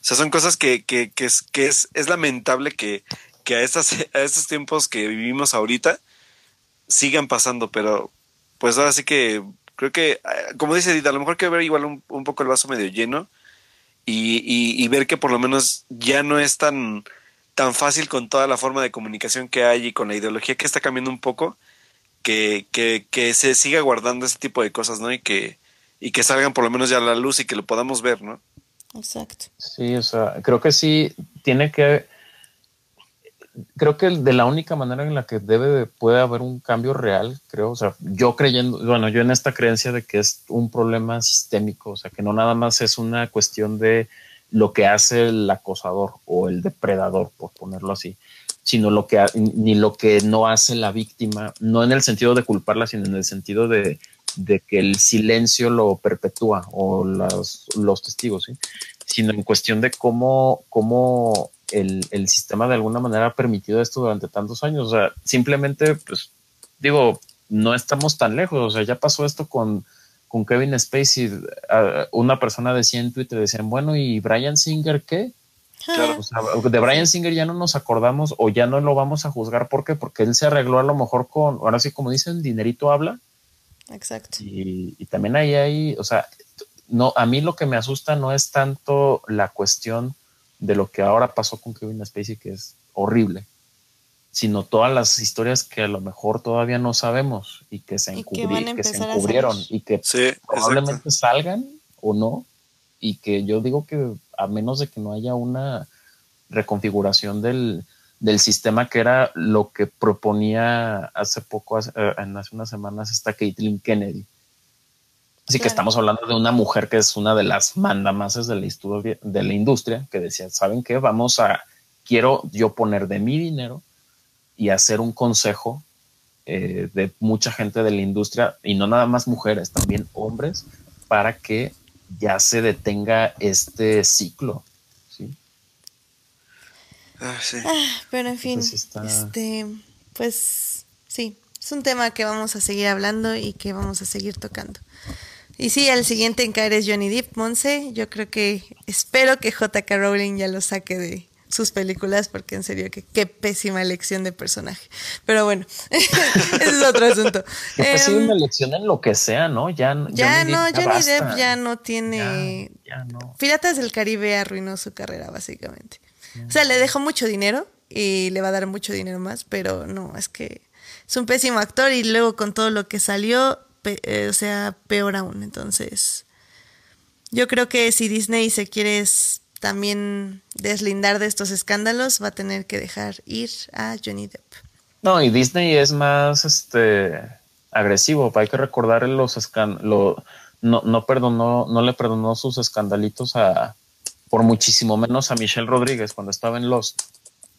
sea son cosas que, que, que, es, que es, es lamentable que, que a, estas, a estos tiempos que vivimos ahorita sigan pasando, pero pues ahora sí que creo que, como dice Edith, a lo mejor hay que ver igual un, un poco el vaso medio lleno y, y, y, ver que por lo menos ya no es tan, tan fácil con toda la forma de comunicación que hay y con la ideología que está cambiando un poco, que, que, que se siga guardando ese tipo de cosas, ¿no? Y que, y que salgan por lo menos ya a la luz y que lo podamos ver, ¿no? Exacto. Sí, o sea, creo que sí tiene que creo que de la única manera en la que debe de, puede haber un cambio real, creo, o sea, yo creyendo, bueno, yo en esta creencia de que es un problema sistémico, o sea, que no nada más es una cuestión de lo que hace el acosador o el depredador, por ponerlo así, sino lo que ni lo que no hace la víctima, no en el sentido de culparla, sino en el sentido de, de que el silencio lo perpetúa o los, los testigos, ¿sí? sino en cuestión de cómo, cómo el, el, sistema de alguna manera ha permitido esto durante tantos años. O sea, simplemente, pues, digo, no estamos tan lejos. O sea, ya pasó esto con, con Kevin Spacey. una persona decía en Twitter, decían, bueno, ¿y Brian Singer qué? Claro. O sea, de Brian Singer ya no nos acordamos o ya no lo vamos a juzgar. ¿Por qué? Porque él se arregló a lo mejor con, ahora sí, como dicen, dinerito habla. Exacto. Y, y también ahí hay, o sea, no, a mí lo que me asusta no es tanto la cuestión de lo que ahora pasó con Kevin Spacey, que es horrible, sino todas las historias que a lo mejor todavía no sabemos y que se, encubri que se encubrieron y que sí, probablemente salgan o no, y que yo digo que a menos de que no haya una reconfiguración del, del sistema que era lo que proponía hace poco, hace, en hace unas semanas, esta Caitlin Kennedy Así claro. que estamos hablando de una mujer que es una de las mandamases de la, historia, de la industria, que decía, ¿saben qué? Vamos a, quiero yo poner de mi dinero y hacer un consejo eh, de mucha gente de la industria, y no nada más mujeres, también hombres, para que ya se detenga este ciclo. ¿sí? Ah, sí. Ah, pero en fin, este, pues sí, es un tema que vamos a seguir hablando y que vamos a seguir tocando. Y sí, el siguiente en caer es Johnny Depp, Monse. Yo creo que espero que J.K. Rowling ya lo saque de sus películas, porque en serio, que qué pésima elección de personaje. Pero bueno, ese es otro asunto. Que pésima um, elección en lo que sea, ¿no? Ya, ya Johnny no, Depp, Johnny basta. Depp ya no tiene. Ya, ya no. Piratas del Caribe arruinó su carrera, básicamente. O sea, le dejó mucho dinero y le va a dar mucho dinero más, pero no, es que es un pésimo actor y luego con todo lo que salió, o sea, peor aún. Entonces, yo creo que si Disney se quiere también deslindar de estos escándalos, va a tener que dejar ir a Johnny Depp. No, y Disney es más este agresivo. Hay que recordar los escándalos. No, no perdonó, no le perdonó sus escandalitos a por muchísimo menos a Michelle Rodríguez cuando estaba en Lost.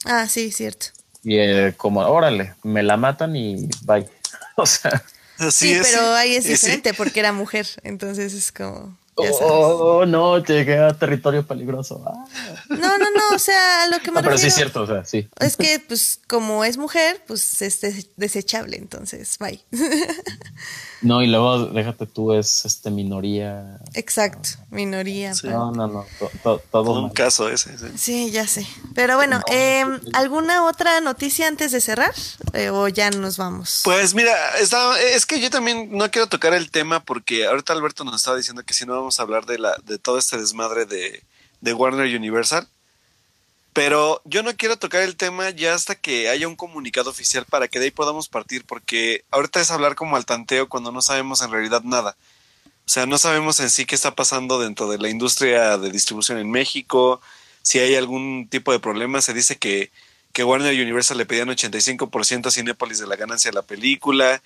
Ah, sí, cierto. Y eh, como, órale, me la matan y bye. O sea. Así sí, es, pero ahí es diferente sí. porque era mujer, entonces es como... Oh, no, llegué a territorio peligroso. Ah. No, no, no, o sea, lo que me no, pero sí es cierto, o sea, sí. Es que, pues, como es mujer, pues es desechable, entonces, bye. No, y luego, déjate tú, es este minoría. Exacto, minoría. Sí. No, no, no, to, to, todo. Un caso ese. Sí. sí, ya sé. Pero bueno, eh, ¿alguna otra noticia antes de cerrar? Eh, ¿O ya nos vamos? Pues mira, está, es que yo también no quiero tocar el tema porque ahorita Alberto nos estaba diciendo que si no a hablar de, la, de todo este desmadre de, de Warner Universal. Pero yo no quiero tocar el tema ya hasta que haya un comunicado oficial para que de ahí podamos partir, porque ahorita es hablar como al tanteo cuando no sabemos en realidad nada. O sea, no sabemos en sí qué está pasando dentro de la industria de distribución en México, si hay algún tipo de problema. Se dice que, que Warner Universal le pedían 85% a Cinepolis de la ganancia de la película.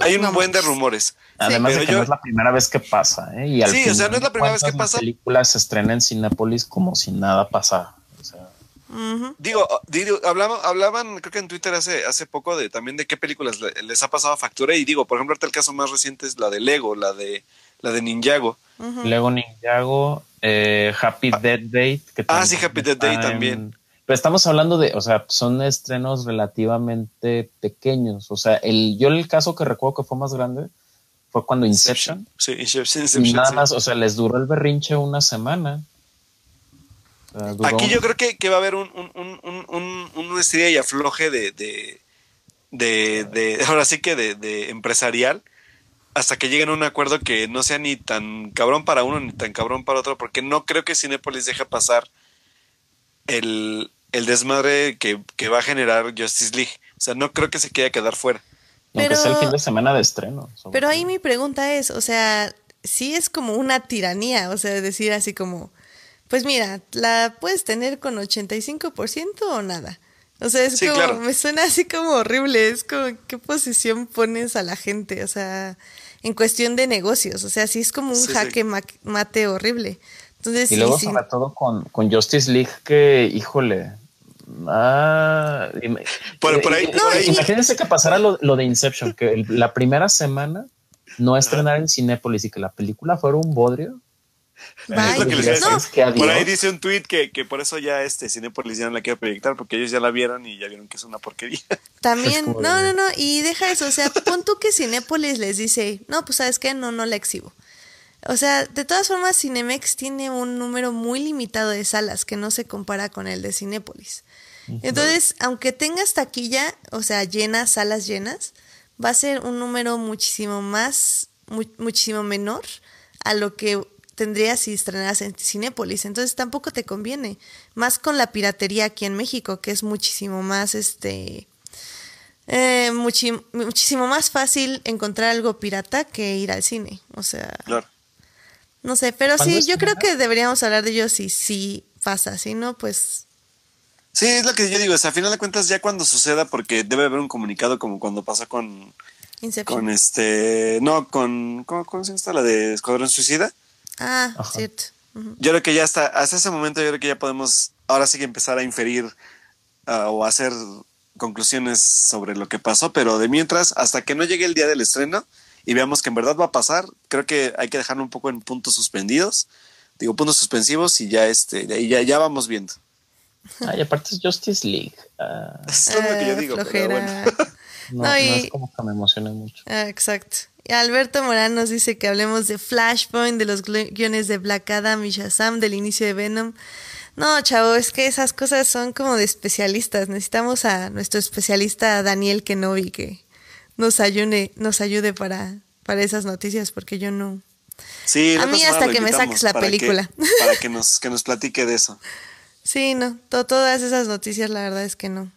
Hay un No buen de rumores. Además de que yo- no es la primera vez que pasa, ¿eh? Y al Sí, o sea, final no es la primera vez que pasa. La película se estrena en Cinépolis como si nada pasara. O sea, Ujú. Digo, digo hablaban, hablaban, creo que en Twitter hace, hace poco de también de qué películas le- les ha pasado factura. Y digo, por ejemplo, ahorita el caso más reciente es la de Lego, la de la de Ninjago. Lego Ninjago, eh, Happy Death Date. Que Ah, sí, Happy Death Day está en- también. Pero estamos hablando de, o sea, son estrenos relativamente pequeños. O sea, el, yo el caso que recuerdo que fue más grande fue cuando Inception. Sí, Inception. y Inception, nada sí. más, o sea, les duró el berrinche una semana. O sea, duró Aquí yo creo que, que va a haber un, un, un, un, un, y afloje de, de, de, de- ahora sí que de, de empresarial, hasta que lleguen a un acuerdo que no sea ni tan cabrón para uno ni tan cabrón para otro, porque no creo que Cinepolis deje pasar el, el desmadre que, que va a generar Justice League. O sea, no creo que se quiera quedar fuera. aunque Pero- sea el fin de semana de estreno. Pero ahí todo. mi pregunta es, o sea, sí es como una tiranía, o sea, decir así como, pues mira, la puedes tener con 85% o nada. O sea, es Sí, como, claro. me suena así como horrible, es como, ¿qué posición pones a la gente? O sea, en cuestión de negocios, o sea, sí es como un Sí, jaque ma- mate horrible. Entonces, Y sí, luego, sí. sobre todo con, con Justice League, que, híjole. Ah, Por- por ahí- eh, por ahí- Imagínense que pasara lo, lo de Inception, que el- la primera semana no estrenar en Cinépolis y que la película fuera un bodrio. Bye. Es lo que les No, que Por ahí dice un tweet que, que por eso ya este Cinepolis ya no la quiere proyectar, porque ellos ya la vieron y ya vieron que es una porquería. También, no, no, no, y deja eso, o sea, pon tú que Cinépolis les dice, no, pues sabes qué, no, no la exhibo. O sea, de todas formas, Cinemex tiene un número muy limitado de salas que no se compara con el de Cinépolis. Entonces, aunque tengas taquilla, o sea, llenas, salas llenas, va a ser un número muchísimo más, mu- muchísimo menor a lo que tendrías si estrenaras en Cinépolis. Entonces tampoco te conviene. Más con la piratería aquí en México, que es muchísimo más, este, eh, muchi- muchísimo más fácil encontrar algo pirata que ir al cine. O sea, Claro. No sé, pero ¿Cuándo sí, yo creo que deberíamos hablar de ello si sí pasa, si no, pues Sí, es lo que yo digo. O sea, a final de cuentas, ya cuando suceda, porque debe haber un comunicado como cuando pasó con, Inception. con este, no, con, ¿cómo, cómo se llama? La de Escuadrón Suicida. Ah, Ajá. cierto. Yo creo que ya hasta, hasta ese momento, yo creo que ya podemos, ahora sí que empezar a inferir ah, o hacer conclusiones sobre lo que pasó, pero de mientras, hasta que no llegue el día del estreno y veamos que en verdad va a pasar, creo que hay que dejarlo un poco en puntos suspendidos, digo puntos suspensivos y ya este, ahí ya, ya vamos viendo. Ay, aparte es Justice League. Ah, Eso es lo que yo Ah, digo. pero bueno. no, No, no y- es como que me emocione mucho. Ah, exacto. Y Alberto Morán nos dice que hablemos de Flashpoint, de los guiones de Black Adam y Shazam, del inicio de Venom. No, chavo, es que esas cosas son como de especialistas. Necesitamos a nuestro especialista Daniel Kenobi que nos ayude, nos ayude para, para esas noticias, porque yo no. Sí, A mí hasta que me saques la para que- película. para que nos, que nos platique de eso. Sí, no, to- todas esas noticias la verdad es que no.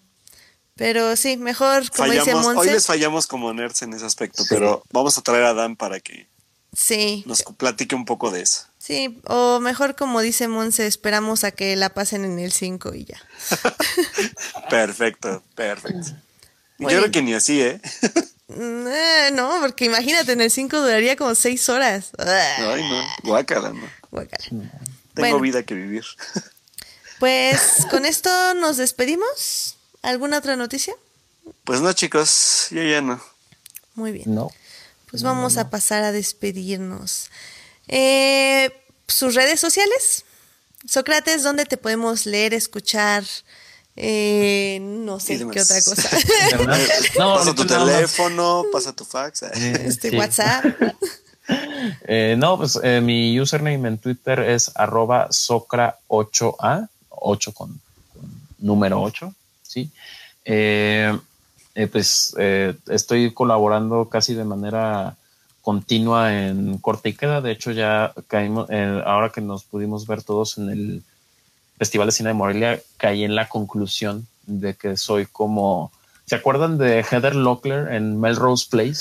Pero sí, mejor, como dice Fallamos, hoy les fallamos como nerds en ese aspecto, Sí. pero vamos a traer a Dan para que sí, nos platique un poco de eso. sí, o mejor como dice Monse, esperamos a que la pasen en el 5 y ya. Perfecto, perfecto. Yo creo que ni así, ¿eh? Mm, eh, no, porque imagínate, en el 5 duraría como 6 horas. Ay, no, guácala, no. Guácala. Tengo Bueno. vida que vivir. Pues con esto nos despedimos. ¿Alguna otra noticia? Pues no, chicos, yo ya no. Muy bien. No. Pues vamos a pasar a despedirnos. Eh, Sus redes sociales. Sócrates, ¿dónde te podemos leer, escuchar? Eh, no sé qué otra cosa. No, pasa tu teléfono, pasa tu fax. Eh, este sí. WhatsApp. Eh, no, pues eh, mi username en Twitter es arroba socra8a, 8 con, con número 8, ¿sí? Eh, eh, pues eh, estoy colaborando casi de manera continua en Corte y Queda, de hecho ya caímos, eh, ahora que nos pudimos ver todos en el Festival de Cine de Morelia, caí en la conclusión de que soy como, ¿se acuerdan de Heather Locklear en Melrose Place?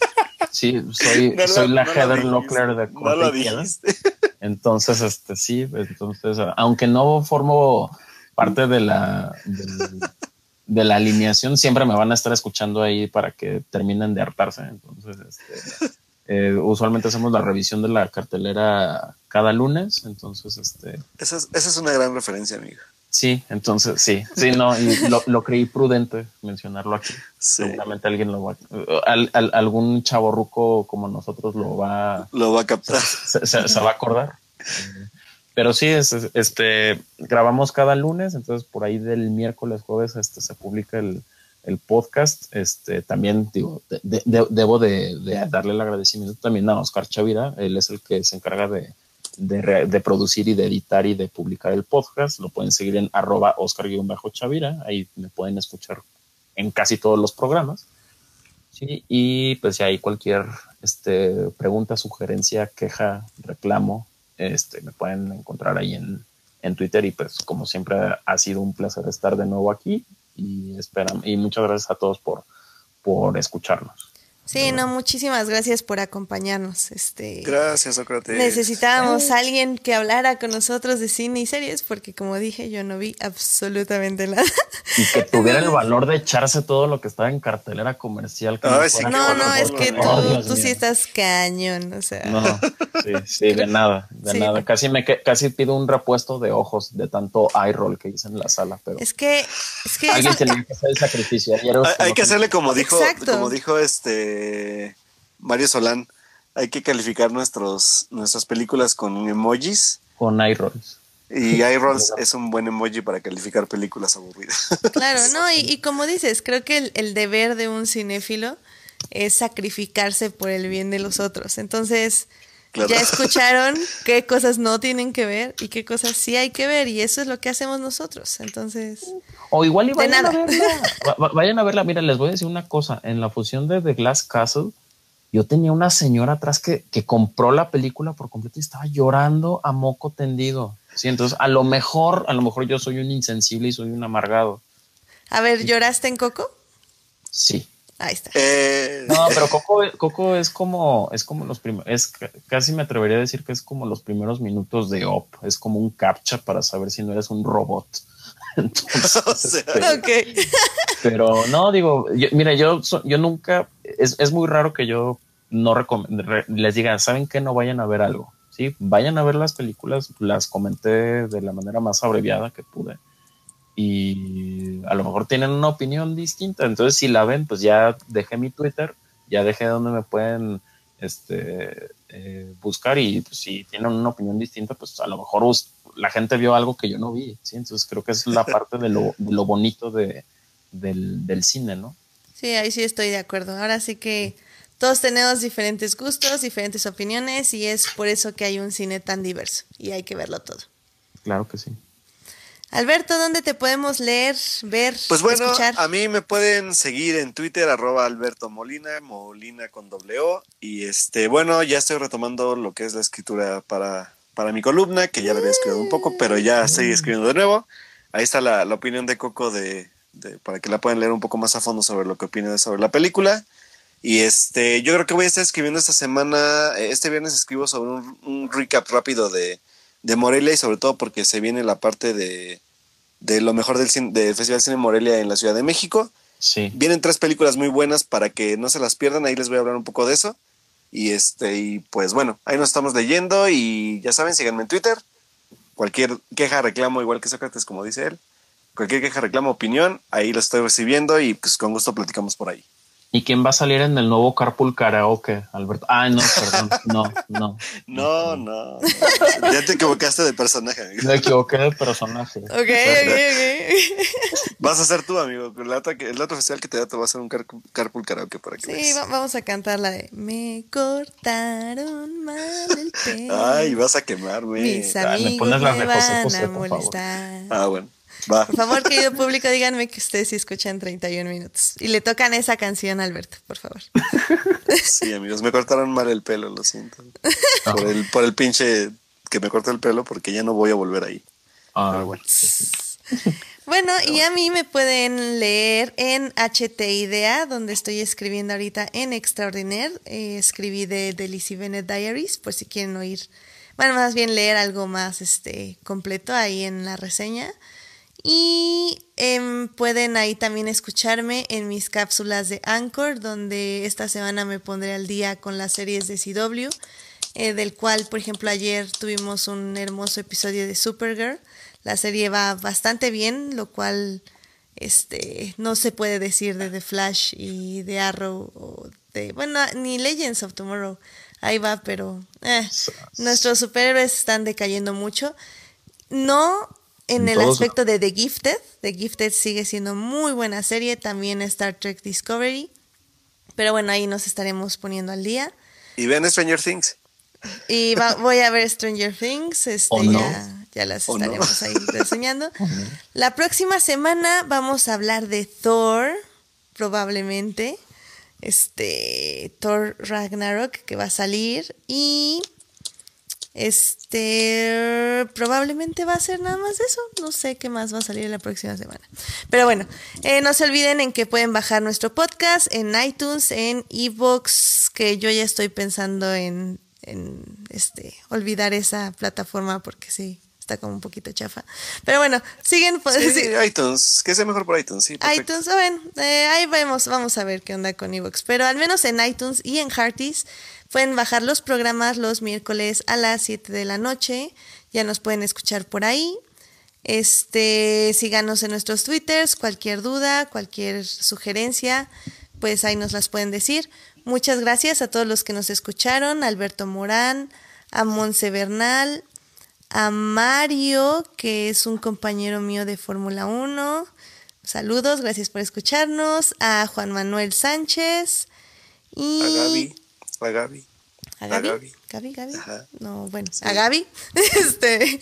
Sí, soy, No soy la no lo Heather dijiste, Locklear de No Corte dijiste. Entonces, este sí, entonces, aunque no formo parte de la de, la alineación, siempre me van a estar escuchando ahí para que terminen de hartarse. Entonces, este, eh, usualmente hacemos la revisión de la cartelera cada lunes, entonces este. Esa es, esa es una gran referencia, amigo. Sí, entonces sí, sí, no, y lo, creí prudente mencionarlo aquí. Seguramente alguien lo va, al, algún chavo como nosotros lo va, lo va a captar, se, va a acordar. Pero sí, es, este, grabamos cada lunes, entonces por ahí del miércoles, jueves, este, se publica el, podcast. Este, también digo, debo de, de, darle el agradecimiento también a Oscar Chavira, él es el que se encarga de, de, producir y de editar y de publicar el podcast. Lo pueden seguir en arroba Oscar-Chavira. Ahí me pueden escuchar en casi todos los programas. Sí, y pues si hay cualquier este, pregunta, sugerencia, queja, reclamo, este, me pueden encontrar ahí en, en Twitter. Y pues como siempre ha sido un placer estar de nuevo aquí. Y, esperan, y muchas gracias a todos por, por escucharnos. Sí, no, muchísimas gracias por acompañarnos. Este, gracias, Sócrates. Necesitábamos a alguien que hablara con nosotros de cine y series, porque como dije, yo no vi absolutamente nada. Y que tuviera el valor de echarse todo lo que estaba en cartelera comercial. no, no, es que tú, sí estás cañón, o sea. No, sí, sí, de nada, de nada. Casi me casi pido un repuesto de ojos de tanto eye roll que hice en la sala, pero. Es que, es que alguien tiene que hacer el sacrificio. hay, que hacerle como dijo, como dijo este Mario Solán, hay que calificar nuestros, nuestras películas con emojis. Con iRolls. Y iRolls es un buen emoji para calificar películas aburridas. Claro, no, y, como dices, creo que el, deber de un cinéfilo es sacrificarse por el bien de los otros. Entonces, ya escucharon qué cosas no tienen que ver y qué cosas sí hay que ver, y eso es lo que hacemos nosotros. Entonces. O igual y vayan a verla. vayan a verla. Mira, les voy a decir una cosa. En la fusión de The Glass Castle, yo tenía una señora atrás que, que compró la película por completo y estaba llorando a moco tendido. Sí, entonces a lo mejor, a lo mejor yo soy un insensible y soy un amargado. A ver, ¿lloraste en Coco? Sí. Ahí está. Eh, no, pero Coco, Coco es como, es como los primeros, es casi me atrevería a decir que es como los primeros minutos de OP. Es como un captcha para saber si no eres un robot. Entonces, este, Pero no, digo, mira, yo, yo nunca, es, muy raro que yo no les diga, ¿saben que No vayan a ver algo. Sí, vayan a ver las películas, las comenté de la manera más abreviada que pude. Y a lo mejor tienen una opinión distinta. Entonces, si la ven, pues ya dejé mi Twitter, ya dejé donde me pueden este, eh, buscar y pues, si tienen una opinión distinta, pues a lo mejor la gente vio algo que yo no vi, ¿sí? Entonces creo que es la parte de lo, bonito de, del, cine, ¿no? Sí, ahí sí estoy de acuerdo. Ahora sí que todos tenemos diferentes gustos, diferentes opiniones y es por eso que hay un cine tan diverso y hay que verlo todo. Claro que sí. Alberto, ¿dónde te podemos leer, ver, pues bueno, A mí me pueden seguir en Twitter, arroba Alberto Molina, Molina con doble O. Y este, bueno, ya estoy retomando lo que es la escritura para para mi columna, que ya la había escrito un poco, pero ya estoy escribiendo de nuevo. Ahí está la, opinión de Coco de, para que la puedan leer un poco más a fondo sobre lo que opina sobre la película. Y este, yo creo que voy a estar escribiendo esta semana, este viernes escribo sobre un, recap rápido de, de, Morelia y sobre todo porque se viene la parte de, de lo mejor del, del Festival Cine Morelia en la Ciudad de México. Sí. Vienen tres películas muy buenas para que no se las pierdan, ahí les voy a hablar un poco de eso. Y este, y pues bueno, ahí nos estamos leyendo y ya saben, síganme en Twitter. Cualquier queja, reclamo, igual que Sócrates, como dice él. Cualquier queja, reclamo, opinión, ahí lo estoy recibiendo y pues con gusto platicamos por ahí. ¿Y quién va a salir en el nuevo Carpool Karaoke, Alberto? Ah, no, perdón. No, no. No, no. Ya te equivocaste de personaje. Amigo. Me equivoqué de personaje. Ok, ok, ok. Vas a ser tú, amigo. El otro, el otro festival que te da te va a hacer un Carpool Karaoke para que Sí, vamos a cantar la de Me cortaron mal el pelo. Ay, vas a quemarme. Mis amigos me, pones las de José a molestar. Ah, bueno. Por favor, querido público, díganme que ustedes sí escuchan 31 minutos. Y le tocan esa canción a Alberto, por favor. Sí, amigos, me cortaron mal el pelo, lo siento. Por el, por el pinche que me corta el pelo, porque ya no voy a volver ahí. Ah, bueno. Bueno, y a mí me pueden leer en HT Idea, donde estoy escribiendo ahorita en Extraordinaire. Eh, escribí de, de Lizzie Bennett Diaries, por si quieren oír bueno, más bien leer algo más este, completo ahí en la reseña. Y em, pueden ahí también escucharme en mis cápsulas de Anchor, donde esta semana me pondré al día con las series de CW, eh, del cual, por ejemplo, ayer tuvimos un hermoso episodio de Supergirl. La serie va bastante bien, lo cual este, no se puede decir de The Flash y de Arrow o de, bueno, ni Legends of Tomorrow. Ahí va, pero eh, nuestros superhéroes están decayendo mucho. No en el aspecto de The Gifted. The Gifted sigue siendo muy buena serie. También Star Trek Discovery. Pero bueno, ahí nos estaremos poniendo al día. ¿Y ven Stranger Things? Y voy a ver Stranger Things. Este, ya, ya, las estaremos ahí reseñando. La próxima semana vamos a hablar de Thor, probablemente. Este, Thor Ragnarok, que va a salir. Y este, probablemente va a ser nada más eso. No sé qué más va a salir la próxima semana. Pero bueno, eh, no se olviden en que pueden bajar nuestro podcast en iTunes, en Evox, que yo ya estoy pensando en, en este, olvidar esa plataforma porque sí, está como un poquito chafa. Pero bueno, siguen. Sí, iTunes, que sea mejor por iTunes, sí. iTunes, ven, eh, ahí vemos, vamos a ver qué onda con Evox. Pero al menos en iTunes y en Hearties Pueden bajar los programas los miércoles a las 7 de la noche. Ya nos pueden escuchar por ahí. Este, síganos en nuestros twitters, cualquier duda, cualquier sugerencia, pues ahí nos las pueden decir. Muchas gracias a todos los que nos escucharon, Alberto Morán, a Monse Bernal, a Mario, que es un compañero mío de Fórmula 1. Saludos, gracias por escucharnos, a Juan Manuel Sánchez y a Gaby. A Gaby. ¿A Gaby? Gaby, Gaby. No, bueno, a Gaby. Este,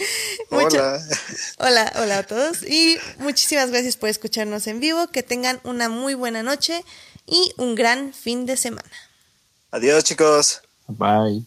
hola. Hola, hola a todos. Y muchísimas gracias por escucharnos en vivo. Que tengan una muy buena noche y un gran fin de semana. Adiós, chicos. Bye.